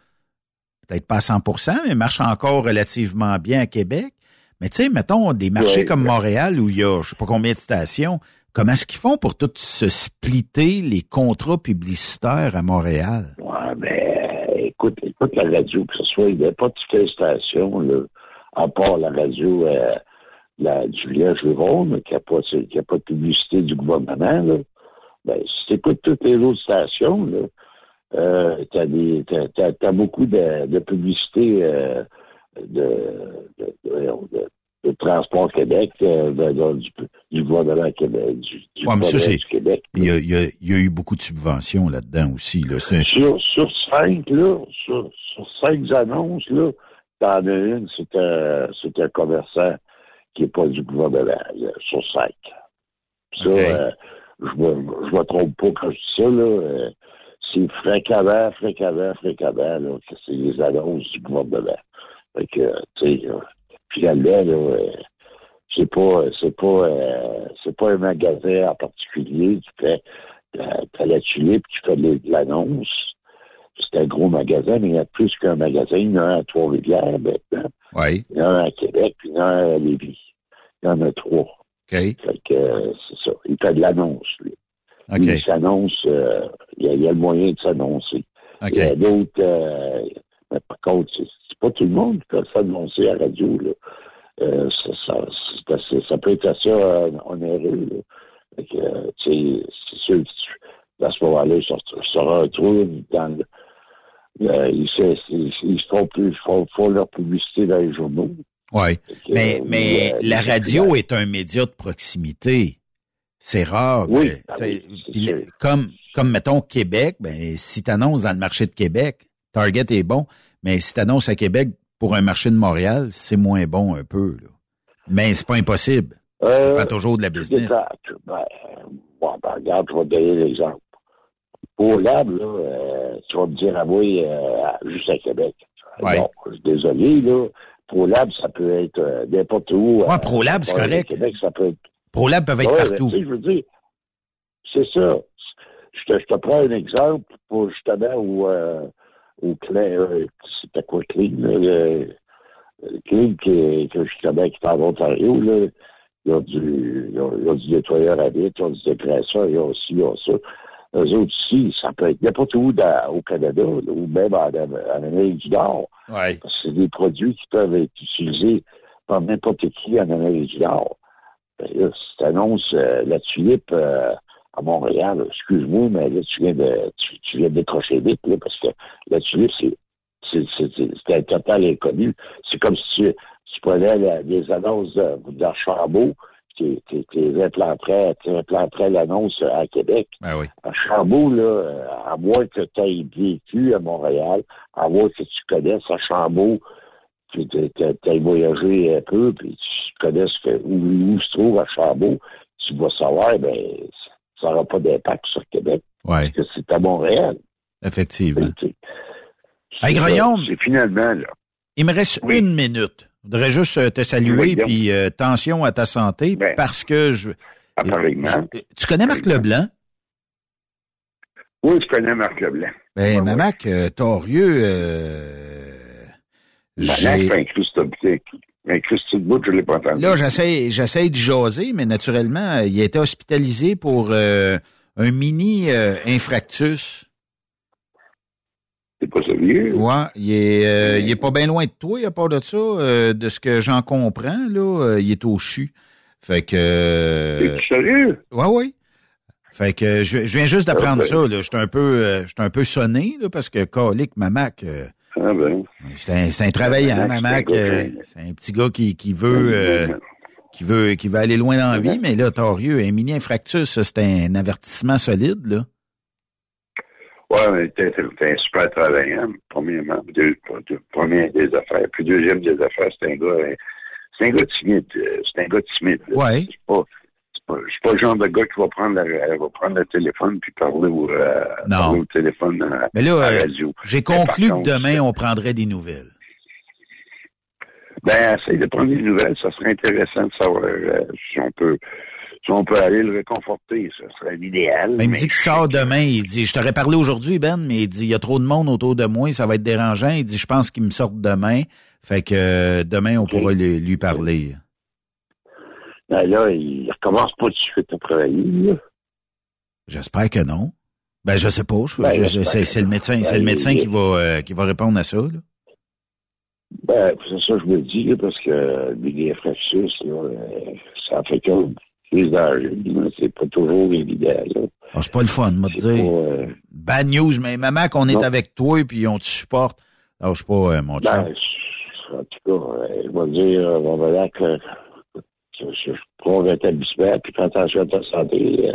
peut-être pas à 100% mais marche encore relativement bien à Québec. Mais tu sais, mettons des marchés Ouais. comme Montréal où il y a je sais pas combien de stations. Comment est-ce qu'ils font pour tout se splitter les contrats publicitaires à Montréal? Ouais, mais écoute, écoute la radio, que ce soit, il n'y a pas toutes les stations, à part la radio euh, la, du village qui n'a pas, a pas de publicité du gouvernement. Là. Ben, si tu écoutes toutes les autres stations, là, euh, t'as beaucoup de, publicité euh, de- de- Transport Québec, euh, de- du, du gouvernement Québec, du, du Ouais, mais ça, gouvernement c'est, du Québec. il y a, il y a- il y a eu beaucoup de subventions là-dedans aussi. Là. Sur, sur cinq, là, sur, sur cinq annonces, là, t'en as une, c'est un, c'est un commerçant qui n'est pas du gouvernement, là, sur cinq. Ça, euh, je me, je me trompe pas quand je dis ça, là. euh, c'est fréquemment, fréquemment, fréquemment, là, que c'est les annonces du gouvernement. Fait que, tu sais, là, euh, c'est pas, c'est pas, euh, c'est pas un magasin en particulier qui fait, t'as la tulipe qui fait de l'annonce. C'est un gros magasin, mais il y a plus qu'un magasin. Il y en a un à Trois-Rivières maintenant. Oui. Il y en a un à Québec, puis il y en a un à Lévis. Il y en a trois. OK. Fait que, euh, c'est ça. Il fait de l'annonce, lui. Il s'annonce, euh, il y, a, il y a le moyen de s'annoncer. Il y a d'autres. euh, mais par contre, c'est pas tout le monde qui peut s'annoncer à la radio. Là. Euh, ça, ça, assez- ça peut être assez euh, onéreux. Là. Fait que, euh, c'est sûr que à ce moment-là, ils se retrouvent dans le. euh, ils, se, ils, ils se font plus, ils font, font leur publicité dans les journaux. Oui. Mais, mais euh, la radio est un média de proximité. C'est rare. Oui, que- ah oui, comme, comme, mettons, Québec, ben, si tu annonces dans le marché de Québec, Target est bon, mais si tu annonces à Québec pour un marché de Montréal, c'est moins bon un peu. Là. Mais c'est pas impossible. Euh, dépend toujours de la business. Exact. Ben, bon, ben, regarde, je vais te donner l'exemple. Pour Lab, là, euh, tu vas me dire, ah oui, euh, juste à Québec. Ouais. Bon, je suis désolé, là. Pour Lab, ça peut être euh, n'importe où. Ouais, ProLab, c'est correct. Québec, ça peut être. ProLab peuvent être Ouais, partout. je veux dire, c'est ça. Je te, je te prends un exemple pour justement où, euh, où Clean, euh, c'était quoi Clean, là, le, le Clean qui, que justement qui est en Ontario, là, ils ont du, ils ont, ils ont du nettoyeur à vitre, ils ont du dégraisseur, ils ont aussi, ils ont ça. Eux autres ici, ça peut être n'importe où dans- au Canada, ou même en, en Amérique du Nord. Ouais. C'est des produits qui peuvent être utilisés par n'importe qui en Amérique du Nord. Ben là, si tu annonces euh, la tulipe euh, à Montréal, excuse-moi, mais là, tu viens de tu, tu viens de décrocher vite, là, parce que la tulipe, c'est c'est- un total inconnu. C'est comme si tu, tu prenais la- des annonces de- d'Archambault, tu tu- les implanterais, l'annonce à Québec. Ben oui. À Chambault, là, à moins que tu aies vécu à Montréal, à moins que tu connaisses à Chambault, puis tu aies voyagé un peu, puis tu connaisses que, où, où se trouve à Chambault, tu vas savoir, ben, ça n'aura pas d'impact sur Québec, Ouais, parce que c'est à Montréal. effectivement. Hey, C'est finalement, là. il me reste une minute. Je voudrais juste euh, te saluer, Oui, puis euh, tension à ta santé, Ben, parce que je... Apparemment. je- tu connais Marc Leblanc? Oui, je connais Marc Leblanc. Ben, ma Mac, euh, Torieux, euh, J'ai... j'ai- de bout, je l'ai pas entendu. Là, j'essaie, j'essaie de jaser, mais naturellement, il a été hospitalisé pour euh, un mini euh, infractus. C'est pas sérieux? Ouais, il est, euh, il est pas bien loin de toi, à part de ça. euh, de ce que j'en comprends, là, euh, il est au CHU. Fait que... euh, C'est sérieux? Ouais, oui. Fait que je, je viens juste d'apprendre ben. ça. Là. J'étais un peu, euh, j'étais un peu sonné là, parce que colique, ma Mac, euh, Ah ben. c'est un, un travaillant, ma Ma Mac. Mac, c'est un euh, c'est un petit gars qui, qui veut, euh, qui veut, qui veut aller loin dans la vie. Mais là, Torieux, un mini infractus, ça, c'est un avertissement solide, là. Ouais, mais t'es, un super travaillant, premièrement. Deux, deux- premier des affaires. Puis deuxième des affaires, c'est un gars, euh, c'est un gars timide. C'est un gars timide. là. Ouais. C'est pas, pas, c'est pas le genre de gars qui va prendre, la, euh, va prendre le téléphone puis parler au, euh, Non. parler au téléphone à, Mais là, à la euh, radio. j'ai conclu que demain, on prendrait des nouvelles. Ben, essaye de prendre des nouvelles. Ça serait intéressant de savoir euh, si on peut, si on peut aller le réconforter. Ça serait l'idéal. Ben, il me dit qu'il sort demain. Il dit, je t'aurais parlé aujourd'hui, Ben, mais il dit, il y a trop de monde autour de moi, ça va être dérangeant. Il dit, je pense qu'il me sorte demain. Fait que euh, demain, on pourra lui, lui parler. Ben là, il recommence pas tout de suite à travailler. J'espère que non. Ben, je sais pas. Ben, c'est, le médecin, Ben, c'est le médecin il- qui va, euh, qui va répondre à ça. là. Ben, c'est ça que je me dis, parce que les fractus, là, euh, ça fait comme plus d'âge. là. C'est pas toujours évident. Ah, c'est pas le fun, moi, dire. pas, euh, Bad news, mais maman, qu'on est avec toi puis on te supporte. Alors, je sais pas, mon ben, en tout cas, je vais dire, ben là, que je prends un rétablissement, puis fais attention à ta santé. euh,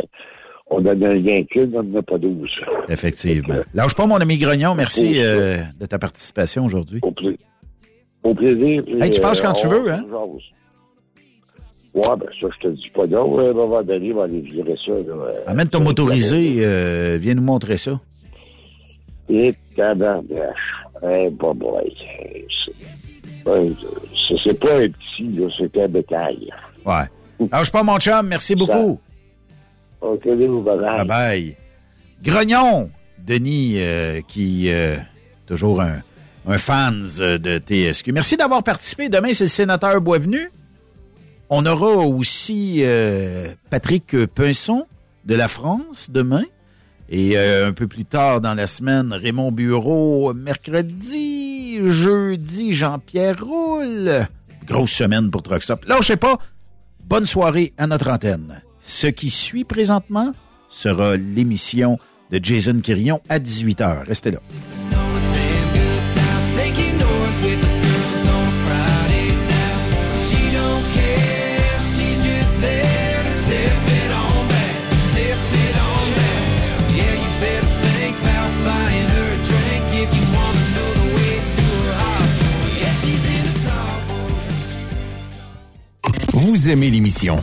on donne un lien qu'une, on n'en a pas douze. Effectivement. Lâche pas, mon ami Grognon. Merci euh, de ta participation aujourd'hui. Au, pla- au plaisir. Hey, tu passes euh, quand tu veux, hein? Ouais, ben ça, je te dis pas non. À un moment donné, on va aller virer ça. Là, euh, Amène ton motorisé, euh, viens nous montrer ça. Et tabarnache. Eh, bon, boy. C'est pas un petit, c'est un bétail. Ouais. Lâche pas, mon chum. Merci beaucoup. OK, vous bye Bye bye. Grognon, Denis, euh, qui euh, toujours un, un fans euh, de TSQ. Merci d'avoir participé. Demain, c'est le sénateur Boisvenu. On aura aussi euh, Patrick Pinson de la France demain. Et un peu plus tard dans la semaine, Raymond Bureau. Mercredi, jeudi, Jean-Pierre Roule. Grosse semaine pour Truck Stop. Lâchez pas. Bonne soirée à notre antenne. Ce qui suit présentement sera l'émission de Jason Quirion à 18h. Restez là. Aimez l'émission?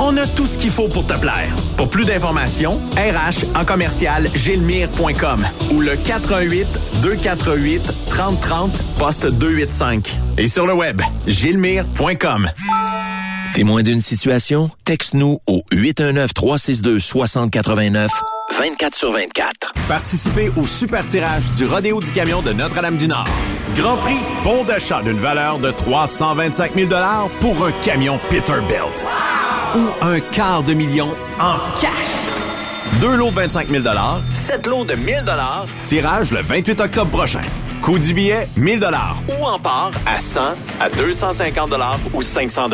On a tout ce qu'il faut pour te plaire. Pour plus d'informations, RH en commercial gilmire.com ou le 418 248 3030 poste 285. Et sur le web, gilmire.com. Témoin d'une situation? Texte-nous au 819-362-6089, 24 sur 24. Participez au super tirage du Rodéo du Camion de Notre-Dame-du-Nord. Grand prix, bon d'achat d'une valeur de 325 000 pour un camion Peterbilt. Ou un quart de million en cash. Deux lots de 25 000 sept lots de 1000 tirage le 28 octobre prochain. Coût du billet, 1000 Ou en part à 100, à 250 ou 500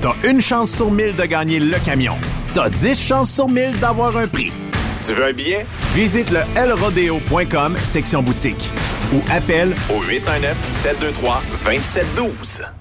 T'as une chance sur 1000 de gagner le camion. T'as 10 chances sur 1000 d'avoir un prix. Tu veux un billet? Visite le lrodeo.com, section boutique. Ou appelle au 819-723-2712.